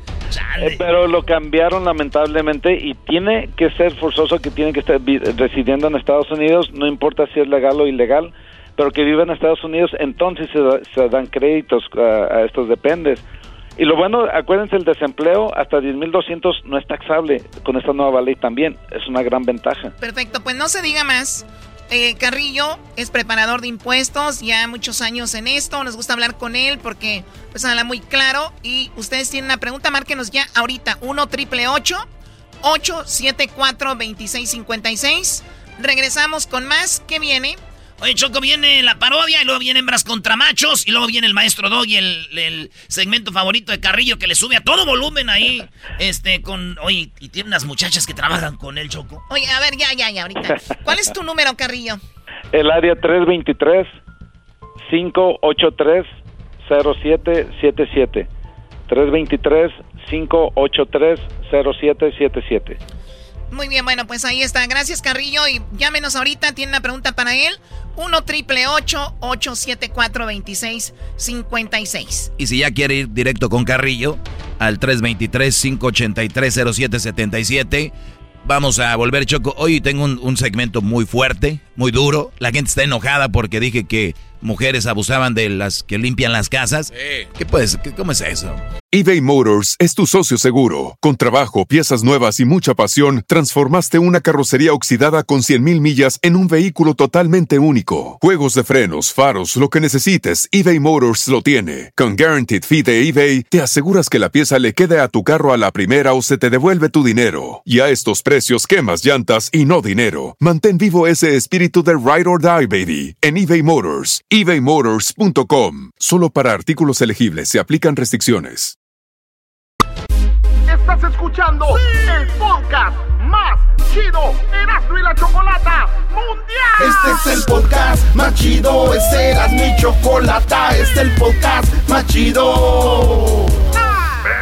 Speaker 26: Eh, pero lo cambiaron lamentablemente y tiene que ser forzoso que tiene que estar residiendo en Estados Unidos, no importa si es legal o ilegal, pero que vive en Estados Unidos, entonces se, dan créditos a, estos dependes. Y lo bueno, acuérdense, el desempleo hasta 10.200 no es taxable con esta nueva ley también. Es una gran ventaja.
Speaker 10: Perfecto, pues no se diga más. Eh, Carrillo es preparador de impuestos, ya muchos años en esto, nos gusta hablar con él porque pues habla muy claro y ustedes tienen una pregunta, márquenos ya ahorita, 1 triple 874 2656. Regresamos con más, ¿qué viene?
Speaker 3: Oye, Choco, viene la parodia y luego viene hembras contra machos y luego viene el maestro Doggy, el, el segmento favorito de Carrillo que le sube a todo volumen ahí. Este, con. Oye, y tiene unas muchachas que trabajan con él, Choco.
Speaker 10: Oye, a ver, ya, ya, ya, ahorita. ¿Cuál es tu número, Carrillo?
Speaker 26: El área 323 583 0777. 323 583 0777.
Speaker 10: Muy bien, bueno, pues ahí está. Gracias, Carrillo. Y llámenos ahorita. Tiene una pregunta para él. 1 triple 874 2656.
Speaker 4: Y si ya quiere ir directo con Carrillo, al 323-583-0777. Vamos a volver, Choco. Hoy tengo un, un segmento muy fuerte, muy duro. La gente está enojada porque dije que mujeres abusaban de las que limpian las casas. ¿Qué pues? ¿Cómo es eso?
Speaker 27: eBay Motors es tu socio seguro. Con trabajo, piezas nuevas y mucha pasión, transformaste una carrocería oxidada con 100.000 millas en un vehículo totalmente único. Juegos de frenos, faros, lo que necesites, eBay Motors lo tiene. Con Guaranteed Fee de eBay, te aseguras que la pieza le quede a tu carro a la primera o se te devuelve tu dinero. Y a estos precios, quemas llantas y no dinero. Mantén vivo ese espíritu de Ride or Die, baby, en eBay Motors ebaymotors.com. Solo para artículos elegibles se aplican restricciones.
Speaker 1: Estás escuchando el podcast más chido Erasmo y la Chocolata Mundial. Este es el podcast más chido, este es mi Chocolata, este es el podcast más chido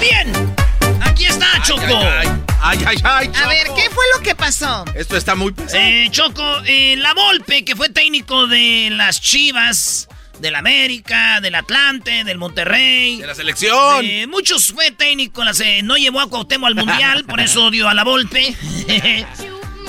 Speaker 3: Bien, aquí está Choco.
Speaker 5: Ay, ay, ay,
Speaker 10: A ver, ¿qué fue lo que pasó?
Speaker 5: Esto está muy pesado.
Speaker 3: Eh, Choco, eh, la Volpe, que fue técnico de las Chivas, del América, del Atlante, del Monterrey.
Speaker 5: De la selección.
Speaker 3: Eh, muchos fue técnico, se- no llevó a Cuauhtémoc al Mundial, por eso odio a la Volpe.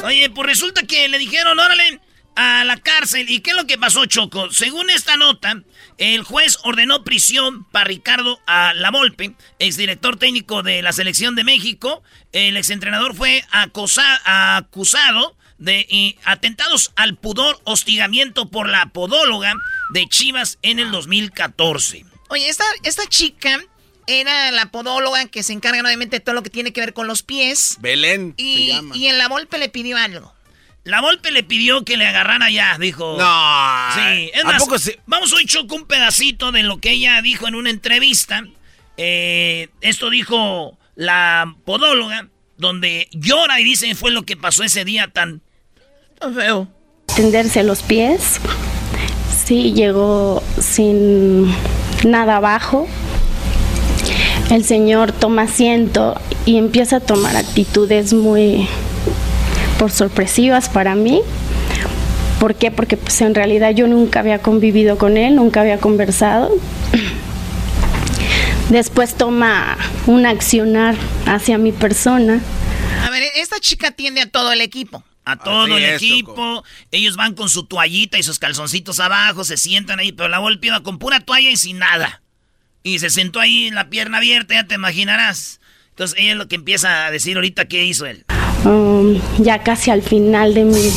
Speaker 3: Oye, pues resulta que le dijeron, órale, a la cárcel. ¿Y qué es lo que pasó, Choco? Según esta nota, el juez ordenó prisión para Ricardo a la Volpe, exdirector técnico de la selección de México. El exentrenador fue acosa- acusado de eh, atentados al pudor, hostigamiento por la podóloga de Chivas en el 2014.
Speaker 10: Oye, esta, esta chica era la podóloga que se encarga obviamente de todo lo que tiene que ver con los pies.
Speaker 5: Belén se
Speaker 10: Y,
Speaker 5: llama.
Speaker 10: y en la Volpe le pidió algo.
Speaker 3: La Volpe le pidió que le agarrara ya, dijo.
Speaker 5: No.
Speaker 3: Sí, es
Speaker 5: ¿A
Speaker 3: más,
Speaker 5: poco se-
Speaker 3: vamos hoy choco un pedacito de lo que ella dijo en una entrevista. Eh, esto dijo la podóloga, donde llora y dice fue lo que pasó ese día tan, tan feo.
Speaker 28: tenderse los pies. Sí, llegó sin nada abajo. El señor toma asiento y empieza a tomar actitudes muy por sorpresivas para mí. ¿Por qué? Porque pues en realidad yo nunca había convivido con él, nunca había conversado. Después toma un accionar hacia mi persona.
Speaker 10: A ver, esta chica atiende a todo el equipo.
Speaker 3: A todo
Speaker 5: Así
Speaker 3: el
Speaker 5: es,
Speaker 3: equipo, ellos van con su toallita y sus calzoncitos abajo, se sientan ahí, pero la Volpe iba con pura toalla y sin nada. Y se sentó ahí en la pierna abierta, ya te imaginarás. Entonces ella es lo que empieza a decir ahorita qué hizo él.
Speaker 28: Um, ya casi al final de mi,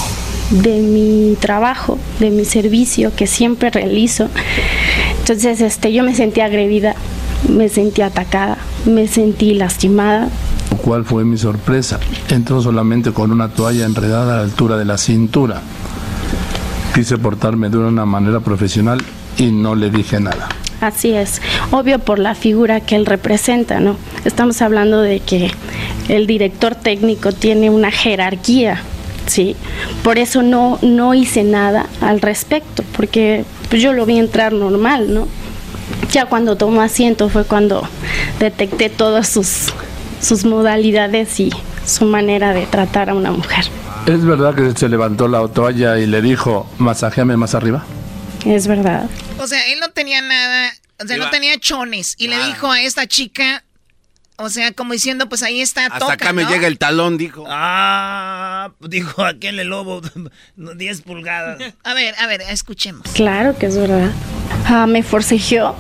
Speaker 28: de mi trabajo, de mi servicio que siempre realizo. Entonces este, yo me sentí agredida, me sentí atacada, me sentí lastimada.
Speaker 29: ¿Cuál fue mi sorpresa? Entró solamente con una toalla enredada a la altura de la cintura. Quise portarme de una manera profesional y no le dije nada.
Speaker 28: Así es, obvio por la figura que él representa, ¿no? Estamos hablando de que el director técnico tiene una jerarquía, ¿sí? Por eso no, no hice nada al respecto, porque pues, yo lo vi entrar normal, ¿no? Ya cuando tomó asiento fue cuando detecté todas sus, sus modalidades y su manera de tratar a una mujer.
Speaker 29: ¿Es verdad que se levantó la toalla y le dijo, masajeame más arriba?
Speaker 28: Es verdad.
Speaker 10: O sea, él no tenía nada, o sea, no
Speaker 5: Iba-
Speaker 10: tenía chones. Y le dijo a esta chica, o sea, como diciendo, pues ahí está,
Speaker 5: Hasta
Speaker 10: toca,
Speaker 5: acá me
Speaker 10: ¿no?
Speaker 5: llega el talón, dijo.
Speaker 3: Ah, dijo aquel el lobo, 10 pulgadas.
Speaker 10: A ver, a ver, escuchemos.
Speaker 28: Claro que es verdad. Ah, me forcejeó.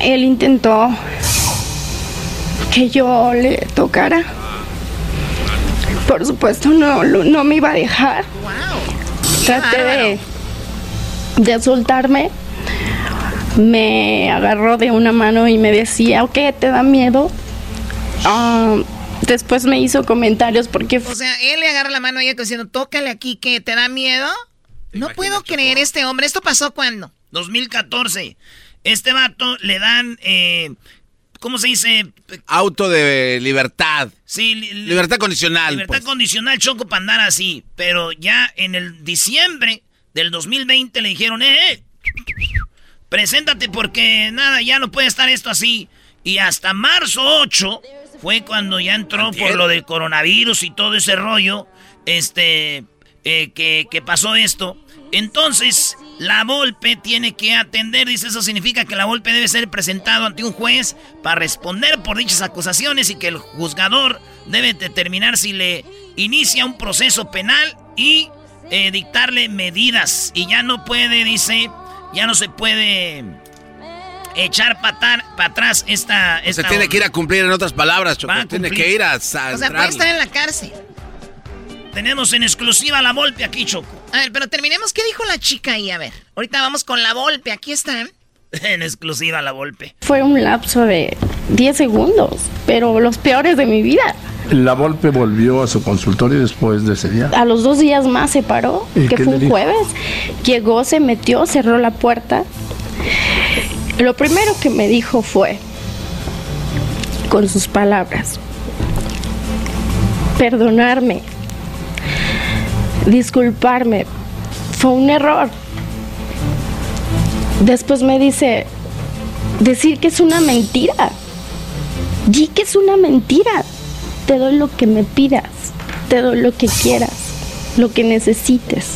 Speaker 28: Él intentó que yo le tocara. Por supuesto, no, no me iba a dejar. Traté de, de soltarme. Me agarró de una mano y me decía, ok, ¿te da miedo? Ah, después me hizo comentarios porque
Speaker 10: O sea, él le agarra la mano a ella diciendo, tócale aquí, que te da miedo. No puedo creer este hombre. ¿Esto pasó cuándo?
Speaker 3: 2014. Este vato le dan, eh, ¿cómo se dice?
Speaker 5: Auto de libertad.
Speaker 3: Sí, li- li-
Speaker 5: Libertad condicional.
Speaker 3: Libertad
Speaker 5: pues.
Speaker 3: condicional, Choco, para andar así. Pero ya en el diciembre del 2020 le dijeron, eh, eh, preséntate porque nada, ya no puede estar esto así. Y hasta marzo 8 fue cuando ya entró por lo del coronavirus y todo ese rollo, este, eh, que, que pasó esto. Entonces, la Volpe tiene que atender, dice, eso significa que la Volpe debe ser presentado ante un juez para responder por dichas acusaciones y que el juzgador debe determinar si le inicia un proceso penal y eh, dictarle medidas. Y ya no puede, dice, ya no se puede echar para atrás esta...
Speaker 5: Se tiene que ir a cumplir en otras palabras, Choco. Tiene que ir a,
Speaker 10: O sea, puede estar en la cárcel.
Speaker 3: Tenemos en exclusiva la Volpe aquí, Choco.
Speaker 10: A ver, pero terminemos. ¿Qué dijo la chica ahí? A ver, ahorita vamos con la Volpe. Aquí están.
Speaker 3: en exclusiva la Volpe.
Speaker 28: fue un lapso de 10 segundos, pero los peores de mi vida.
Speaker 29: La Volpe volvió a su consultorio después de ese día.
Speaker 28: A los dos días más se paró,
Speaker 29: ¿Y
Speaker 28: que fue un
Speaker 29: dijo?
Speaker 28: jueves. Llegó, se metió, cerró la puerta. Lo primero que me dijo fue, con sus palabras, perdonarme, disculparme, fue un error. Después me dice, decir que es una mentira. Di que es una mentira. Te doy lo que me pidas. Te doy lo que quieras. Lo que necesites.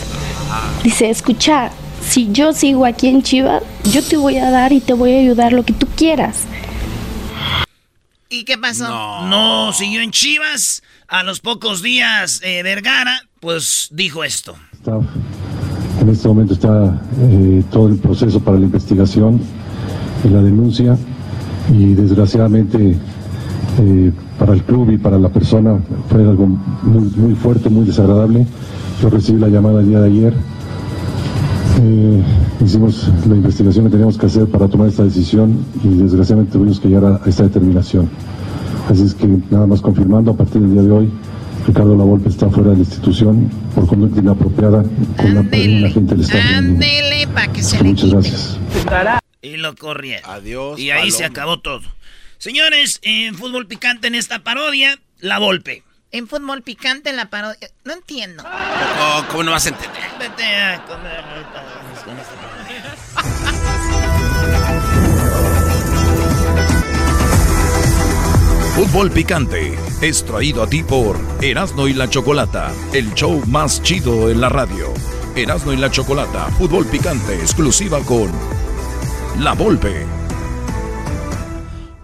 Speaker 28: Dice, escucha, si yo sigo aquí en Chivas, yo te voy a dar y te voy a ayudar lo que tú quieras.
Speaker 3: ¿Y qué pasó? No, siguió en Chivas. A los pocos días, eh, Vergara, pues dijo esto.
Speaker 30: En este momento está eh, todo el proceso para la investigación y la denuncia y desgraciadamente eh, para el club y para la persona fue algo muy, muy fuerte, muy desagradable. Yo recibí la llamada el día de ayer eh, hicimos la investigación que teníamos que hacer para tomar esta decisión y desgraciadamente tuvimos que llegar a esta determinación. Así es que nada más confirmando, a partir del día de hoy, Ricardo Lavolpe está fuera de la institución por conducta inapropiada con la, un agente del Estado.
Speaker 3: Ándele, para que se
Speaker 30: Muchas gracias.
Speaker 3: Y lo corrieron.
Speaker 5: Adiós.
Speaker 3: Y ahí se acabó todo. Señores, en fútbol picante en esta parodia, La Volpe. En fútbol picante en la parodia. No entiendo.
Speaker 5: Oh, ¿Cómo no vas a entender?
Speaker 3: Vete a comer
Speaker 15: Fútbol Picante es traído a ti por Erasmo y la Chocolata, el show más chido en la radio. Erasmo y la Chocolata, Fútbol Picante, exclusiva con La Volpe.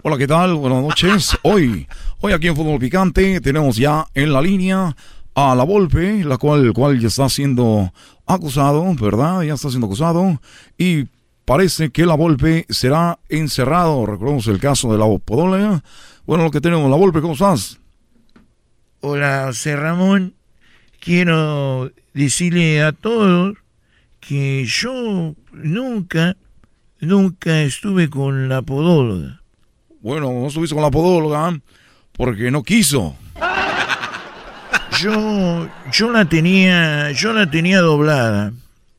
Speaker 15: Hola, ¿qué tal? Buenas noches. Hoy Hoy aquí en Fútbol Picante tenemos ya en la línea a la Volpe, la cual, cual ya está siendo acusado, ¿verdad? Ya está siendo acusado y parece que la Volpe será encerrado. Recordemos el caso de la Podóloga. Bueno, lo que tenemos, la Volpe, ¿cómo estás?
Speaker 31: Hola, José Ramón. Quiero decirle a todos que yo nunca, nunca estuve con la podóloga.
Speaker 15: Bueno, no estuviste con la podóloga porque no quiso.
Speaker 31: Yo, yo la tenía, yo la tenía doblada.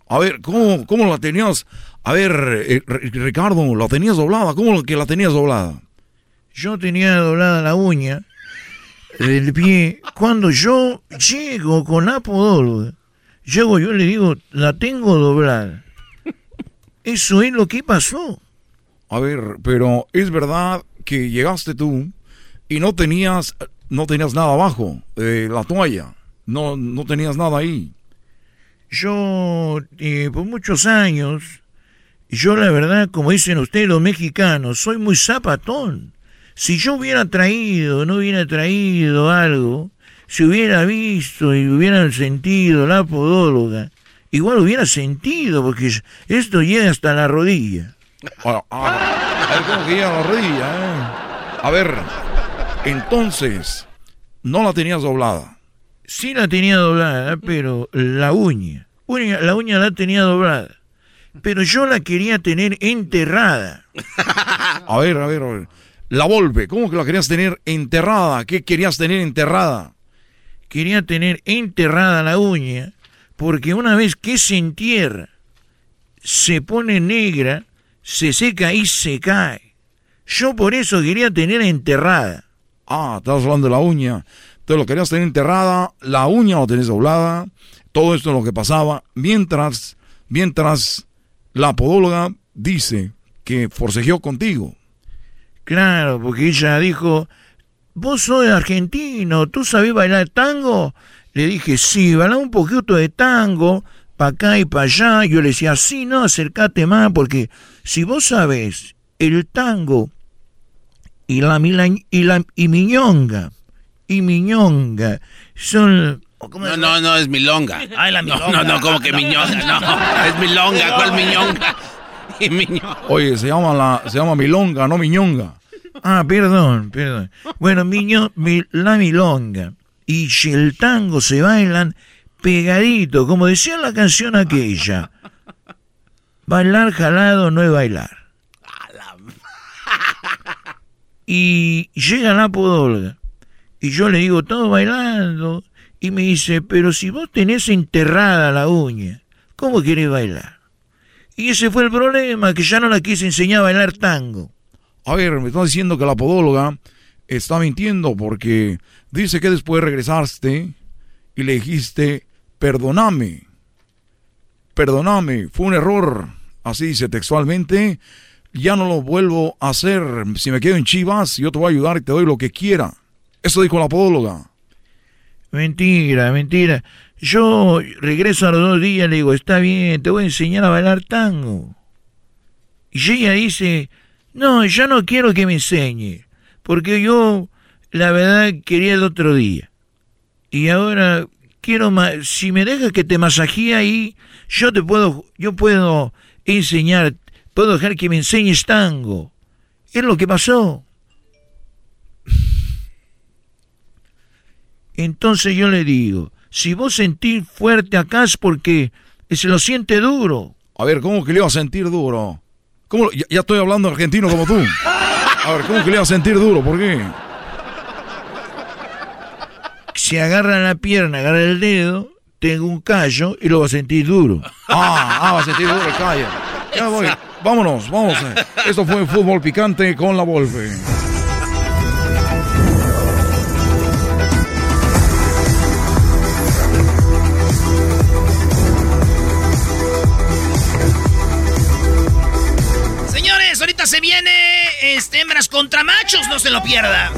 Speaker 15: A ver, ¿cómo, cómo la tenías? A ver, eh, Ricardo, ¿la tenías doblada? ¿Cómo que la tenías doblada?
Speaker 31: Yo tenía doblada la uña del pie. Cuando yo llego con la podóloga, llego yo le digo, la tengo doblada. Eso es lo que pasó.
Speaker 15: A ver, pero es verdad que llegaste tú y no tenías, no tenías nada abajo de la toalla. No, no tenías nada ahí.
Speaker 31: Yo, eh, por muchos años, yo la verdad, como dicen ustedes los mexicanos, soy muy zapatón. Si yo hubiera traído, no hubiera traído algo, si hubiera visto y hubiera sentido la podóloga, igual hubiera sentido, porque esto llega hasta la rodilla.
Speaker 15: Ah, ah, a ver, ¿cómo que llega a la rodilla? Eh? A ver, entonces, no la tenías doblada.
Speaker 31: Sí la tenía doblada, pero la uña, la uña la tenía doblada. Pero yo la quería tener enterrada.
Speaker 15: A ver, a ver, a ver. La Volpe, ¿cómo que la querías tener enterrada? ¿Qué querías tener enterrada?
Speaker 31: Quería tener enterrada la uña, porque una vez que se entierra, se pone negra, se seca y se cae. Yo por eso quería tener enterrada.
Speaker 15: Ah, estás hablando de la uña. Te lo querías tener enterrada, la uña lo tenés doblada. Todo esto es lo que pasaba mientras, mientras la podóloga dice que forcejeó contigo.
Speaker 31: Claro, porque ella dijo, vos sos argentino, ¿tú sabés bailar tango? Le dije, sí, baila un poquito de tango, para acá y para allá. Yo le decía, sí, no, acércate más, porque si vos sabés el tango y la, y la y miñonga y miñonga son
Speaker 5: no, no, no, es milonga.
Speaker 3: Ay, la milonga.
Speaker 5: No, no, no, como que miñonga, no. Es milonga, ¿cuál miñonga? Miñonga.
Speaker 15: Oye, se llama, la, se llama milonga, no miñonga.
Speaker 31: Ah, perdón, perdón. Bueno, miño, la milonga y el tango se bailan pegadito, como decía la canción aquella. Bailar jalado no es bailar. Y llega la podóloga. Y yo le digo, todo bailando. Y me dice, pero si vos tenés enterrada la uña, ¿cómo querés bailar? Y ese fue el problema, que ya no la quise enseñar a bailar tango.
Speaker 15: A ver, me está diciendo que la podóloga está mintiendo porque dice que después regresaste y le dijiste, perdóname, perdóname, fue un error. Así dice textualmente,
Speaker 32: ya no lo vuelvo a hacer. Si me quedo en Chivas, yo te voy a ayudar y te doy lo que quiera. Eso dijo la podóloga.
Speaker 31: Mentira, mentira. Yo regreso a los dos días y le digo, está bien, te voy a enseñar a bailar tango. Y ella dice, no, yo no quiero que me enseñe, porque yo, la verdad, quería el otro día. Y ahora quiero, si me dejas que te masajee ahí, yo te puedo, yo puedo enseñar, puedo dejar que me enseñes tango. Es lo que pasó. Entonces yo le digo, si vos sentís fuerte acá es porque se lo siente duro.
Speaker 32: A ver, ¿cómo que le iba a sentir duro? ¿Cómo? Ya, ya, estoy hablando argentino como tú. A ver, ¿cómo que le iba a sentir duro? ¿Por qué?
Speaker 31: Si agarra la pierna, agarra el dedo, tengo un callo y lo va a sentir duro.
Speaker 32: Ah, ah va a sentir duro el callo. Ya voy. Vámonos, vamos. Esto fue Fútbol Picante con la Volpe.
Speaker 3: Se viene este, hembras contra machos, no se lo pierda.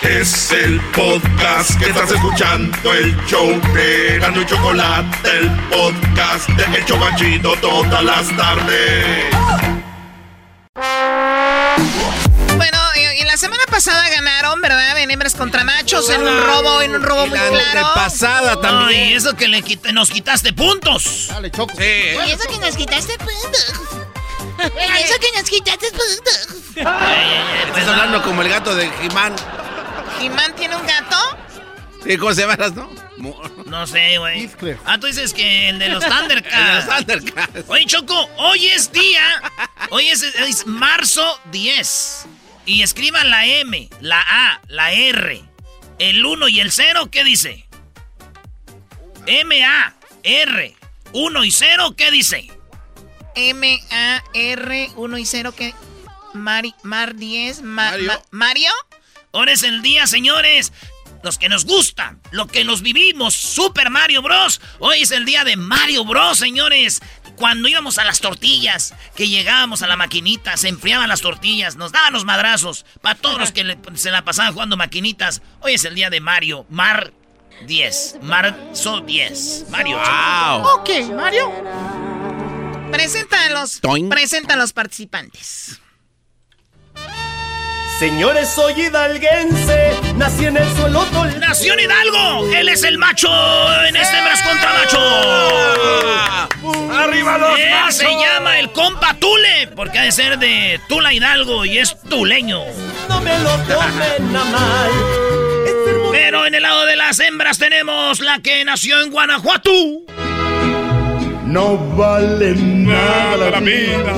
Speaker 1: Es el podcast que estás escuchando, el show de Gano y Chocolate, el podcast de El Chocachito todas las tardes.
Speaker 3: Bueno, y la semana pasada ganaron, ¿verdad? En hembras contra machos, en un robo, en un robo muy claro.
Speaker 5: pasada también.
Speaker 3: y eso que le nos quitaste puntos.
Speaker 5: Dale, Choco.
Speaker 3: Sí. Y eso que nos quitaste puntos. Eso que nos quitaste
Speaker 5: Estás hablando como el gato de Jimán.
Speaker 3: ¿Jimán tiene un gato?
Speaker 5: Sí, ¿cómo se llama, no?
Speaker 3: No sé, güey. Ah, tú dices que el de los Thundercats.
Speaker 5: los Thundercats.
Speaker 3: Oye, Choco, hoy es día. Hoy es, es, marzo 10. Y escriban la M, la A, la R, el 1 y el 0, ¿qué dice? M, A, R, 1 y 0, ¿qué dice? M-A-R 1 y 0 que... Mari, Mar 10, Mario. Mario. Ahora es el día, señores. Los que nos gustan, lo que nos vivimos, Super Mario Bros. Hoy es el día de Mario Bros, señores. Cuando íbamos a las tortillas, que llegábamos a la maquinita, se enfriaban las tortillas, nos daban los madrazos. Para todos los que se la pasaban jugando maquinitas, hoy es el día de Mario. Mar 10. Marzo 10. Mario.
Speaker 5: Wow.
Speaker 3: Ok, Mario. Presenta a los, presenta a los participantes.
Speaker 33: Señores, soy hidalguense, nací en el suelo
Speaker 3: ¡Nación Hidalgo! Él es el macho en este Hembras contra Macho.
Speaker 33: ¡Arriba los Él
Speaker 3: se llama el compa Tule, porque ha de ser de Tula Hidalgo y es tuleño.
Speaker 33: No me lo tomen a mal.
Speaker 3: Pero en el lado de las hembras tenemos la que nació en Guanajuato
Speaker 33: no vale nada la vida.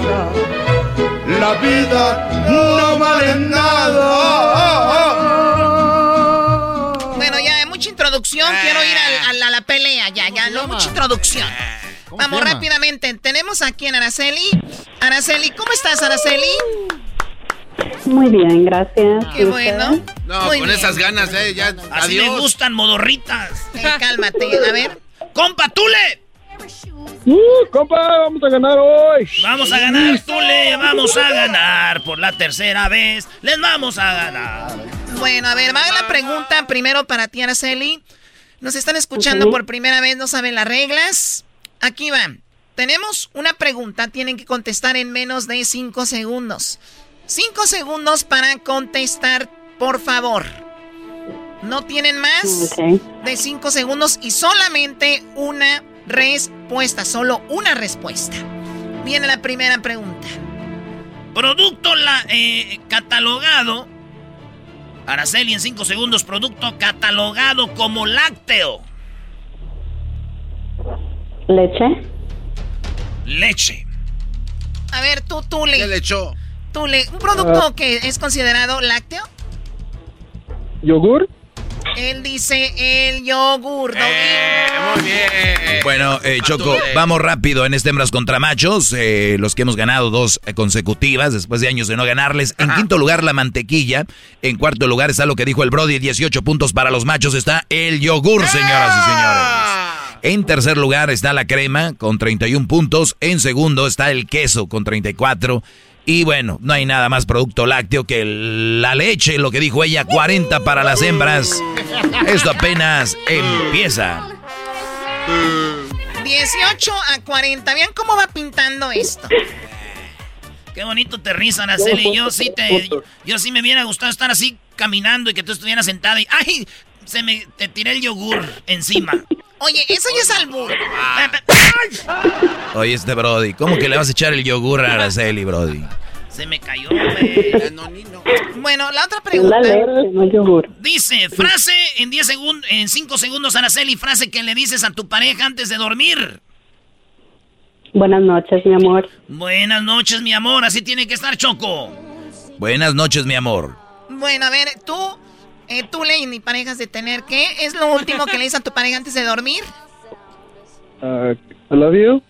Speaker 33: La vida no vale nada.
Speaker 3: Bueno, ya, mucha introducción. Quiero ir a, la pelea, ya, ya, no, mucha introducción. Vamos rápidamente. Tenemos aquí en Araceli. Araceli, ¿cómo estás, Araceli?
Speaker 34: Muy bien, gracias.
Speaker 3: Qué bueno.
Speaker 5: No, con esas ganas, eh, ya.
Speaker 3: Así me gustan modorritas. Eh, cálmate, a ver. ¡Compa Tule!
Speaker 35: ¡Uh, compa! ¡Vamos a ganar hoy!
Speaker 3: ¡Vamos a ganar, Tule! ¡Vamos a ganar! Por la tercera vez, les vamos a ganar. Bueno, a ver, va la pregunta primero para ti, Araceli. Nos están escuchando por primera vez, no saben las reglas. Aquí van. Tenemos una pregunta, tienen que contestar en menos de cinco segundos. Cinco segundos para contestar, por favor. No tienen más de cinco segundos y solamente una respuesta, solo una respuesta. Viene la primera pregunta. Producto la, eh, catalogado. Araceli en 5 segundos. Producto catalogado como lácteo.
Speaker 34: Leche.
Speaker 3: Leche. A ver, tú, tú le.
Speaker 5: ¿Qué le echó?
Speaker 3: Tú le. ¿Un producto que es considerado lácteo?
Speaker 35: ¿Yogur?
Speaker 3: Él dice el yogur.
Speaker 5: Eh, muy bien.
Speaker 4: Bueno, eh, Choco, vamos rápido en este hembras contra machos. Eh, los que hemos ganado dos consecutivas después de años de no ganarles. En quinto lugar, la mantequilla. En cuarto lugar está lo que dijo el Brody: 18 puntos para los machos. Está el yogur, señoras y señores. En tercer lugar está la crema con 31 puntos. En segundo está el queso con 34. Y bueno, no hay nada más producto lácteo que la leche, lo que dijo ella, 40 para las hembras. Esto apenas empieza.
Speaker 10: 18 a 40. Vean cómo va pintando esto. Qué bonito te risa, Araceli. Yo sí te. Yo sí me hubiera gustado estar así caminando y que tú estuvieras sentada y. ¡Ay! Se me. Te tiré el yogur encima. Oye, eso ya es albur.
Speaker 4: Oye, este Brody, ¿cómo que le vas a echar el yogur a Araceli, Brody?
Speaker 10: Se me cayó, güey. Bueno, la otra pregunta. Dice, frase en 10 segundos, en 5 segundos, Araceli, frase que le dices a tu pareja antes de dormir.
Speaker 34: Buenas noches, mi amor.
Speaker 10: Buenas noches, mi amor. Así tiene que estar Choco.
Speaker 4: Buenas noches, mi amor.
Speaker 10: Bueno, a ver, tú, eh, tú, Ley, ni parejas de tener, ¿qué es lo último que le dices a tu pareja antes de dormir?
Speaker 35: Uh, I love you.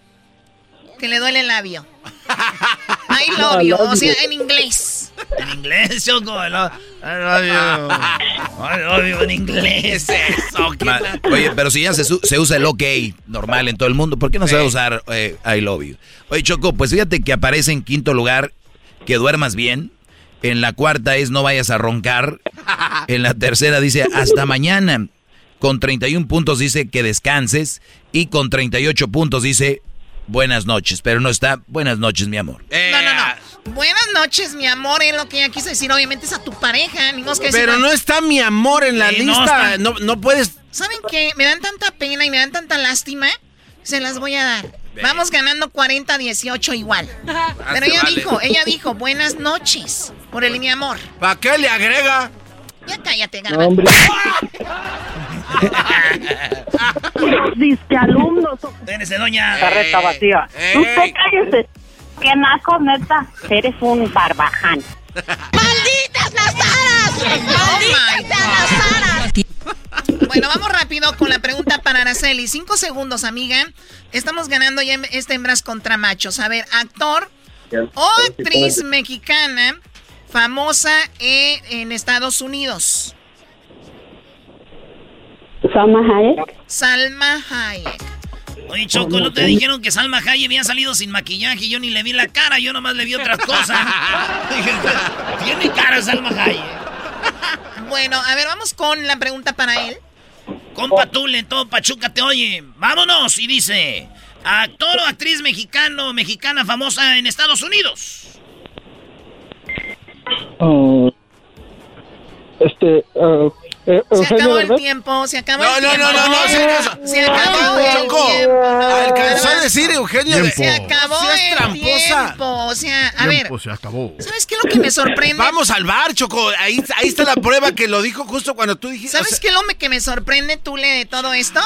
Speaker 10: Que le duele el labio. I love you, o sea, en inglés. En inglés, Choco. I love, you. I love you en inglés. Eso.
Speaker 4: Oye, pero si ya se, se, usa el OK normal en todo el mundo, ¿por qué no se va a usar eh, I love you? Oye, Choco, pues fíjate que aparece en quinto lugar que duermas bien. En la cuarta es no vayas a roncar. En la tercera dice hasta mañana. Con 31 puntos dice que descanses. Y con 38 puntos dice buenas noches, pero no está buenas noches, mi amor.
Speaker 10: No, no, no. Buenas noches, mi amor, es lo que ella quiso decir. Obviamente es a tu pareja, ni que
Speaker 5: Pero no está mi amor en la lista. No, no, puedes.
Speaker 10: ¿Saben qué? Me dan tanta pena y me dan tanta lástima. Se las voy a dar. Vamos ganando 40-18 igual. Pero ella dijo, ella dijo, buenas noches. Por el mi amor.
Speaker 5: ¿Para qué le agrega?
Speaker 10: Ya cállate, garbanzo.
Speaker 34: Disque alumnos.
Speaker 10: Espérense, doña.
Speaker 34: Carreta vacía. Usted cállese. Qué naco, neta. Eres un barbaján.
Speaker 10: ¡Malditas las aras! ¡Malditas las aras! Bueno, vamos rápido con la pregunta para Araceli. Cinco segundos, amiga. Estamos ganando ya este hembras contra machos. A ver, actor o actriz mexicana famosa en Estados Unidos.
Speaker 34: Salma Hayek.
Speaker 10: Salma Hayek. Oye, Choco, ¿no te dijeron que Salma Hayek había salido sin maquillaje? Yo ni le vi la cara, yo nomás le vi otras cosas. Tiene cara Salma Hayek. Bueno, a ver, vamos con la pregunta para él. Compa Tule, todo Pachuca te oye. Vámonos. Y dice, actor o actriz mexicano, mexicana famosa en Estados Unidos.
Speaker 35: Oh, este, uh,
Speaker 10: eh, se acabó el tiempo, se acabó el tiempo.
Speaker 5: No, no, no, no, se,
Speaker 10: se acabó el
Speaker 5: Choco.
Speaker 10: tiempo.
Speaker 5: Alcanzó a decir Eugenio
Speaker 10: de... Se acabó el tiempo. O sea, a ver.
Speaker 32: se acabó.
Speaker 10: ¿Sabes qué es lo que me sorprende?
Speaker 5: Vamos al bar, Choco. Ahí, ahí está la prueba que lo dijo justo cuando tú dijiste.
Speaker 10: ¿Sabes qué es lo que me sorprende, Tule, de todo esto?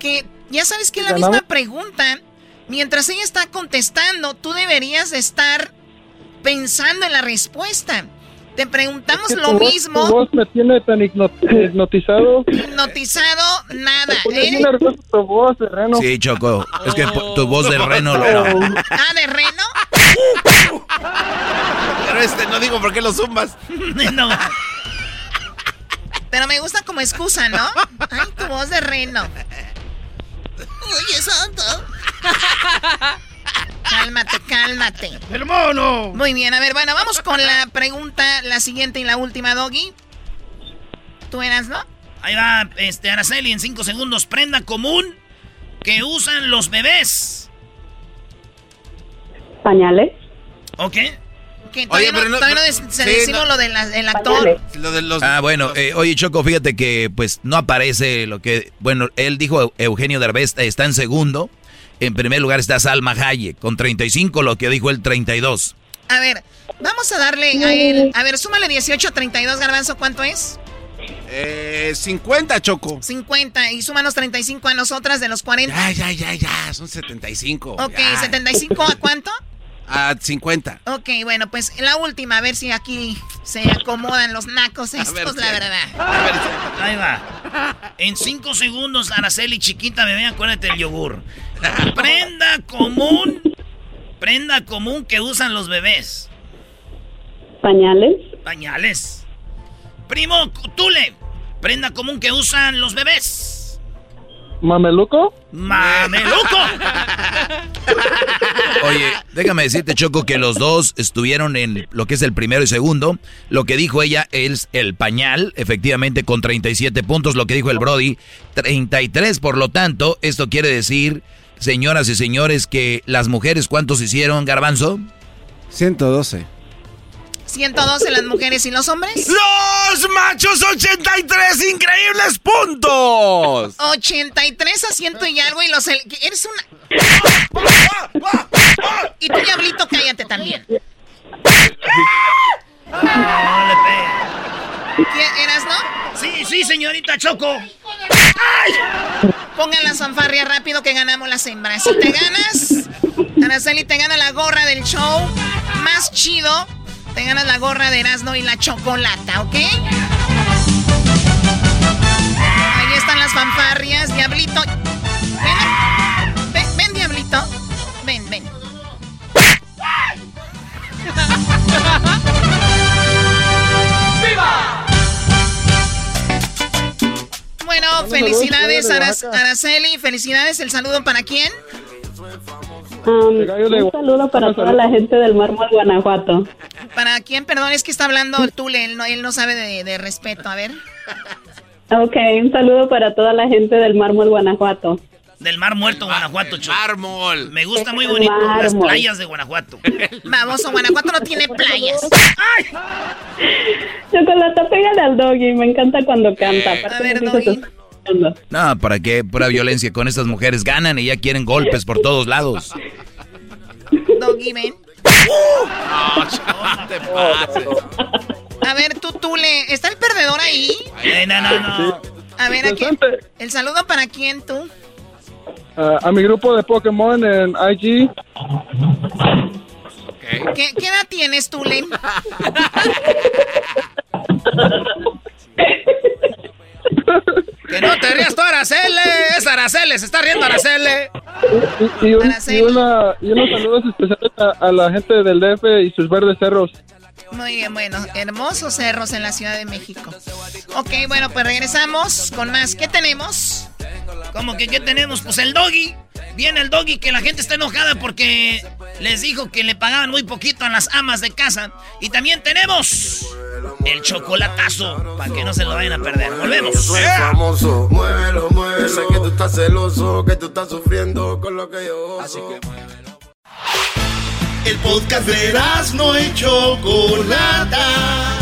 Speaker 10: Que ya sabes que la misma pregunta, mientras ella está contestando, tú deberías estar pensando en la respuesta. Te preguntamos lo mismo.
Speaker 35: Tu voz me tiene tan hipnotizado.
Speaker 10: Hipnotizado, nada.
Speaker 35: ¿eh? nervioso tu voz de reno.
Speaker 4: Sí, Choco. Es que tu voz de reno lo.
Speaker 10: Ah, de reno.
Speaker 5: Pero este, no digo por qué lo zumbas. no.
Speaker 10: Pero me gusta como excusa, ¿no? Ay, tu voz de reno. Oye, santo. Cálmate, cálmate.
Speaker 32: Hermano.
Speaker 10: Muy bien, a ver, bueno, vamos con la pregunta, la siguiente y la última, Doggy. ¿Tú eras, no? Ahí va, este, Araceli, en cinco segundos. Prenda común que usan los bebés.
Speaker 34: Pañales.
Speaker 10: Ok. Okay, oye, pero no, todavía no, se decimos lo del actor.
Speaker 4: Lo de los, ah, bueno, eh, oye, Choco, fíjate que pues no aparece lo que... Bueno, él dijo Eugenio Derbez está en segundo. En primer lugar está Salma Hayek con 35, lo que dijo el 32.
Speaker 10: A ver, vamos a darle a él. A ver, súmale 18 a 32, Garbanzo, ¿cuánto es?
Speaker 5: Eh, 50, Choco.
Speaker 10: 50 y súmanos 35 a nosotras de los 40.
Speaker 5: Ya, ya, ya, ya, son 75.
Speaker 10: Ok, ¿75 a cuánto?
Speaker 5: A 50.
Speaker 10: Ok, bueno, pues la última, a ver si aquí se acomodan los nacos estos, la verdad. A ver, ahí va. En 5 segundos, Araceli chiquita, bebé, acuérdate el yogur. Prenda común. Prenda común que usan los bebés.
Speaker 34: Pañales.
Speaker 10: Pañales. Primo, Tule. Prenda común que usan los bebés.
Speaker 35: ¿Mameluco?
Speaker 3: ¡Mameluco!
Speaker 4: Oye, déjame decirte, Choco, que los dos estuvieron en lo que es el primero y segundo. Lo que dijo ella es el pañal, efectivamente, con 37 puntos. Lo que dijo el Brody, 33. Por lo tanto, esto quiere decir, señoras y señores, que las mujeres, ¿cuántos hicieron, Garbanzo?
Speaker 5: 112.
Speaker 10: 112 las mujeres y los hombres.
Speaker 4: ¡Los machos 83 increíbles puntos!
Speaker 10: 83 a ciento y algo y los... Eres una... y tú, diablito, cállate también. ¿Eras, no?
Speaker 3: Sí, sí, señorita Choco.
Speaker 10: Pongan la fanfarria rápido que ganamos las hembras. Si te ganas, Araceli te gana la gorra del show más chido te ganas la gorra de Erasmo y la chocolata, ¿ok? Ahí están las fanfarrias, Diablito. Ven, ven, Diablito. Ven, ven. ¡Viva! Bueno, felicidades, Araceli. Felicidades. ¿El saludo para quién?
Speaker 34: Um, un saludo para toda la gente del Mármol Guanajuato.
Speaker 10: ¿Para quién? Perdón, es que está hablando Tule, él no, él no sabe de, respeto. A ver.
Speaker 34: Ok, un saludo para toda la gente del Mármol Guanajuato.
Speaker 3: Del Mar Muerto, Guanajuato, Mármol. Me gusta muy bonito las playas de Guanajuato.
Speaker 10: Vamos, Guanajuato no tiene playas. ¡Ay!
Speaker 34: Chocolata, pégale al doggy, me encanta cuando canta. Eh, a ver, doggy.
Speaker 4: No, ¿para qué? Pura violencia. Con estas mujeres ganan y ya quieren golpes por todos lados.
Speaker 10: Doggy, ven. A ver, tú, tú le. ¿Está el perdedor ahí?
Speaker 3: no, no, no.
Speaker 10: A ver, aquí. ¿El saludo para quién tú?
Speaker 35: Uh, a mi grupo de Pokémon en IG.
Speaker 10: ¿Qué, ¿Qué, edad tienes tú, Len?
Speaker 3: Que no te rías tú, Aracele. Es Aracele, se está riendo Aracele.
Speaker 35: Y, y, una, y unos saludos especiales a, la gente del DF y sus verdes cerros.
Speaker 10: Muy bien, bueno, hermosos cerros en la Ciudad de México. Ok, bueno, pues regresamos con más. ¿Qué tenemos?
Speaker 3: ¿Cómo que qué tenemos? Pues el doggy. Viene el doggy que la gente está enojada porque les dijo que le pagaban muy poquito a las amas de casa. Y también tenemos el chocolatazo para que no se lo vayan a perder. Volvemos. famoso, muévelo, muévelo. Sé que tú estás celoso, que tú estás sufriendo con lo que yo Así que muévelo.
Speaker 1: El podcast de no hecho Chocolata.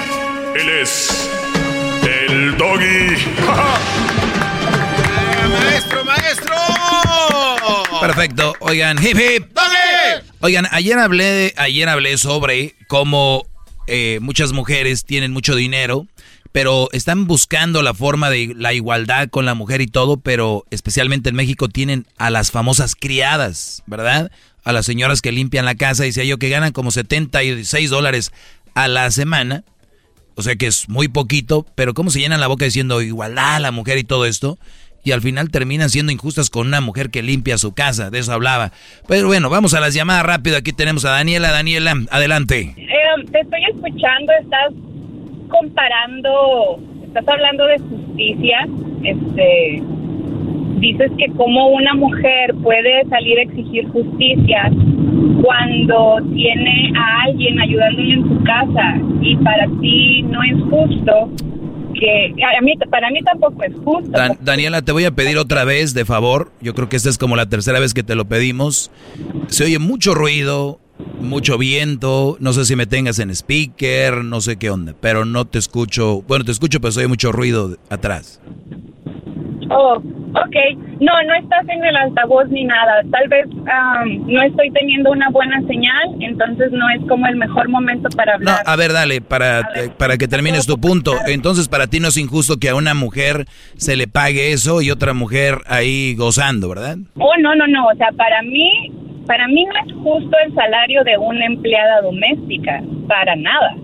Speaker 15: Él es el doggy.
Speaker 3: maestro, maestro.
Speaker 4: Perfecto. Oigan, hip hip.
Speaker 3: ¡Doggy!
Speaker 4: Oigan, ayer hablé, ayer hablé sobre cómo eh, muchas mujeres tienen mucho dinero, pero están buscando la forma de la igualdad con la mujer y todo, pero especialmente en México tienen a las famosas criadas, ¿verdad? A las señoras que limpian la casa, decía yo, que ganan como 76 dólares a la semana, o sea que es muy poquito, pero cómo se llenan la boca diciendo igualdad a la mujer y todo esto, y al final terminan siendo injustas con una mujer que limpia su casa, de eso hablaba. Pero bueno, vamos a las llamadas rápido, aquí tenemos a Daniela, Daniela, adelante.
Speaker 34: Eh, te estoy escuchando, estás comparando, estás hablando de justicia, este, dices que como una mujer puede salir a exigir justicia cuando tiene a alguien ayudándole en su casa y para ti no es justo que a mí, para mí tampoco es justo.
Speaker 4: Daniela, te voy a pedir otra vez, de favor. Yo creo que esta es como la tercera vez que te lo pedimos. Se oye mucho ruido, mucho viento. No sé si me tengas en speaker, no sé qué onda, pero no te escucho. Bueno, te escucho, pero se oye mucho ruido atrás.
Speaker 34: Oh, Ok, no, no estás en el altavoz ni nada. Tal vez no estoy teniendo una buena señal, entonces no es como el mejor momento para hablar.
Speaker 4: No, a ver, dale, para, para que termines tu punto. Entonces, para ti no es injusto que a una mujer se le pague eso y otra mujer ahí gozando, ¿verdad?
Speaker 34: Oh, no, no, no. O sea, para mí, para mí no es justo el salario de una empleada doméstica, para nada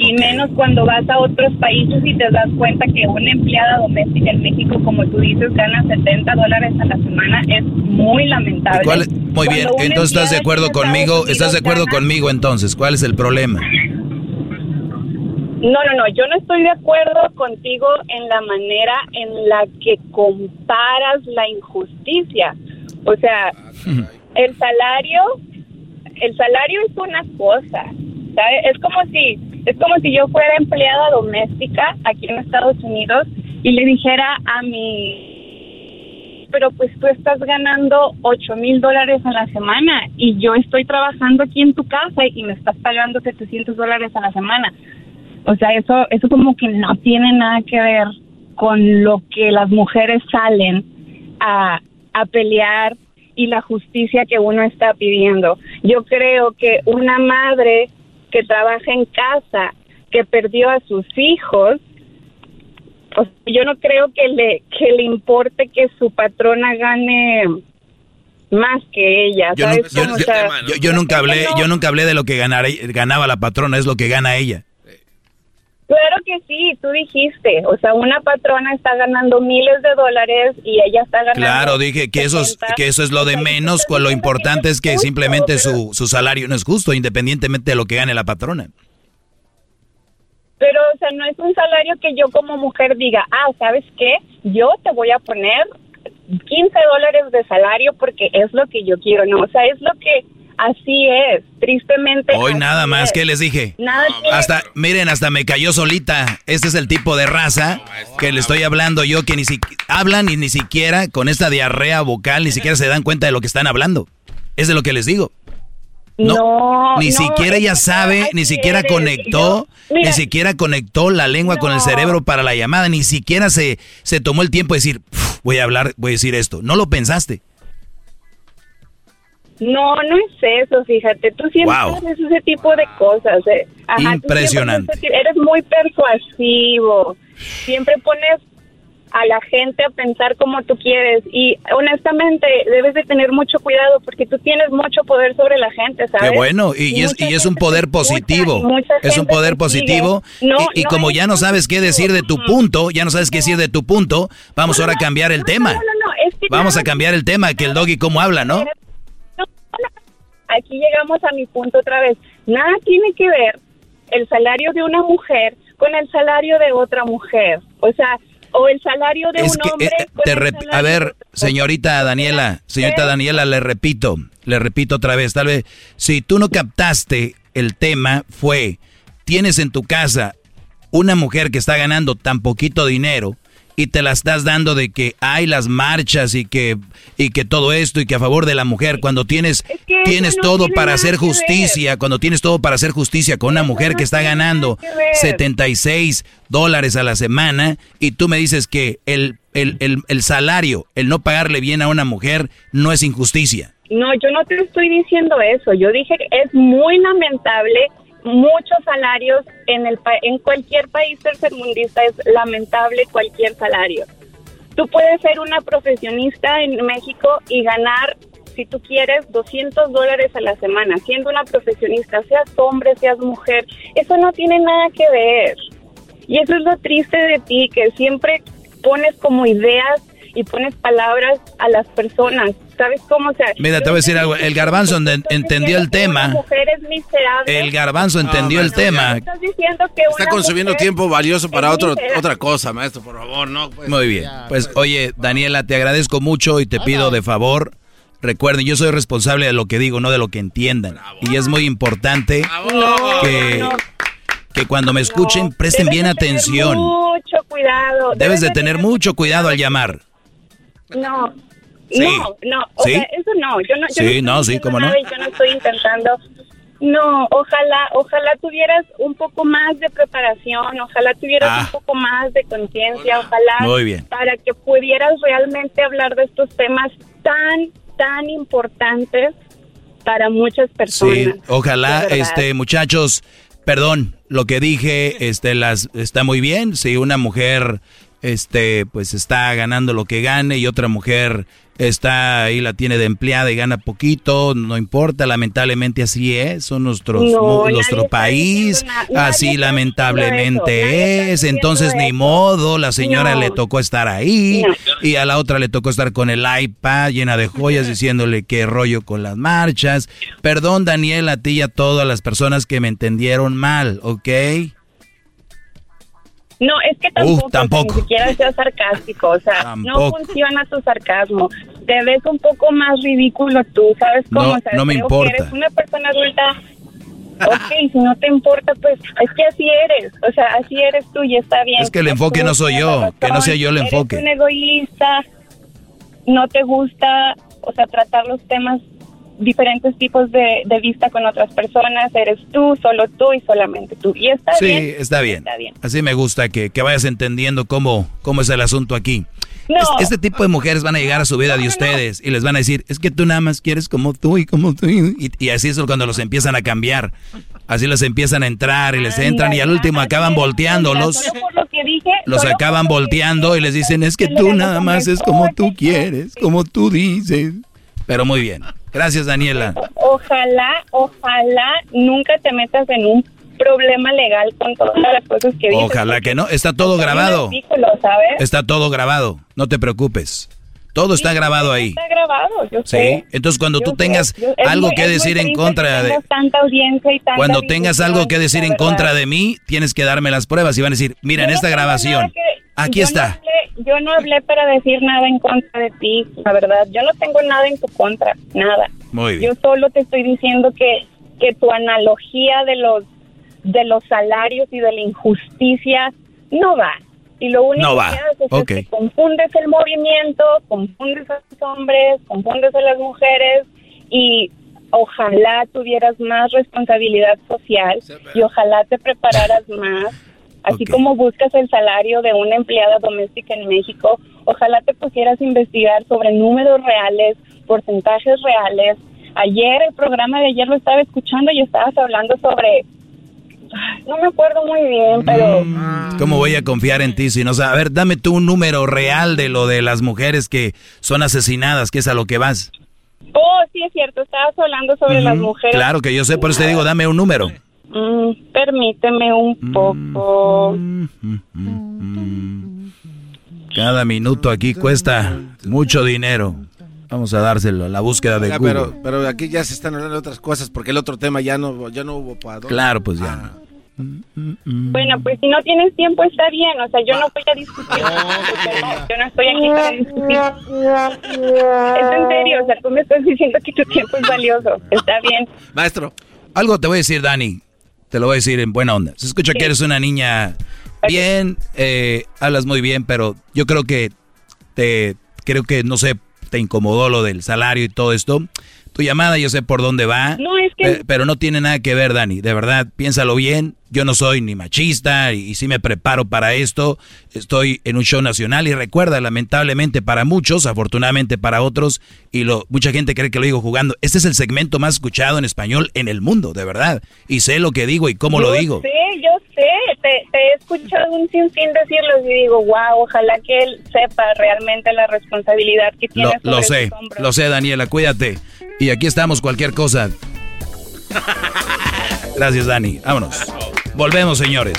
Speaker 34: y menos cuando vas a otros países y te das cuenta que una empleada doméstica en México, como tú dices, gana 70 dólares a la semana, es muy lamentable.
Speaker 4: muy bien, entonces estás de acuerdo conmigo, estás de acuerdo conmigo entonces, ¿cuál es el problema?
Speaker 34: No, no, no, yo no estoy de acuerdo contigo en la manera en la que comparas la injusticia. O sea, el salario, el salario es una cosa, ¿sabes? Es como si es como si yo fuera empleada doméstica aquí en Estados Unidos y le dijera a mi, pero pues tú estás ganando 8 mil dólares a la semana y yo estoy trabajando aquí en tu casa y me estás pagando 700 dólares a la semana. O sea, eso, eso como que no tiene nada que ver con lo que las mujeres salen a, a pelear y la justicia que uno está pidiendo. Yo creo que una madre que trabaja en casa, que perdió a sus hijos, yo no creo que le, que le importe que su patrona gane más que ella.
Speaker 4: Yo, yo, nunca hablé, yo nunca hablé de lo que ganaba la patrona, es lo que gana ella.
Speaker 34: Claro que sí, tú dijiste, o sea, una patrona está ganando miles de dólares y ella está ganando.
Speaker 4: Claro, dije que eso es, que eso es lo de menos, lo importante es que simplemente su, su salario no es justo, independientemente de lo que gane la patrona.
Speaker 34: Pero, o sea, no es un salario que yo como mujer diga, ah, ¿sabes qué? Yo te voy a poner 15 dólares de salario porque es lo que yo quiero, ¿no? O sea, es lo que Así es, tristemente.
Speaker 4: Hoy nada más, que les dije?
Speaker 34: Nada
Speaker 4: hasta, miren, hasta me cayó solita. Este es el tipo de raza que le estoy hablando yo, que ni siquiera hablan y ni siquiera con esta diarrea vocal, ni siquiera se dan cuenta de lo que están hablando. Es de lo que les digo. No, ni siquiera ella sabe, ni siquiera conectó, ni siquiera conectó la lengua con el cerebro para la llamada, ni siquiera se, se tomó el tiempo de decir, voy a hablar, voy a decir esto. No lo pensaste.
Speaker 34: No, no es eso, fíjate. Tú siempre haces ese tipo de cosas. Eh.
Speaker 4: Impresionante.
Speaker 34: Eres muy persuasivo. Siempre pones a la gente a pensar como tú quieres y honestamente debes de tener mucho cuidado porque tú tienes mucho poder sobre la gente, ¿sabes?
Speaker 4: Qué bueno, y, es, y es un poder positivo, es un poder positivo y, como ya no sabes qué decir de tu punto, ya no sabes qué decir de tu punto, vamos ahora a cambiar el tema. vamos a cambiar el tema, que el doggy cómo habla, ¿no?
Speaker 34: Aquí llegamos a mi punto otra vez. Nada tiene que ver el salario de una mujer con el salario de otra mujer. O sea, o el salario de un hombre.
Speaker 4: Eh, a ver, señorita Daniela, señorita Daniela, le repito, le repito otra vez, tal vez, si tú no captaste el tema, fue, tienes en tu casa una mujer que está ganando tan poquito dinero y te la estás dando de que hay las marchas y que y que todo esto y que a favor de la mujer cuando tienes tienes todo para hacer justicia, cuando tienes todo para hacer justicia con una mujer que está ganando 76 dólares a la semana y tú me dices que el, el, el, el salario, el no pagarle bien a una mujer no es injusticia.
Speaker 34: No, yo no te estoy diciendo eso. Yo dije que es muy lamentable muchos salarios en, el, en cualquier país tercermundista es lamentable cualquier salario. Tú puedes ser una profesionista en México y ganar, si tú quieres, 200 dólares a la semana, siendo una profesionista, seas hombre, seas mujer. Eso no tiene nada que ver. Y eso es lo triste de ti, que siempre pones como ideas y pones palabras a las personas. ¿Sabes cómo? se
Speaker 4: Mira, te voy a decir algo. El garbanzo entendió el tema. El garbanzo entendió el tema.
Speaker 5: Está consumiendo tiempo valioso para otro, otra cosa, maestro, por favor, no.
Speaker 4: Pues. Muy bien. Pues, oye, Daniela, te agradezco mucho y te pido de favor. Recuerden, yo soy responsable de lo que digo, no de lo que entiendan. Y es muy importante que, que cuando me escuchen presten bien atención.
Speaker 34: Mucho cuidado.
Speaker 4: Debes de tener mucho cuidado al llamar.
Speaker 34: No, no, no, o sea, eso no. Yo no, yo
Speaker 4: sí, no, sí, cómo no.
Speaker 34: yo no estoy intentando No, ojalá, ojalá tuvieras un poco más de preparación, ojalá tuvieras
Speaker 4: Ah.
Speaker 34: un poco más de conciencia, ojalá
Speaker 4: Muy bien.
Speaker 34: para que pudieras realmente hablar de estos temas tan, tan importantes para muchas personas.
Speaker 4: Sí, ojalá, este, muchachos, perdón, lo que dije, este, las, está muy bien. Si una mujer, este, pues está ganando lo que gane y otra mujer está ahí, la tiene de empleada y gana poquito, no importa, lamentablemente así es, son nuestros,
Speaker 34: No,
Speaker 4: nuestro país, así lamentablemente
Speaker 34: eso,
Speaker 4: es, entonces ni modo, la señora
Speaker 34: No.
Speaker 4: le tocó estar ahí
Speaker 34: No.
Speaker 4: y a la otra le tocó estar con el iPad llena de joyas diciéndole qué rollo con las marchas. Perdón, Daniel, a ti y a todas las personas que me entendieron mal, ¿ok?
Speaker 34: No, es que tampoco,
Speaker 4: Uh, tampoco.
Speaker 34: ni siquiera seas sarcástico, o sea, no funciona tu sarcasmo. Te ves un poco más ridículo tú, ¿sabes cómo?
Speaker 4: No,
Speaker 34: O sea,
Speaker 4: no me importa.
Speaker 34: Que eres una persona adulta. Ok, si no te importa, pues es que así eres, o sea, así eres tú y está bien.
Speaker 4: Es que el enfoque no soy yo, que no sea yo el enfoque.
Speaker 34: Eres un egoísta, no te gusta, o sea, tratar los temas diferentes tipos de, de vista con otras personas, eres tú, solo tú y solamente tú. Y está
Speaker 4: Sí,
Speaker 34: bien.
Speaker 4: está bien.
Speaker 34: Está bien.
Speaker 4: Así me gusta que, que vayas entendiendo cómo, cómo es el asunto aquí.
Speaker 34: No.
Speaker 4: Este tipo de mujeres van a llegar a su vida de ustedes y les van a decir, es que tú nada más quieres como tú y como tú. Y, y así es cuando los empiezan a cambiar. Así les empiezan a entrar y les entran y al último acaban volteándolos.
Speaker 34: Solo por lo que dije,
Speaker 4: Los acaban volteando y les dicen, es que tú nada más es como tú quieres, como tú dices. Pero muy bien. Gracias, Daniela.
Speaker 34: Ojalá, ojalá nunca te metas en un problema legal con todas las cosas que dices.
Speaker 4: Ojalá que no. Está todo grabado.
Speaker 34: ridículo, ¿sabes?
Speaker 4: Está todo grabado. No te preocupes. Todo está grabado ahí.
Speaker 34: Está grabado, yo
Speaker 4: Sí.
Speaker 34: sé.
Speaker 4: Entonces, cuando
Speaker 34: Yo
Speaker 4: tú
Speaker 34: sé.
Speaker 4: tengas
Speaker 34: Yo-
Speaker 4: algo
Speaker 34: muy-
Speaker 4: que decir en contra de...
Speaker 34: tanta audiencia y tanta
Speaker 4: Cuando tengas algo que decir en contra de mí, tienes que darme las pruebas y van a decir, mira, en esta grabación,
Speaker 34: que-
Speaker 4: aquí
Speaker 34: yo
Speaker 4: está.
Speaker 34: No hablé, yo no hablé para decir nada en contra de ti, la verdad. Yo no tengo nada en tu contra, nada.
Speaker 4: Muy bien.
Speaker 34: Yo solo te estoy diciendo que, que tu analogía de los de los salarios y de la injusticia no va. Y lo único
Speaker 4: No va.
Speaker 34: que haces es que confundes el movimiento, confundes a los hombres, confundes a las mujeres y ojalá tuvieras más responsabilidad social y ojalá te prepararas más. Así como buscas el salario de una empleada doméstica en México, ojalá te pusieras a investigar sobre números reales, porcentajes reales. Ayer, el programa de ayer lo estaba escuchando y estabas hablando sobre... No me acuerdo muy bien, pero...
Speaker 4: ¿Cómo voy a confiar en ti si no sabes? A ver, dame tú un número real de lo de las mujeres que son asesinadas, que es a lo que vas.
Speaker 34: Oh, sí, es cierto, estabas hablando sobre las mujeres.
Speaker 4: Claro que yo sé, por eso te digo, dame un número.
Speaker 34: Mm, permíteme un
Speaker 4: Mm.
Speaker 34: poco.
Speaker 4: Cada minuto aquí cuesta mucho dinero. Vamos a dárselo, la búsqueda de
Speaker 5: Oiga,
Speaker 4: Google.
Speaker 5: pero, pero aquí ya se están hablando de otras cosas porque el otro tema ya no, ya no hubo para.
Speaker 4: Claro, pues ya.
Speaker 34: Bueno, pues si no tienes tiempo está bien, o sea, yo no voy a discutir. no, yo no estoy aquí para discutir. Es en serio, o sea, tú me estás diciendo que tu tiempo es valioso. Está bien.
Speaker 5: Maestro.
Speaker 4: Algo te voy a decir, Dani. Te lo voy a decir en buena onda. Se escucha que eres una niña bien, eh, hablas muy bien, pero yo creo que te, creo que, no sé, te incomodó lo del salario y todo esto. Tu llamada yo sé por dónde va.
Speaker 34: No, es que-
Speaker 4: pe- pero no tiene nada que ver, Dani. De verdad, piénsalo bien. Yo no soy ni machista y, y sí me preparo para esto. Estoy en un show nacional y recuerda, lamentablemente para muchos, afortunadamente para otros, y lo, mucha gente cree que lo digo jugando. Este es el segmento más escuchado en español en el mundo, de verdad. Y sé lo que digo y cómo lo
Speaker 34: Yo
Speaker 4: digo.
Speaker 34: sé, yo sé. Te, te he escuchado un sinfín decirlo y digo, wow, ojalá que él sepa realmente la responsabilidad que tiene
Speaker 4: Lo, lo
Speaker 34: sobre
Speaker 4: sé,
Speaker 34: sus hombros.
Speaker 4: lo sé, Daniela, cuídate. Y aquí estamos, cualquier cosa. Gracias, Dani. Vámonos. Volvemos, señores.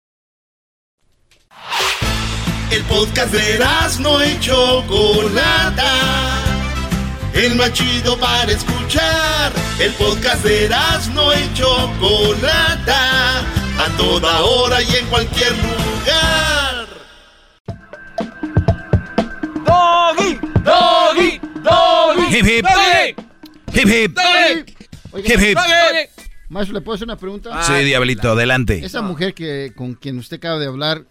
Speaker 1: El podcast de no y Chocolata. el más chido para escuchar. El podcast de no y Chocolata, a toda hora y en cualquier lugar.
Speaker 33: Doggy, doggy, doggy.
Speaker 4: Hip hip. Hip hip. Hip hip.
Speaker 36: Maestro, ¿le puedo hacer una pregunta?
Speaker 4: Sí, diablito, adelante.
Speaker 36: Esa mujer que con quien usted acaba de hablar,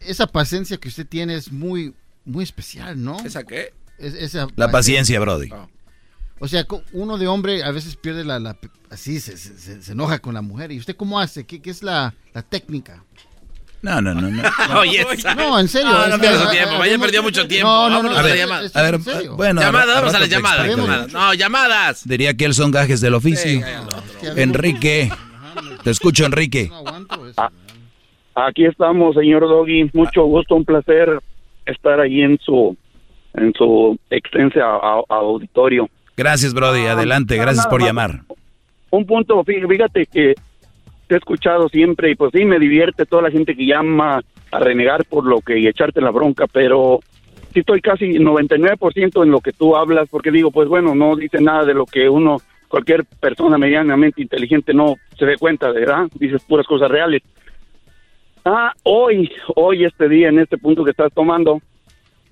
Speaker 36: esa paciencia que usted tiene es muy, muy especial, ¿no?
Speaker 5: ¿Esa qué?
Speaker 36: Es- esa
Speaker 4: La paciencia, Brody.
Speaker 36: O sea, uno de hombre a veces pierde la, la- así, se, se- se- se enoja con la mujer. ¿Y usted cómo hace? ¿Qué, qué es la, la técnica?
Speaker 4: No, no, no, no.
Speaker 5: Oye,
Speaker 36: No, en serio.
Speaker 5: No, no pierdas su
Speaker 36: ah,
Speaker 5: tiempo.
Speaker 36: ah,
Speaker 5: Vaya perdió mucho tiempo.
Speaker 36: No, no, no.
Speaker 4: A ver,
Speaker 5: llamada.
Speaker 4: a ver, bueno,
Speaker 5: llamadas,
Speaker 4: al
Speaker 5: vamos a las llamadas. No, llamadas.
Speaker 4: Diría que él son gajes del oficio. Enrique. Te escucho, Enrique.
Speaker 37: Aquí estamos, señor Doggy. Mucho gusto, un placer estar ahí en su en su extensa a- a- auditorio.
Speaker 4: Gracias, Brody. Adelante.
Speaker 37: nada,
Speaker 4: Gracias por llamar.
Speaker 37: Un punto, fí- fíjate que te he escuchado siempre y pues sí me divierte toda la gente que llama a renegar por lo que y echarte la bronca, pero sí estoy casi 99% en lo que tú hablas porque digo, pues bueno, no dice nada de lo que uno cualquier persona medianamente inteligente no se dé cuenta, ¿verdad? Dices puras cosas reales. Ah, hoy, hoy este día, en este punto que estás tomando,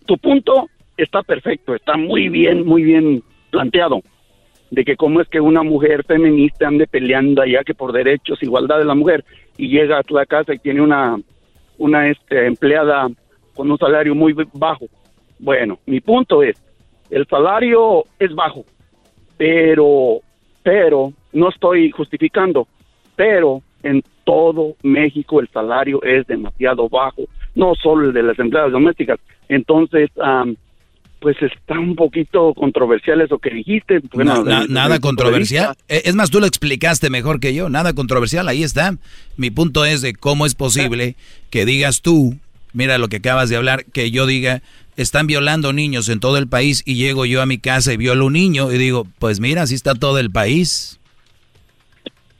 Speaker 37: tu punto está perfecto, está muy bien, muy bien planteado, de que cómo es que una mujer feminista ande peleando allá que por derechos, igualdad de la mujer, y llega a la casa y tiene una, una este, empleada con un salario muy bajo. Bueno, mi punto es, el salario es bajo, pero, pero, no estoy justificando, pero en todo México el salario es demasiado bajo, no solo el de las empleadas domésticas. Entonces, am, pues está un poquito controversial eso que dijiste. Bueno,
Speaker 4: na- nada controversial. Eh, Es más, tú lo explicaste mejor que yo. Nada controversial, ahí está. Mi punto es de cómo es posible que digas tú, mira lo que acabas de hablar, que yo diga, están violando niños en todo el país y llego yo a mi casa y violo un niño y digo, pues mira, así está todo el país.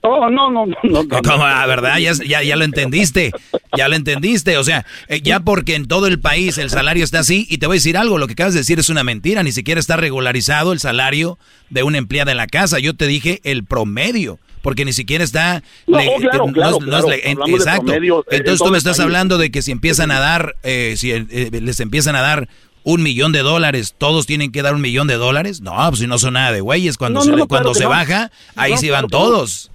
Speaker 37: Oh, no, no, no, no. no.
Speaker 4: Ah, ¿verdad? Ya, ya, ya lo entendiste. Ya lo entendiste. O sea, eh, ya porque en todo el país el salario está así, y te voy a decir algo, lo que acabas de decir es una mentira. Ni siquiera está regularizado el salario de una empleada en la casa. Yo te dije el promedio. Porque ni siquiera está...
Speaker 37: No,
Speaker 4: le-
Speaker 37: claro,
Speaker 4: no es-
Speaker 37: claro,
Speaker 4: no es
Speaker 37: claro.
Speaker 4: le- en-
Speaker 37: Hablamos de
Speaker 4: exacto.
Speaker 37: promedio, eh, en
Speaker 4: Entonces tú me estás
Speaker 37: país.
Speaker 4: hablando de que si empiezan a dar, eh, si eh, les empiezan a dar un millón de dólares, todos tienen que dar un millón de dólares. No, pues si no son nada de güeyes. Cuando se, cuando se baja, ahí sí van todos.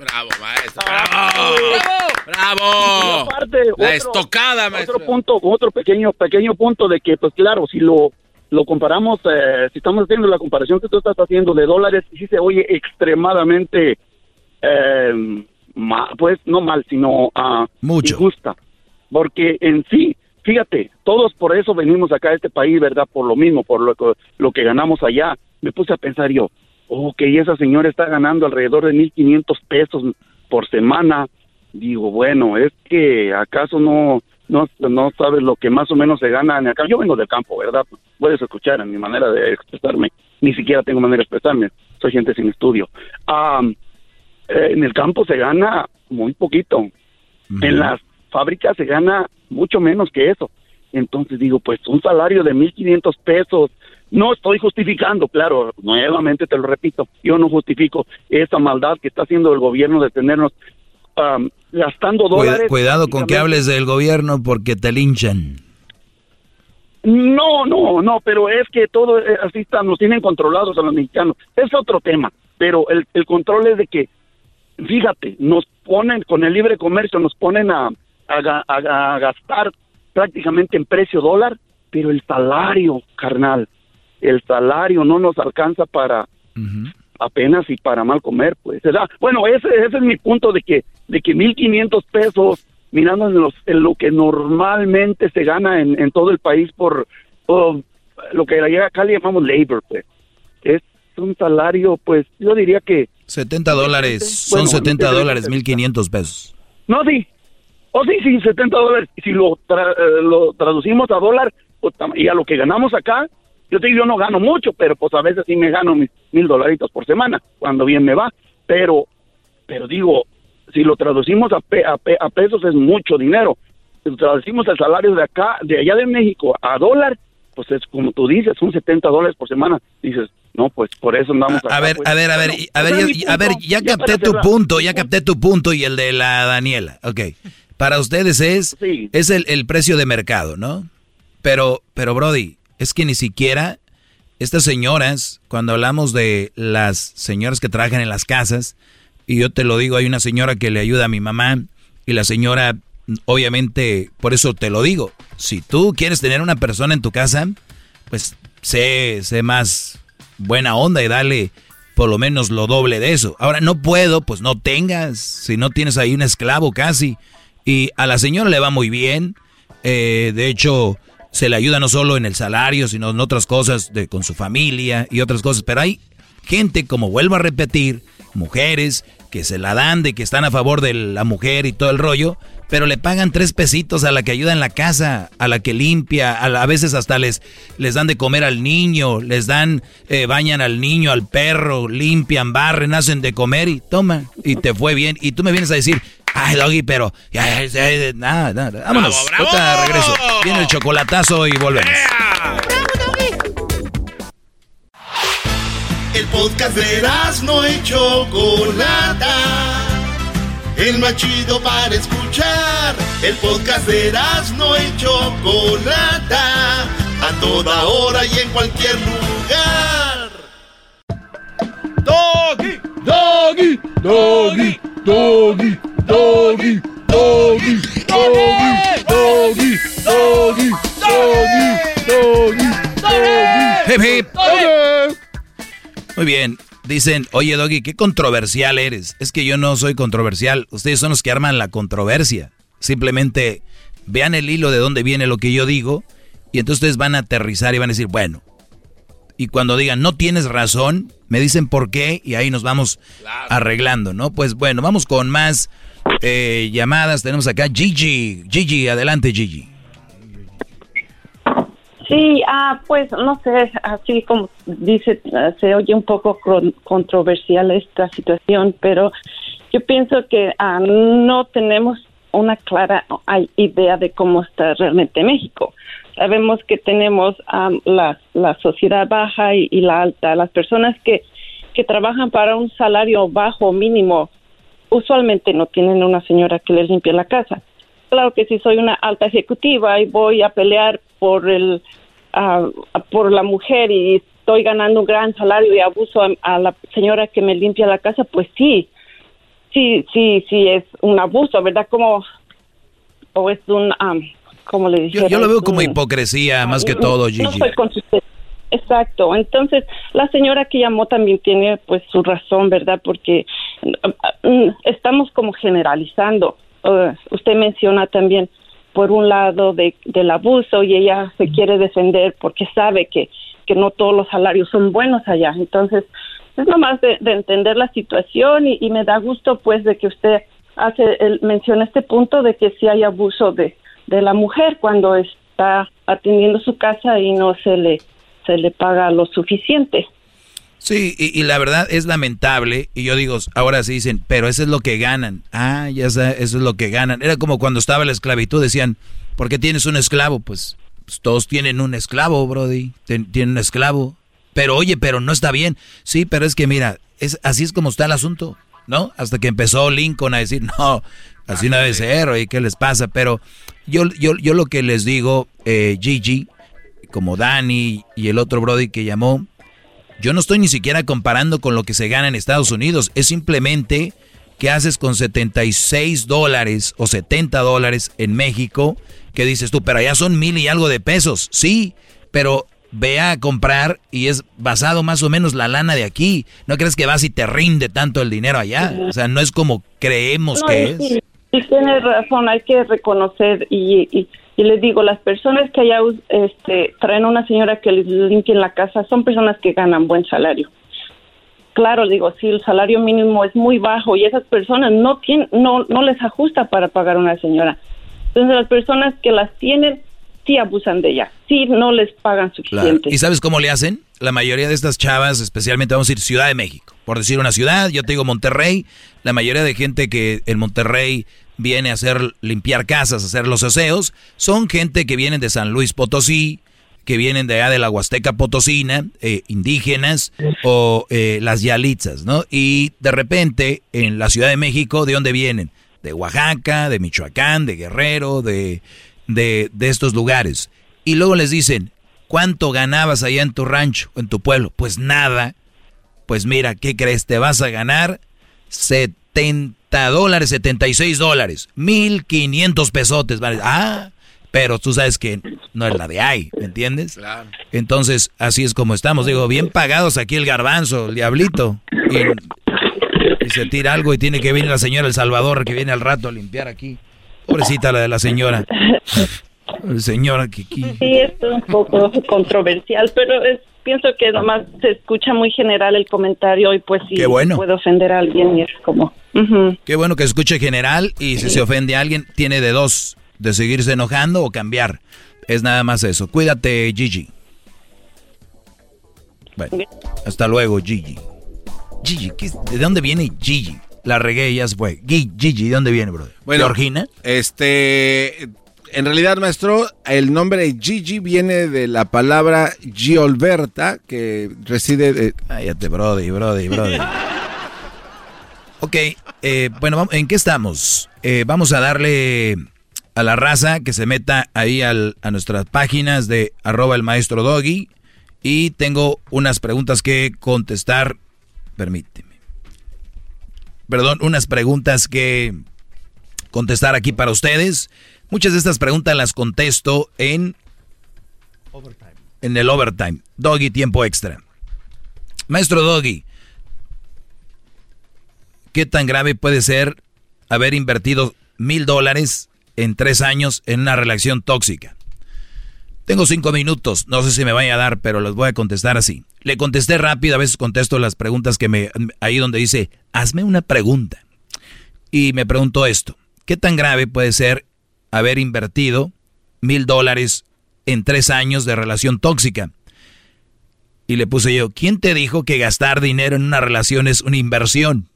Speaker 5: Bravo, maestro. Bravo. Bravo.
Speaker 37: Y aparte,
Speaker 5: La
Speaker 37: otro-
Speaker 5: estocada, maestro.
Speaker 37: Otro punto, otro pequeño, pequeño punto de que, pues claro, si lo, lo comparamos, eh, si estamos haciendo la comparación que tú estás haciendo de dólares, sí se oye extremadamente, eh, ma- pues no mal, sino ah,
Speaker 4: Mucho.
Speaker 37: injusta. Porque en sí, fíjate, todos por eso venimos acá a este país, ¿verdad? Por lo mismo, por lo, que- lo que ganamos allá. Me puse a pensar yo, ok, esa señora está ganando alrededor de 1.500 pesos por semana. Digo, bueno, es que acaso no, no, no sabes lo que más o menos se gana en acá. Yo vengo del campo, ¿verdad? Puedes escuchar en mi manera de expresarme. Ni siquiera tengo manera de expresarme. Soy gente sin estudio. Eh, en el campo se gana muy poquito. En las fábricas se gana mucho menos que eso. Entonces digo, pues un salario de 1.500 pesos. No estoy justificando, claro, nuevamente te lo repito, yo no justifico esa maldad que está haciendo el gobierno de tenernos am, gastando dólares.
Speaker 4: cuidado con que hables del gobierno porque te linchan.
Speaker 37: No, no, no, pero es que todo eh, así está, nos tienen controlados a los mexicanos. Es otro tema, pero el, el control es de que, fíjate, nos ponen, con el libre comercio, nos ponen a, a a- a gastar prácticamente en precio dólar, pero el salario, carnal, el salario no nos alcanza para apenas y para mal comer, pues, ¿verdad? Bueno, ese, ese es mi punto de que, de que 1.500 pesos mirando en, los, en lo que normalmente se gana en, en todo el país por, por lo que acá le llamamos labor, pues. Es un salario, pues, yo diría que...
Speaker 4: 70 dólares, son
Speaker 37: Bueno,
Speaker 4: 70
Speaker 37: no te-
Speaker 4: dólares, 1500 pesos.
Speaker 37: No, sí. Oh, sí, sí, 70 dólares. Si lo, tra- eh, lo traducimos a dólar pues, y a lo que ganamos acá, yo te digo, yo no gano mucho, pero pues a veces sí me gano mis mil dolaritos por semana, cuando bien me va. Pero, pero digo, si lo traducimos a, pe- a, pe- a pesos es mucho dinero. Si lo traducimos el salario de acá, de allá de México a dólar, pues es como tú dices, son 70 dólares por semana. Dices, no, pues por eso andamos
Speaker 4: a, a ver, a ver, a ver, a ver, a ver, ya, capté tu punto, ya capté tu punto y el de la Daniela. Ok. Para ustedes es, es el, el precio de mercado, ¿no? Pero, pero Brody, es que ni siquiera estas señoras, cuando hablamos de las señoras que trabajan en las casas, y yo te lo digo, hay una señora que le ayuda a mi mamá, y la señora, obviamente, por eso te lo digo, si tú quieres tener una persona en tu casa, pues sé, sé más buena onda y dale por lo menos lo doble de eso. Ahora no puedo, pues no tengas, si no tienes ahí un esclavo casi. Y a la señora le va muy bien, eh, de hecho se le ayuda no solo en el salario, sino en otras cosas de, con su familia y otras cosas. Pero hay gente, como vuelvo a repetir, mujeres que se la dan de que están a favor de la mujer y todo el rollo, pero le pagan tres pesitos a la que ayuda en la casa, a la que limpia, a, veces hasta les, les dan de comer al niño, les dan, eh, bañan al niño, al perro, limpian, barren, hacen de comer y toma, y te fue bien. Y tú me vienes a decir, Ay, Doggy, pero ya, ya, nada, nada. Vámonos. Bravo, bravo. regreso. Viene el chocolatazo y volvemos.
Speaker 1: El podcast de no y Chocolata. El machido para escuchar. El podcast de no y Chocolata. A toda hora y en cualquier lugar.
Speaker 38: Doggy, Doggy, Doggy, Doggy. Doggy, doggy, doggy, doggy, doggy, doggy, doggy,
Speaker 4: doggy. Muy bien. Dicen, oye Doggy, qué controversial eres. Es que yo no soy controversial. Ustedes son los que arman la controversia. Simplemente vean el hilo de dónde viene lo que yo digo y entonces ustedes van a aterrizar y van a decir, bueno. Y cuando digan, no tienes razón, me dicen por qué y ahí nos vamos arreglando, ¿no? Pues bueno, vamos con más eh, llamadas. Tenemos acá Gigi. Gigi, adelante Gigi.
Speaker 34: Sí, ah, pues no sé, así como dice, se oye un poco controversial esta situación, pero yo pienso que ah, no tenemos una clara idea de cómo está realmente México. Sabemos que tenemos ah, la, la, sociedad baja y, y, la alta, las personas que, que trabajan para un salario bajo mínimo usualmente no tienen una señora que les limpie la casa. Claro que si soy una alta ejecutiva y voy a pelear por el por la mujer y estoy ganando un gran salario y abuso a, la señora que me limpia la casa, pues sí, sí, sí, sí es un abuso, ¿verdad? Como o es un, como le dije.
Speaker 4: Yo, lo veo como hipocresía más que todo, Gigi. No soy
Speaker 34: Exacto. Entonces, la señora que llamó también tiene pues su razón, ¿verdad? Porque mm, estamos como generalizando. Uh, usted menciona también por un lado de, del abuso y ella se quiere defender porque sabe que, que no todos los salarios son buenos allá. Entonces, es nomás de, de entender la situación y, y, me da gusto pues de que usted hace el, menciona este punto de que si hay abuso de, de la mujer cuando está atendiendo su casa y no se le se le paga lo suficiente.
Speaker 4: Sí, y, la verdad es lamentable, y yo digo, ahora sí dicen, pero eso es lo que ganan. Ah, ya sé, eso es lo que ganan. Era como cuando estaba la esclavitud, decían, ¿por qué tienes un esclavo? Pues, pues todos tienen un esclavo, Brody, tienen un esclavo. Pero oye, pero no está bien. Sí, pero es que mira, es, así es como está el asunto, ¿no? Hasta que empezó Lincoln a decir, no, así no debe ser, oye, ¿qué les pasa? Pero yo, yo, yo lo que les digo, eh, Gigi, como Dani y el otro Brody que llamó, yo no estoy ni siquiera comparando con lo que se gana en Estados Unidos. Es simplemente que haces con 76 dólares o 70 dólares en México, que dices tú, pero allá son mil y algo de pesos. Sí, pero ve a comprar y es basado más o menos la lana de aquí. No crees que vas y te rinde tanto el dinero allá. O sea, no es como creemos que es.
Speaker 34: Sí, tienes razón, hay que reconocer y, y les digo, las personas que allá este, traen una señora que les limpie la casa son personas que ganan buen salario. Claro, digo, si el salario mínimo es muy bajo y esas personas no tienen, no, no les ajusta para pagar a una señora. Entonces las personas que las tienen sí abusan de ella, sí no les pagan suficiente.
Speaker 4: ¿Y sabes cómo le hacen? La mayoría de estas chavas, especialmente vamos a decir Ciudad de México, por decir una ciudad, yo te digo Monterrey, la mayoría de gente que en Monterrey viene a hacer limpiar casas, hacer los aseos, son gente que vienen de San Luis Potosí, que vienen de allá de la Huasteca Potosina, eh, indígenas o eh, las yalitzas, ¿no? Y de repente en la Ciudad de México, ¿de dónde vienen? De Oaxaca, de Michoacán, de Guerrero, de, de, de estos lugares. Y luego les dicen, ¿cuánto ganabas allá en tu rancho, en tu pueblo? Pues nada. Pues mira, ¿qué crees? Te vas a ganar 70 dólares, 76 dólares, 1500 pesotes. ¿vale? Ah, pero tú sabes que no es la de ahí, ¿me entiendes? Claro. Entonces, así es como estamos. Digo, bien pagados aquí el garbanzo, el diablito. Y, y se tira algo y tiene que venir la señora El Salvador que viene al rato a limpiar aquí. Pobrecita la de la señora. Señora Kiki.
Speaker 39: Sí, esto es un poco controversial, pero es, pienso que nomás se escucha muy general el comentario y pues
Speaker 4: Qué bueno.
Speaker 39: puede ofender a alguien y es como...
Speaker 4: Qué bueno que escuche general y si se ofende a alguien, tiene de dos, de seguirse enojando o cambiar. Es nada más eso. Cuídate, Gigi. Bueno, hasta luego, Gigi. Gigi, ¿qué es- ¿de dónde viene Gigi? La regué y ya se fue. Gi- Gigi, ¿de dónde viene, bro?
Speaker 5: Bueno,
Speaker 4: ¿Georgina?
Speaker 5: Este, en realidad, maestro, el nombre Gigi viene de la palabra Giolberta, que reside de...
Speaker 4: Cállate, brody, brody, brody. Ok, eh, bueno, ¿en qué estamos? Eh, vamos a darle a la raza que se meta ahí al- a nuestras páginas de arroba el maestro Doggy y tengo unas preguntas que contestar. Permíteme. Perdón, unas preguntas que contestar aquí para ustedes. Muchas de estas preguntas las contesto en en el overtime. Doggy, tiempo extra. Maestro Doggy, ¿qué tan grave puede ser haber invertido mil dólares en tres años en una relación tóxica? Tengo cinco minutos, no sé si me vaya a dar, pero los voy a contestar así. Le contesté rápido, a veces contesto las preguntas que me... Ahí donde dice, hazme una pregunta. Y me preguntó esto, ¿qué tan grave puede ser haber invertido mil dólares en tres años de relación tóxica? Y le puse yo, ¿quién te dijo que gastar dinero en una relación es una inversión?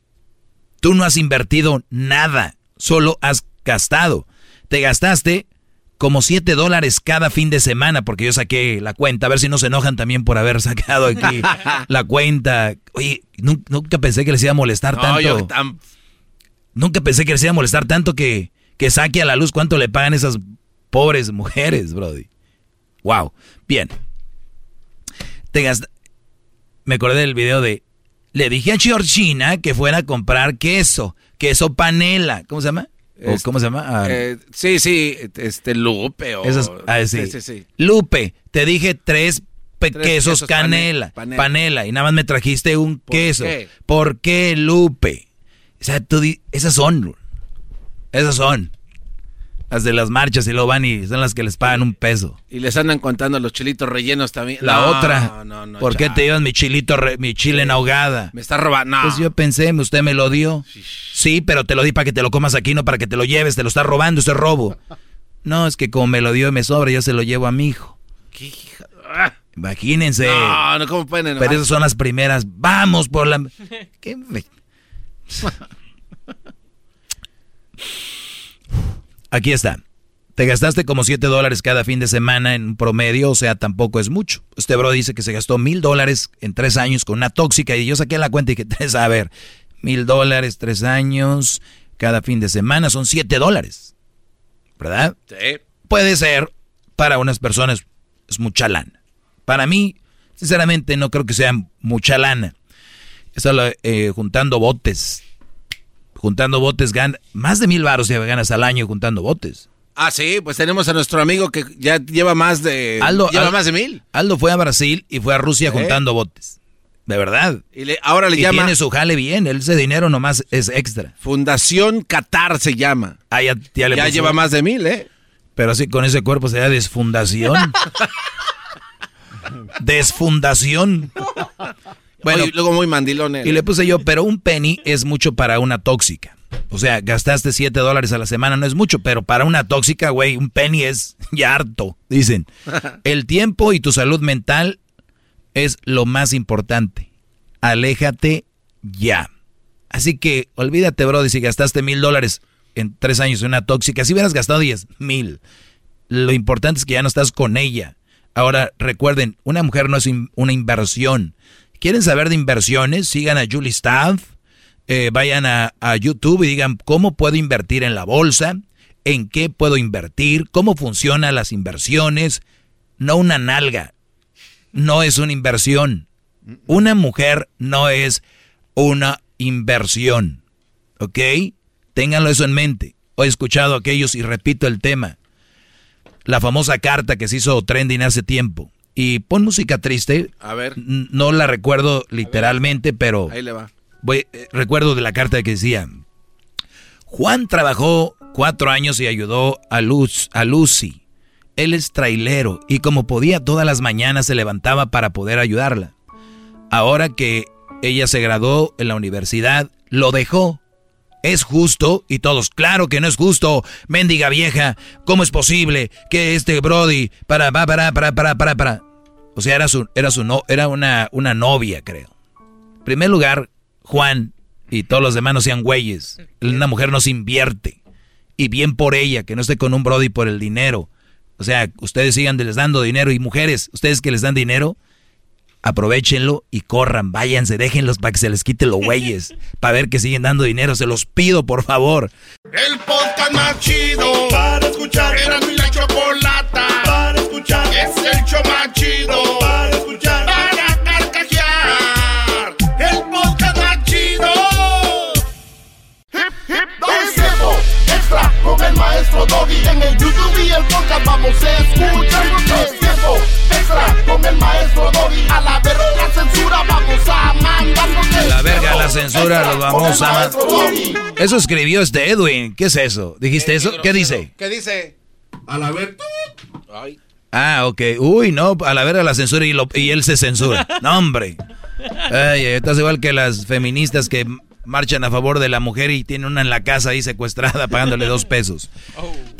Speaker 4: Tú no has invertido nada, solo has gastado. Te gastaste como 7 dólares cada fin de semana, porque yo saqué la cuenta, a ver si no se enojan también por haber sacado aquí la cuenta. Oye, nun- nunca pensé que les iba a molestar
Speaker 5: No,
Speaker 4: tanto.
Speaker 5: yo tam-
Speaker 4: Nunca pensé que les iba a molestar tanto que, que saque a la luz cuánto le pagan esas pobres mujeres, Brody. Wow. Bien. Te Me acordé del video de. Le dije a Georgina que fuera a comprar queso. Queso panela. ¿Cómo se llama? ¿O
Speaker 5: Este,
Speaker 4: ¿Cómo se llama? Ah,
Speaker 5: eh, sí, sí, este Lupe o...
Speaker 4: esas- ah, sí.
Speaker 5: sí.
Speaker 4: Lupe, te dije tres, pe-
Speaker 5: Tres
Speaker 4: quesos,
Speaker 5: quesos
Speaker 4: canela,
Speaker 5: pane-
Speaker 4: panela,
Speaker 5: panela.
Speaker 4: y nada más me trajiste un queso.
Speaker 5: qué?
Speaker 4: ¿Por qué, Lupe? O sea, tú di- esas son, esas son. Las de las marchas y luego van y son las que les pagan un peso.
Speaker 5: Y les andan contando los chilitos rellenos también.
Speaker 4: La
Speaker 5: No,
Speaker 4: otra,
Speaker 5: no, no,
Speaker 4: ¿por qué te llevas mi chilito, re- mi chile en ahogada?
Speaker 5: Me está robando. No.
Speaker 4: Pues yo pensé, usted me lo dio. Sí, pero te lo di para que te lo comas aquí, no para que te lo lleves, te lo estás robando, eso es robo. No, es que como me lo dio y me sobra, yo se lo llevo a mi hijo. Imagínense.
Speaker 5: No, no, ¿cómo pueden enojar?
Speaker 4: Pero esas son las primeras. Vamos por la... ¿Qué me- Aquí está. Te gastaste como 7 dólares cada fin de semana en promedio, o sea, tampoco es mucho. Este bro dice que se gastó mil dólares en tres años con una tóxica y yo saqué la cuenta y tres, a ver, mil dólares, tres años, cada fin de semana son 7 dólares. ¿Verdad?
Speaker 5: Sí.
Speaker 4: Puede ser, para unas personas es mucha lana. Para mí, sinceramente, no creo que sea mucha lana. Está eh, juntando botes. Juntando botes, más de mil baros ganas al año juntando botes.
Speaker 5: Ah, sí, pues tenemos a nuestro amigo que ya lleva más de...
Speaker 4: Aldo,
Speaker 5: lleva más de mil.
Speaker 4: Aldo fue a Brasil y fue a Rusia
Speaker 5: ¿Eh?
Speaker 4: juntando botes. De verdad.
Speaker 5: Y le- ahora le
Speaker 4: y
Speaker 5: llama...
Speaker 4: tiene su jale bien. Ese dinero nomás es extra.
Speaker 5: Fundación Qatar se llama.
Speaker 4: Ah, ya, ya le
Speaker 5: Ya
Speaker 4: puso-
Speaker 5: lleva más de mil, ¿eh?
Speaker 4: Pero así con ese cuerpo sería desfundación. desfundación. Bueno,
Speaker 5: Oye, luego muy mandilón. él.
Speaker 4: Y le puse yo, pero un penny es mucho para una tóxica. O sea, gastaste 7 dólares a la semana, no es mucho, pero para una tóxica, güey, un penny es ya harto, dicen. El tiempo y tu salud mental es lo más importante. Aléjate ya. Así que olvídate, bro, si gastaste mil dólares en tres años en una tóxica, si hubieras gastado 10 mil, lo importante es que ya no estás con ella. Ahora, recuerden, una mujer no es una inversión. ¿Quieren saber de inversiones? Sigan a Julie Staff, eh, vayan a, a YouTube y digan cómo puedo invertir en la bolsa, en qué puedo invertir, cómo funcionan las inversiones. No una nalga, no es una inversión. Una mujer no es una inversión. ¿Ok? Ténganlo eso en mente. He escuchado a aquellos y repito el tema. La famosa carta que se hizo trending hace tiempo. Y pon música triste.
Speaker 5: A ver.
Speaker 4: No la recuerdo literalmente, pero.
Speaker 5: Ahí le va.
Speaker 4: Voy, eh, recuerdo de la carta que decía. Juan trabajó cuatro años y ayudó a, Luz, a Lucy. Él es trailero y como podía todas las mañanas se levantaba para poder ayudarla. Ahora que ella se graduó en la universidad, lo dejó. ¿Es justo? Y todos, claro que no es justo. Mendiga vieja, ¿cómo es posible que este Brody para para para para para para? O sea, era su era su no, era una una novia, creo. En primer lugar, Juan y todos los demás no sean güeyes. Una mujer no se invierte. Y bien por ella, que no esté con un Brody por el dinero. O sea, ustedes sigan les dando dinero y mujeres, ustedes que les dan dinero, aprovechenlo y corran, váyanse, déjenlos para que se les quite los güeyes, para ver que siguen dando dinero, se los pido por favor.
Speaker 1: El podcast más chido para escuchar. Era mi la chocolata para escuchar. Es el show más chido para escuchar. Para carcajear. El podcast más chido. Hip, hip, es tiempo extra con el maestro Doggy. En el YouTube y el podcast vamos a escuchar. Es tiempo con el maestro Doggy. A la verga la censura vamos a mandar.
Speaker 4: A la verga la censura los vamos a mandar. Eso escribió este Edwin, ¿qué es eso? ¿Dijiste eso? ¿Qué dice?
Speaker 5: ¿Qué dice?
Speaker 1: A la ver.
Speaker 5: Ay.
Speaker 4: Ah, ok. Uy, no, a la verga la censura y, lo- y él se censura. No, hombre. Ay, estás igual que las feministas que marchan a favor de la mujer y tienen una en la casa ahí secuestrada pagándole dos pesos.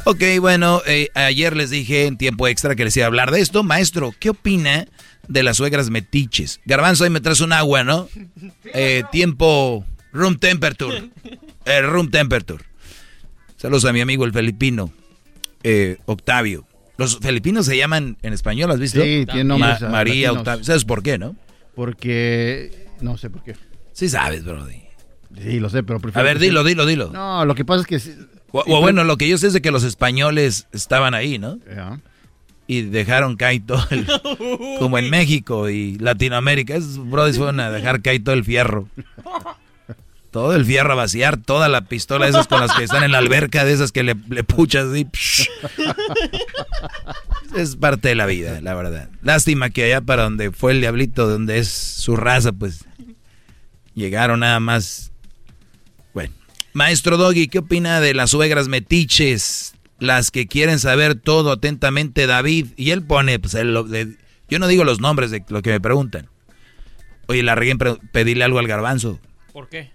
Speaker 4: Ok, bueno, eh, ayer les dije en tiempo extra que les iba a hablar de esto. Maestro, ¿qué opina de las suegras metiches? Garbanzo, ahí me traes un agua, ¿no? Eh, tiempo, room temperature. Eh, room temperature. Saludos a mi amigo el filipino, eh, Octavio. Los filipinos se llaman en español, ¿has visto?
Speaker 36: Sí, nombres,
Speaker 4: Ma-
Speaker 36: ah,
Speaker 4: María
Speaker 36: latinos.
Speaker 4: Octavio. ¿Sabes por qué, no?
Speaker 36: Porque. No sé por qué.
Speaker 4: Sí sabes, Brody.
Speaker 36: Sí, lo sé, pero prefiero.
Speaker 4: A ver, dilo,
Speaker 36: sea-
Speaker 4: dilo, dilo.
Speaker 36: No, lo que pasa es que. sí-
Speaker 4: O,
Speaker 36: sí,
Speaker 4: o bueno, lo que yo sé es de que los españoles estaban ahí, ¿no?
Speaker 36: Ya.
Speaker 4: Y dejaron caer todo el... Como en México y Latinoamérica. Esos brothers fueron a dejar caer todo el fierro. Todo el fierro a vaciar, toda la pistola esas con las que están en la alberca, de esas que le, le puchas así. psh. Es parte de la vida, la verdad. Lástima que allá para donde fue el diablito, donde es su raza, pues llegaron nada más. Maestro Doggy, ¿qué opina de las suegras metiches? Las que quieren saber todo atentamente, David. Y él pone, pues, él lo- de- yo no digo los nombres de lo que me preguntan. Oye, la regué pedirle algo al garbanzo.
Speaker 40: ¿Por qué?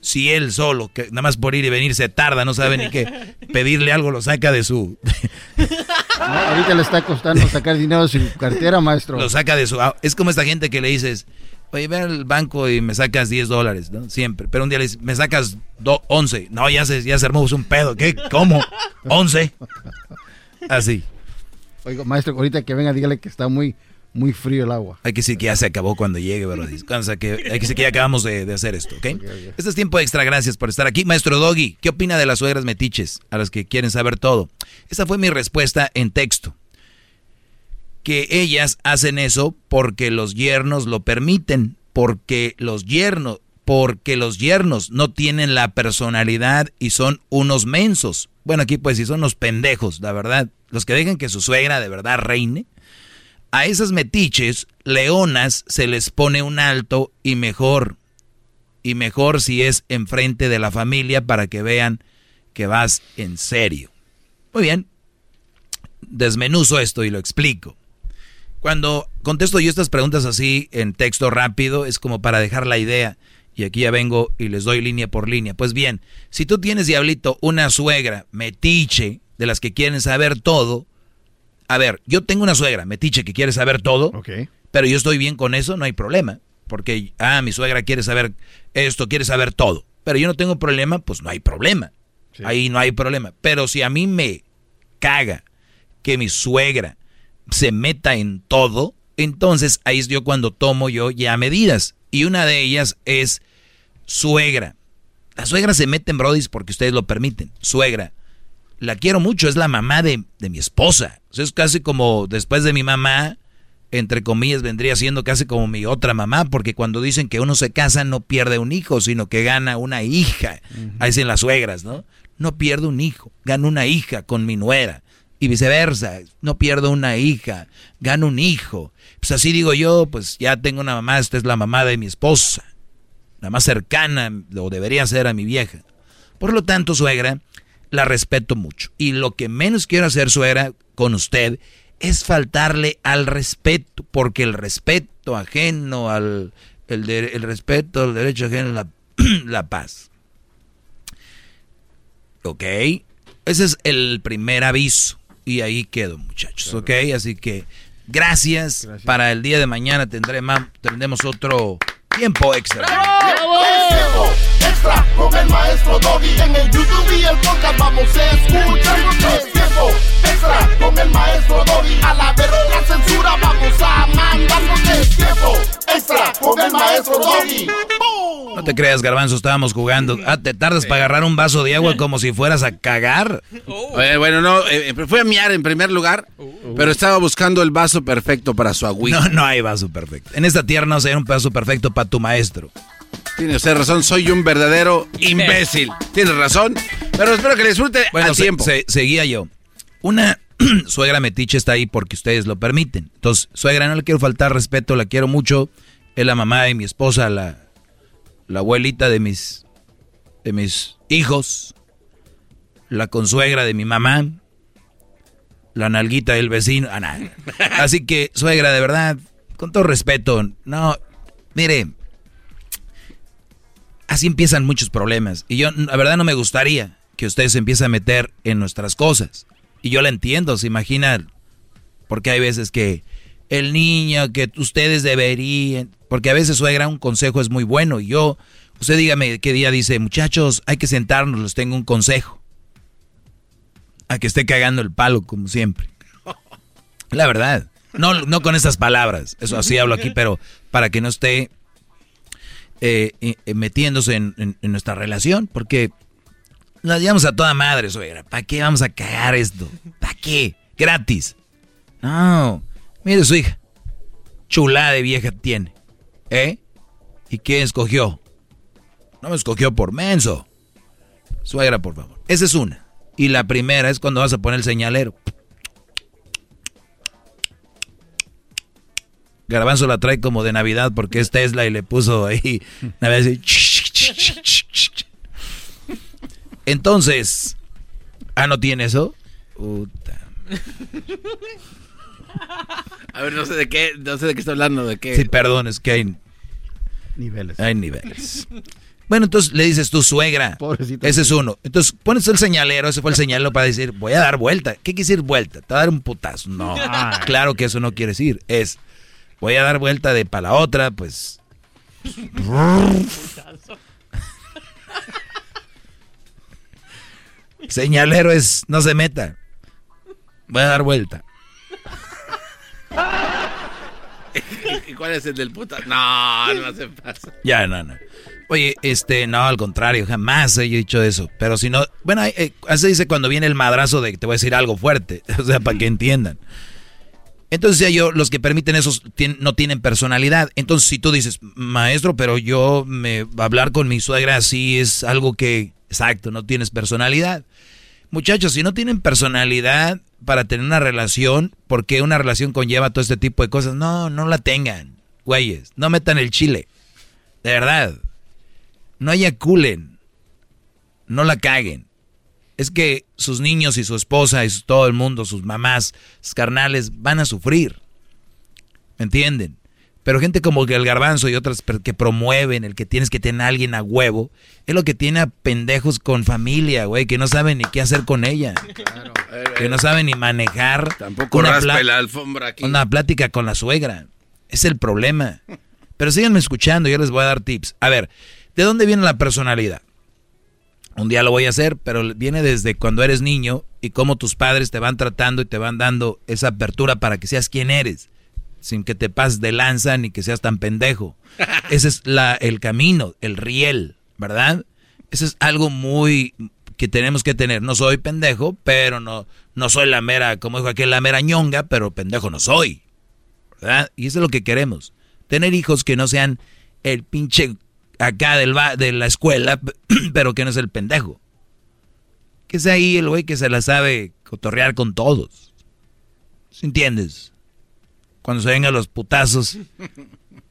Speaker 4: Si él solo, que nada más por ir y venir se tarda, no sabe ni qué, pedirle algo lo saca de su,
Speaker 36: No, ahorita le está costando sacar dinero de su cartera, maestro.
Speaker 4: lo saca de su, ah, es como esta gente que le dices, oye, ve al banco y me sacas 10 dólares, ¿no? Siempre, pero un día le dices, me sacas do- 11, no, ya se, ya se armó un pedo, ¿qué? ¿Cómo? 11. Así.
Speaker 36: Oiga, maestro, ahorita que venga, dígale que está muy, muy frío el agua.
Speaker 4: Hay que decir que ya se acabó cuando llegue, ¿verdad? Que- hay que decir que ya acabamos de, de hacer esto, ¿ok? Este es tiempo extra, gracias por estar aquí. Maestro Doggy, ¿qué opina de las suegras metiches? A las que quieren saber todo. Esa fue mi respuesta en texto. Que ellas hacen eso porque los yernos lo permiten, porque los yernos, porque los yernos no tienen la personalidad y son unos mensos. Bueno, aquí pues si son unos pendejos, la verdad. Los que dejan que su suegra de verdad reine. A esas metiches, leonas, se les pone un alto y mejor. Y mejor si es enfrente de la familia para que vean que vas en serio. Muy bien. Desmenuzo esto y lo explico. Cuando contesto yo estas preguntas así en texto rápido, es como para dejar la idea. Y aquí ya vengo y les doy línea por línea. Pues bien, si tú tienes, Diablito, una suegra metiche, de las que quieren saber todo, a ver, yo tengo una suegra, metiche, que quiere saber todo, pero yo estoy bien con eso, no hay problema. Porque, ah, mi suegra quiere saber esto, quiere saber todo. Pero yo no tengo problema, pues no hay problema. Ahí no hay problema. Pero si a mí me caga que mi suegra se meta en todo, entonces ahí es yo cuando tomo yo ya medidas. Y una de ellas es suegra. La suegra se mete en brodis porque ustedes lo permiten. Suegra. La quiero mucho, es la mamá de, de mi esposa. es casi como después de mi mamá, entre comillas, vendría siendo casi como mi otra mamá, porque cuando dicen que uno se casa no pierde un hijo, sino que gana una hija. Ahí dicen las suegras, ¿no? No pierdo un hijo, gano una hija con mi nuera. Y viceversa, no pierdo una hija, gano un hijo. Pues así digo yo, pues ya tengo una mamá, esta es la mamá de mi esposa, la más cercana, o debería ser a mi vieja. Por lo tanto, suegra, la respeto mucho. Y lo que menos quiero hacer, suegra, con usted, es faltarle al respeto, porque el respeto ajeno al el, respeto al derecho ajeno la, la paz. ¿Ok? Ese es el primer aviso. Y ahí quedo, muchachos. ¿Ok? Así que gracias. Para el día de mañana tendremos, tendremos otro tiempo extra.
Speaker 1: ¡Bravo! extra con el maestro Doggy. En el YouTube y el podcast vamos a escuchar. Es tiempo extra con el maestro Doggy. A la verga censura vamos a mandarnos. Es tiempo extra con el maestro Doggy.
Speaker 4: No te creas, Garbanzo, estábamos jugando. Ah, te tardas para agarrar un vaso de agua como si fueras a cagar.
Speaker 5: bueno, no, eh, eh, fui a miar en primer lugar, pero estaba buscando el vaso perfecto para su agüita.
Speaker 4: No, no hay vaso perfecto. En esta tierra no se hay un vaso perfecto para tu maestro.
Speaker 5: Tiene usted razón, soy un verdadero imbécil. Tiene razón, pero espero que le disfrute bueno, al tiempo.
Speaker 4: seguía yo. Una suegra metiche está ahí porque ustedes lo permiten. Entonces, suegra, no le quiero faltar respeto, la quiero mucho. Es la mamá de mi esposa, la, la abuelita de mis, de mis hijos, la consuegra de mi mamá, la nalguita del vecino. Ah, Así que, suegra, de verdad, con todo respeto, no, mire, así empiezan muchos problemas. Y yo, la verdad, no me gustaría que usted se empiece a meter en nuestras cosas. Y yo la entiendo, se imagina, porque hay veces que el niño, que ustedes deberían, porque a veces suegra un consejo es muy bueno. Y yo, usted dígame qué día dice, muchachos, hay que sentarnos, les tengo un consejo. A que esté cagando el palo, como siempre. La verdad. No, no con esas palabras, eso así hablo aquí, pero para que no esté eh, eh, metiéndose en, nuestra relación, porque nos llevamos a toda madre, suegra. ¿Para qué vamos a cagar esto? ¿Para qué? Gratis. No. Mire su hija. Chulada de vieja tiene. ¿Eh? ¿Y quién escogió? No me escogió por menso. Suegra, por favor. Esa es una. Y la primera es cuando vas a poner el señalero. Garbanzo la trae como de Navidad porque es Tesla y le puso ahí. Entonces, ¿ah, no tiene eso? Puta.
Speaker 5: A ver, no sé de qué, no sé de qué está hablando, de qué.
Speaker 4: Sí, perdón, es que hay
Speaker 36: niveles.
Speaker 4: Hay niveles. Bueno, entonces le dices tu suegra. Ese es uno. Entonces pones el señalero, ese fue el señalero para decir, voy a dar vuelta. ¿Qué quiere decir vuelta? Te va a dar un putazo. No, claro que eso no quiere decir. Es, voy a dar vuelta de para la otra, pues. Señalero es, no se meta. Voy a dar vuelta.
Speaker 5: ¿Y cuál es el del puta? No, no se pasa.
Speaker 4: Ya, no, no. Oye, este, no, al contrario, jamás he dicho eso. Pero si no, bueno, eh, así dice cuando viene el madrazo de que te voy a decir algo fuerte. O sea, para que entiendan. Entonces ya yo, los que permiten eso no tienen personalidad. Entonces si tú dices, maestro, pero yo me hablar con mi suegra así es algo que, exacto, no tienes personalidad. Muchachos, si no tienen personalidad para tener una relación, porque una relación conlleva todo este tipo de cosas, no, no la tengan, güeyes, no metan el chile. De verdad. No eyaculen. No la caguen es que sus niños y su esposa y todo el mundo, sus mamás, sus carnales, van a sufrir. ¿Me entienden? Pero gente como el garbanzo y otras que promueven el que tienes que tener a alguien a huevo, es lo que tiene a pendejos con familia, güey, que no saben ni qué hacer con ella. Que no saben ni manejar.
Speaker 5: Tampoco una la alfombra aquí.
Speaker 4: Una plática con la suegra. Es el problema. Pero síganme escuchando, yo les voy a dar tips. A ver, ¿de dónde viene la personalidad? Un día lo voy a hacer, pero viene desde cuando eres niño y cómo tus padres te van tratando y te van dando esa apertura para que seas quien eres, sin que te pases de lanza ni que seas tan pendejo. Ese es la, el camino, el riel, ¿verdad? Ese es algo muy que tenemos que tener. No soy pendejo, pero no, no soy la mera, como dijo aquel, la mera ñonga, pero pendejo no soy. ¿Verdad? Y eso es lo que queremos. Tener hijos que no sean el pinche acá del de la escuela, pero que no es el pendejo. Que sea ahí el güey que se la sabe cotorrear con todos. ¿Sí entiendes? Cuando se vengan los putazos,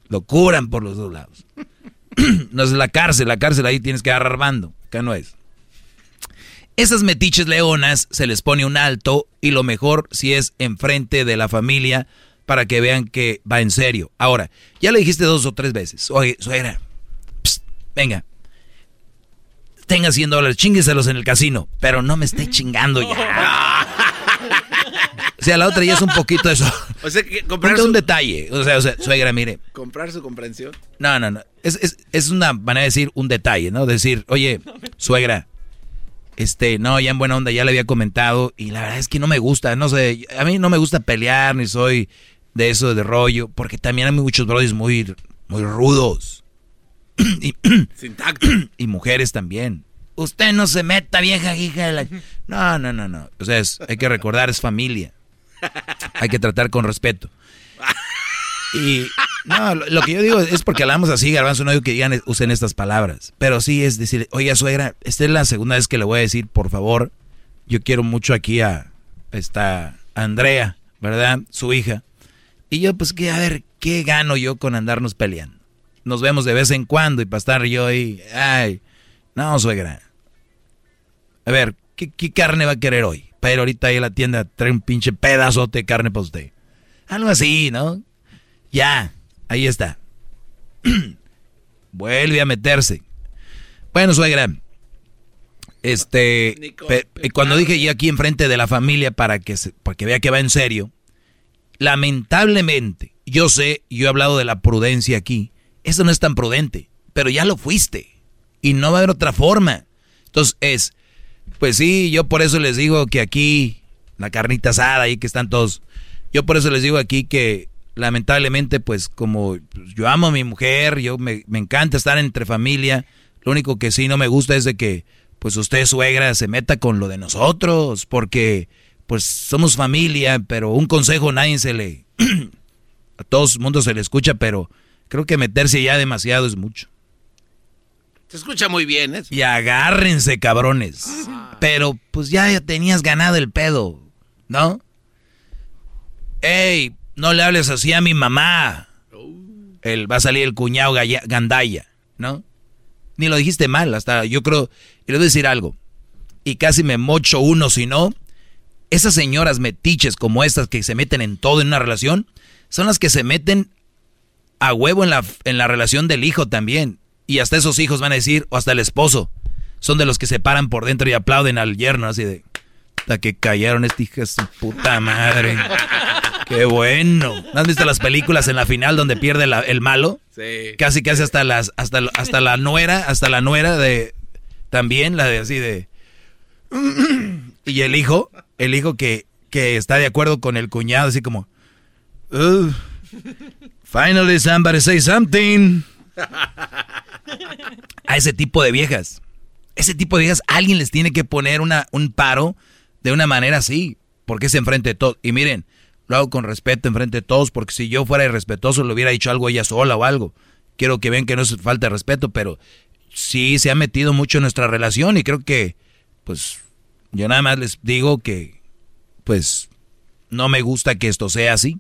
Speaker 4: lo curan por los dos lados. no es la cárcel, la cárcel ahí tienes que agarrar bando. Acá no es. Esas metiches leonas se les pone un alto y lo mejor si es enfrente de la familia para que vean que va en serio. Ahora, ya le dijiste dos o tres veces, oye, suegra, venga, tenga 100 dólares, chingueselos en el casino, pero no me esté chingando ya. o sea, la otra ya es un poquito eso.
Speaker 5: O sea, que comprar
Speaker 4: un detalle. O sea, o sea, suegra, mire.
Speaker 5: Comprar su comprensión.
Speaker 4: No, no, no. Es, es, es una manera de decir un detalle, ¿no? Decir, oye, suegra, este, no, ya en buena onda, ya le había comentado y la verdad es que no me gusta, no sé, a mí no me gusta pelear ni soy de eso de rollo, porque también hay muchos brodis muy, muy rudos. y,
Speaker 5: Sin tacto.
Speaker 4: y mujeres también. Usted no se meta, vieja hija de la... No, no, no, no. O sea, hay que recordar, es familia. Hay que tratar con respeto. Y no, lo, que yo digo es porque hablamos así, Garbanzo, no digo que digan, usen estas palabras. Pero sí es decir, oiga, suegra, esta es la segunda vez que le voy a decir, por favor, yo quiero mucho aquí a esta Andrea, ¿verdad? Su hija. Y yo, pues, que a ver, ¿qué gano yo con andarnos peleando? Nos vemos de vez en cuando y para estar yo ahí, ay, no, suegra. A ver, ¿qué, qué carne va a querer hoy? Ir ahorita ahí a la tienda, trae un pinche pedazote de carne para usted. Algo así, ¿no? Ya, ahí está. Vuelve a meterse. Bueno, suegra. Este, cuando dije yo aquí enfrente de la familia para que, se, para que vea que va en serio, lamentablemente, yo sé, yo he hablado de la prudencia aquí, eso no es tan prudente, pero ya lo fuiste y no va a haber otra forma. Entonces es, pues sí, yo por eso les digo que aquí, la carnita asada ahí que están todos, yo por eso les digo aquí que lamentablemente, pues como yo amo a mi mujer, yo me, encanta estar entre familia, lo único que sí no me gusta es de que, pues usted, suegra, se meta con lo de nosotros, porque, pues somos familia, pero un consejo nadie se le, a todo el mundo se le escucha, pero creo que meterse ya demasiado es mucho.
Speaker 5: Se escucha muy bien, ¿eh?
Speaker 4: Y agárrense, cabrones. Pero, pues ya, tenías ganado el pedo, ¿no? Ey, no le hables así a mi mamá. Él va a salir el cuñado Gandaya, ¿no? Ni lo dijiste mal, hasta yo creo, y le voy a decir algo, y casi me mocho uno si no, esas señoras metiches como estas que se meten en todo en una relación, son las que se meten a huevo en la, en la relación del hijo también. Y hasta esos hijos van a decir, o hasta el esposo, son de los que se paran por dentro y aplauden al yerno así de, hasta que cayeron esta hija su puta madre. Qué bueno. ¿No has visto las películas en la final donde pierde el malo? Sí. Casi, casi hasta las, hasta, hasta la nuera, hasta la nuera de, también la de así de, y el hijo, el hijo que, que está de acuerdo con el cuñado, así como, finally somebody say something. A ese tipo de viejas, ese tipo de viejas, alguien les tiene que poner una, un paro de una manera así, porque es enfrente de todo. Y miren, lo hago con respeto enfrente de todos, porque si yo fuera irrespetuoso le hubiera dicho algo ella sola o algo. Quiero que vean que no es falta de respeto, pero sí se ha metido mucho en nuestra relación y creo que, pues, yo nada más les digo que, pues, no me gusta que esto sea así.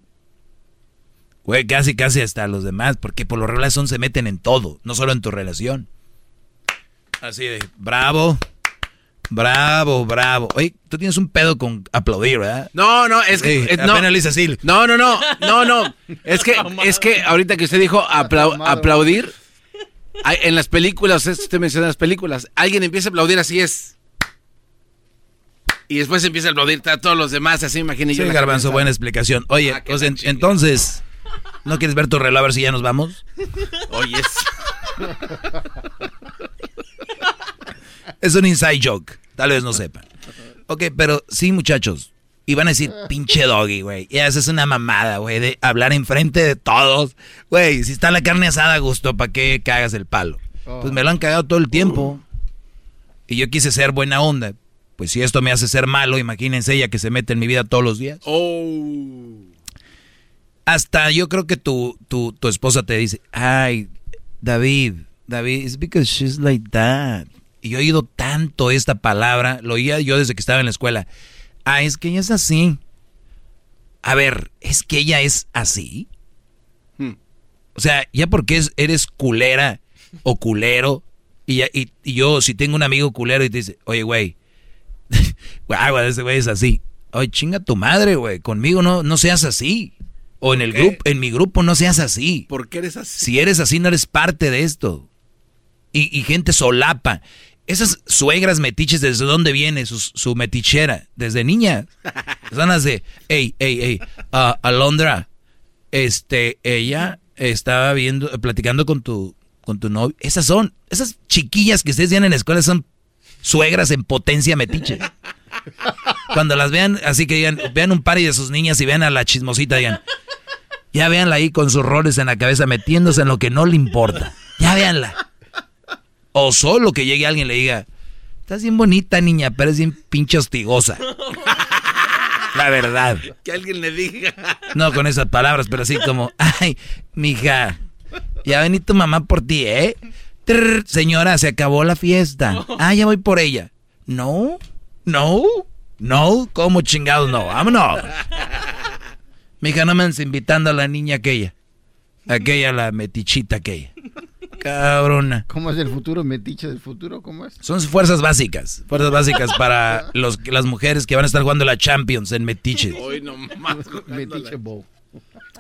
Speaker 4: Güey, casi, casi hasta los demás, porque por lo regular son se meten en todo, no solo en tu relación. Así de, bravo, Bravo, bravo. Oye, tú tienes un pedo con aplaudir, ¿verdad?
Speaker 5: No, no, es que
Speaker 4: no. así.
Speaker 5: No, no, no, no, no. Es que, es que ahorita que usted dijo aplaudir, en las películas, usted menciona las películas, alguien empieza a aplaudir así es. Y después empieza a aplaudir a todos los demás, así imagínate.
Speaker 4: Sí, Garbanzo, buena explicación. Oye, ah, pues entonces, ¿no quieres ver tu reloj a ver si ya nos vamos?
Speaker 5: Oye,
Speaker 4: Es un inside joke. Tal vez no sepan. Ok, pero sí, muchachos. Y van a decir, pinche doggy, güey. Y eso es una mamada, güey, de hablar enfrente de todos. Güey, si está la carne asada a gusto, ¿para qué cagas el palo? Pues me lo han cagado todo el tiempo. Y yo quise ser buena onda. Pues si esto me hace ser malo, imagínense ella que se mete en mi vida todos los días.
Speaker 5: Oh.
Speaker 4: Hasta yo creo que tu, tu, tu esposa te dice, ay, David, David, it's because she's like that. Y yo he oído tanto esta palabra, lo oía yo desde que estaba en la escuela. Ah, es que ella es así. A ver, ¿es que ella es así?
Speaker 5: Hmm.
Speaker 4: O sea, ya porque es, eres culera o culero, y, ya- y, y yo si tengo un amigo culero y te dice, oye, güey, güey, ese güey es así. Oye, chinga tu madre, güey, conmigo no, no seas así. O en el
Speaker 5: qué?
Speaker 4: grupo, en mi grupo no seas así.
Speaker 5: ¿Por qué eres así?
Speaker 4: Si eres así, no eres parte de esto. Y, y gente solapa. Esas suegras metiches, ¿desde dónde viene su, su metichera? Desde niña. Son las de, hey, hey, hey, ah, Alondra, este, ella estaba viendo, platicando con tu, con tu novio. Esas son, esas chiquillas que ustedes vean en la escuela son suegras en potencia metiche. Cuando las vean, así que digan, vean un par de sus niñas y vean a la chismosita, digan, ya véanla ahí con sus roles en la cabeza metiéndose en lo que no le importa. Ya véanla. O solo que llegue alguien y le diga, estás bien bonita niña, pero es bien pinche hostigosa. La verdad.
Speaker 5: Que alguien le diga.
Speaker 4: No con esas palabras, pero así como, ay, mija, ya vení tu mamá por ti, ¿eh? Trrr, señora, se acabó la fiesta. Ah, ya voy por ella. No, no, no, ¿cómo chingados no? Vámonos. Mija, no me andes invitando a la niña aquella. Aquella, la metichita aquella. Cabrona.
Speaker 36: ¿Cómo es el futuro? ¿Metiche del futuro? ¿Cómo es?
Speaker 4: Son fuerzas básicas. Fuerzas básicas para los, las mujeres que van a estar jugando la Champions en Metiche.
Speaker 5: Hoy nomás.
Speaker 36: Metiche Bowl.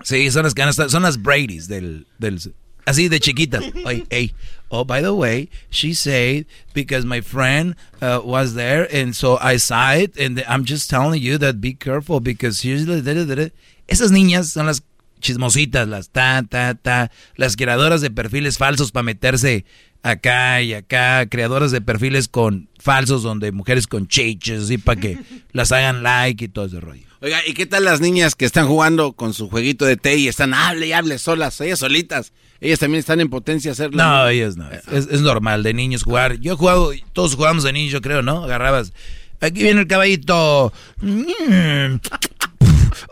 Speaker 4: Sí, son las que van a estar, son las Brady's del, del así de chiquitas. Oye, hey, oh, by the way, she said because my friend uh, was there and so I saw it and I'm just telling you that be careful because she's esas niñas son las chismositas, las ta ta ta, las creadoras de perfiles falsos para meterse acá y acá, creadoras de perfiles con falsos donde mujeres con chiches y para que las hagan like y todo ese rollo.
Speaker 5: Oiga, ¿y qué tal las niñas que están jugando con su jueguito de té y están hable y hable solas, ellas solitas? Ellas también están en potencia hacerlo.
Speaker 4: No, ellos no. Es, es normal de niños jugar. Yo he jugado, todos jugamos de niños, yo creo, ¿no? Agarrabas. Aquí viene el caballito.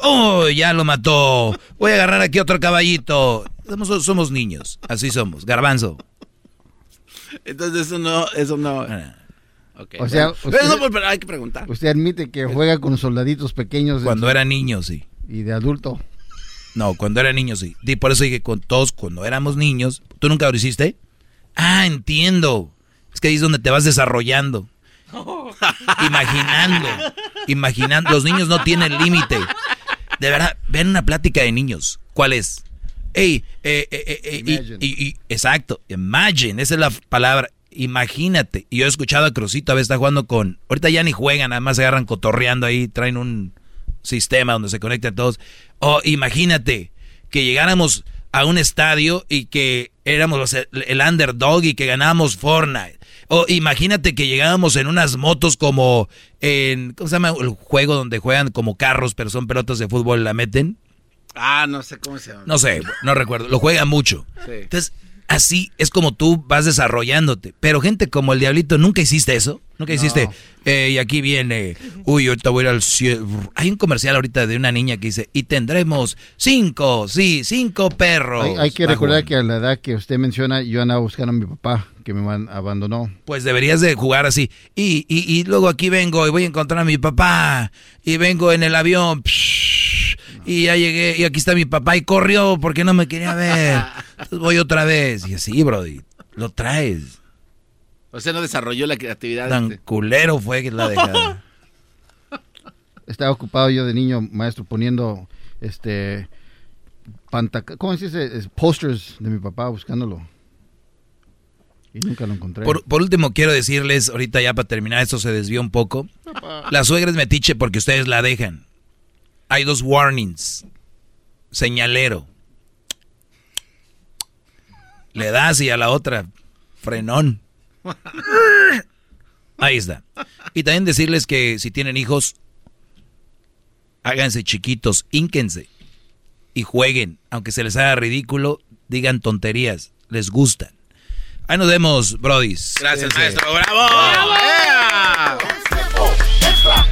Speaker 4: Oh, ya lo mató. Voy a agarrar aquí otro caballito. Somos, somos niños, así somos. Garbanzo.
Speaker 5: Entonces eso no, eso no. Ok,
Speaker 36: O sea,
Speaker 5: bueno.
Speaker 36: usted-
Speaker 5: Pero no, pero hay que preguntar.
Speaker 36: Usted admite que juega con soldaditos pequeños.
Speaker 4: Cuando
Speaker 36: su-
Speaker 4: era niño, sí.
Speaker 36: Y de adulto.
Speaker 4: No, cuando era niño, sí. Y por eso dije con todos, cuando éramos niños. ¿Tú nunca lo hiciste? Ah, entiendo. Es que ahí es donde te vas desarrollando. Imaginando. Imaginando. Los niños no tienen límite. De verdad, ven una plática de niños. ¿Cuál es? Ey, eh, eh, eh, eh, y-
Speaker 36: Imagine.
Speaker 4: y- y- exacto, imagine, esa es la palabra, imagínate. Y yo he escuchado a Crucito a veces está jugando con, ahorita ya ni juegan, nada más se agarran cotorreando ahí, traen un sistema donde se conectan todos. O imagínate que llegáramos a un estadio y que éramos los- el underdog y que ganábamos Fortnite. O imagínate que llegábamos en unas motos como en, ¿cómo se llama? El juego donde juegan como carros, pero son pelotas de fútbol, la meten.
Speaker 5: Ah, no sé cómo se llama.
Speaker 4: No sé, no recuerdo. Lo juega mucho.
Speaker 5: Sí.
Speaker 4: Entonces, así es como tú vas desarrollándote. Pero gente como el Diablito, ¿nunca hiciste eso? ¿Nunca hiciste? eh, y aquí viene, uy, ahorita voy a ir al cielo. Hay un comercial ahorita de una niña que dice, y tendremos cinco, sí, cinco perros.
Speaker 36: Hay, hay que recordar que a la edad que usted menciona, yo andaba buscando a mi papá, que me abandonó.
Speaker 4: Pues deberías de jugar así. Y, y, y luego aquí vengo y voy a encontrar a mi papá. Y vengo en el avión. psh, y ya llegué. Y aquí está mi papá. Y corrió porque no me quería ver. Entonces voy otra vez. Y así, Brody. Lo traes.
Speaker 5: O sea, no desarrolló la creatividad.
Speaker 4: Tan
Speaker 5: este.
Speaker 4: culero fue que la dejada.
Speaker 36: Estaba ocupado yo de niño, maestro, poniendo este pantaca- ¿cómo se dice? Posters de mi papá buscándolo. Y nunca lo encontré.
Speaker 4: Por, por último, quiero decirles, ahorita ya para terminar, esto se desvió un poco. La suegra es metiche porque ustedes la dejan. Hay dos warnings. Señalero. Le das y a la otra, frenón. Ahí está. Y también decirles que si tienen hijos, háganse chiquitos, ínquense y jueguen. Aunque se les haga ridículo, digan tonterías, les gustan. Ahí nos vemos, brodis.
Speaker 5: Gracias, maestro. ¡Bravo! ¡Bravo!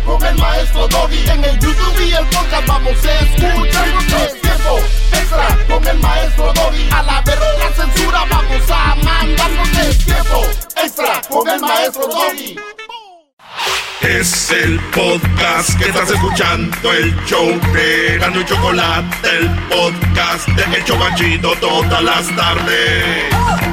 Speaker 1: Con el maestro Doggy. En el YouTube y el podcast vamos a escuchar. Es tiempo extra con el maestro Doggy. A la verga censura vamos a mandarnos. Es tiempo extra con el maestro Doggy. Es el podcast que estás escuchando, el show de Gano y Chocolate, el podcast de El Chobachito todas las tardes.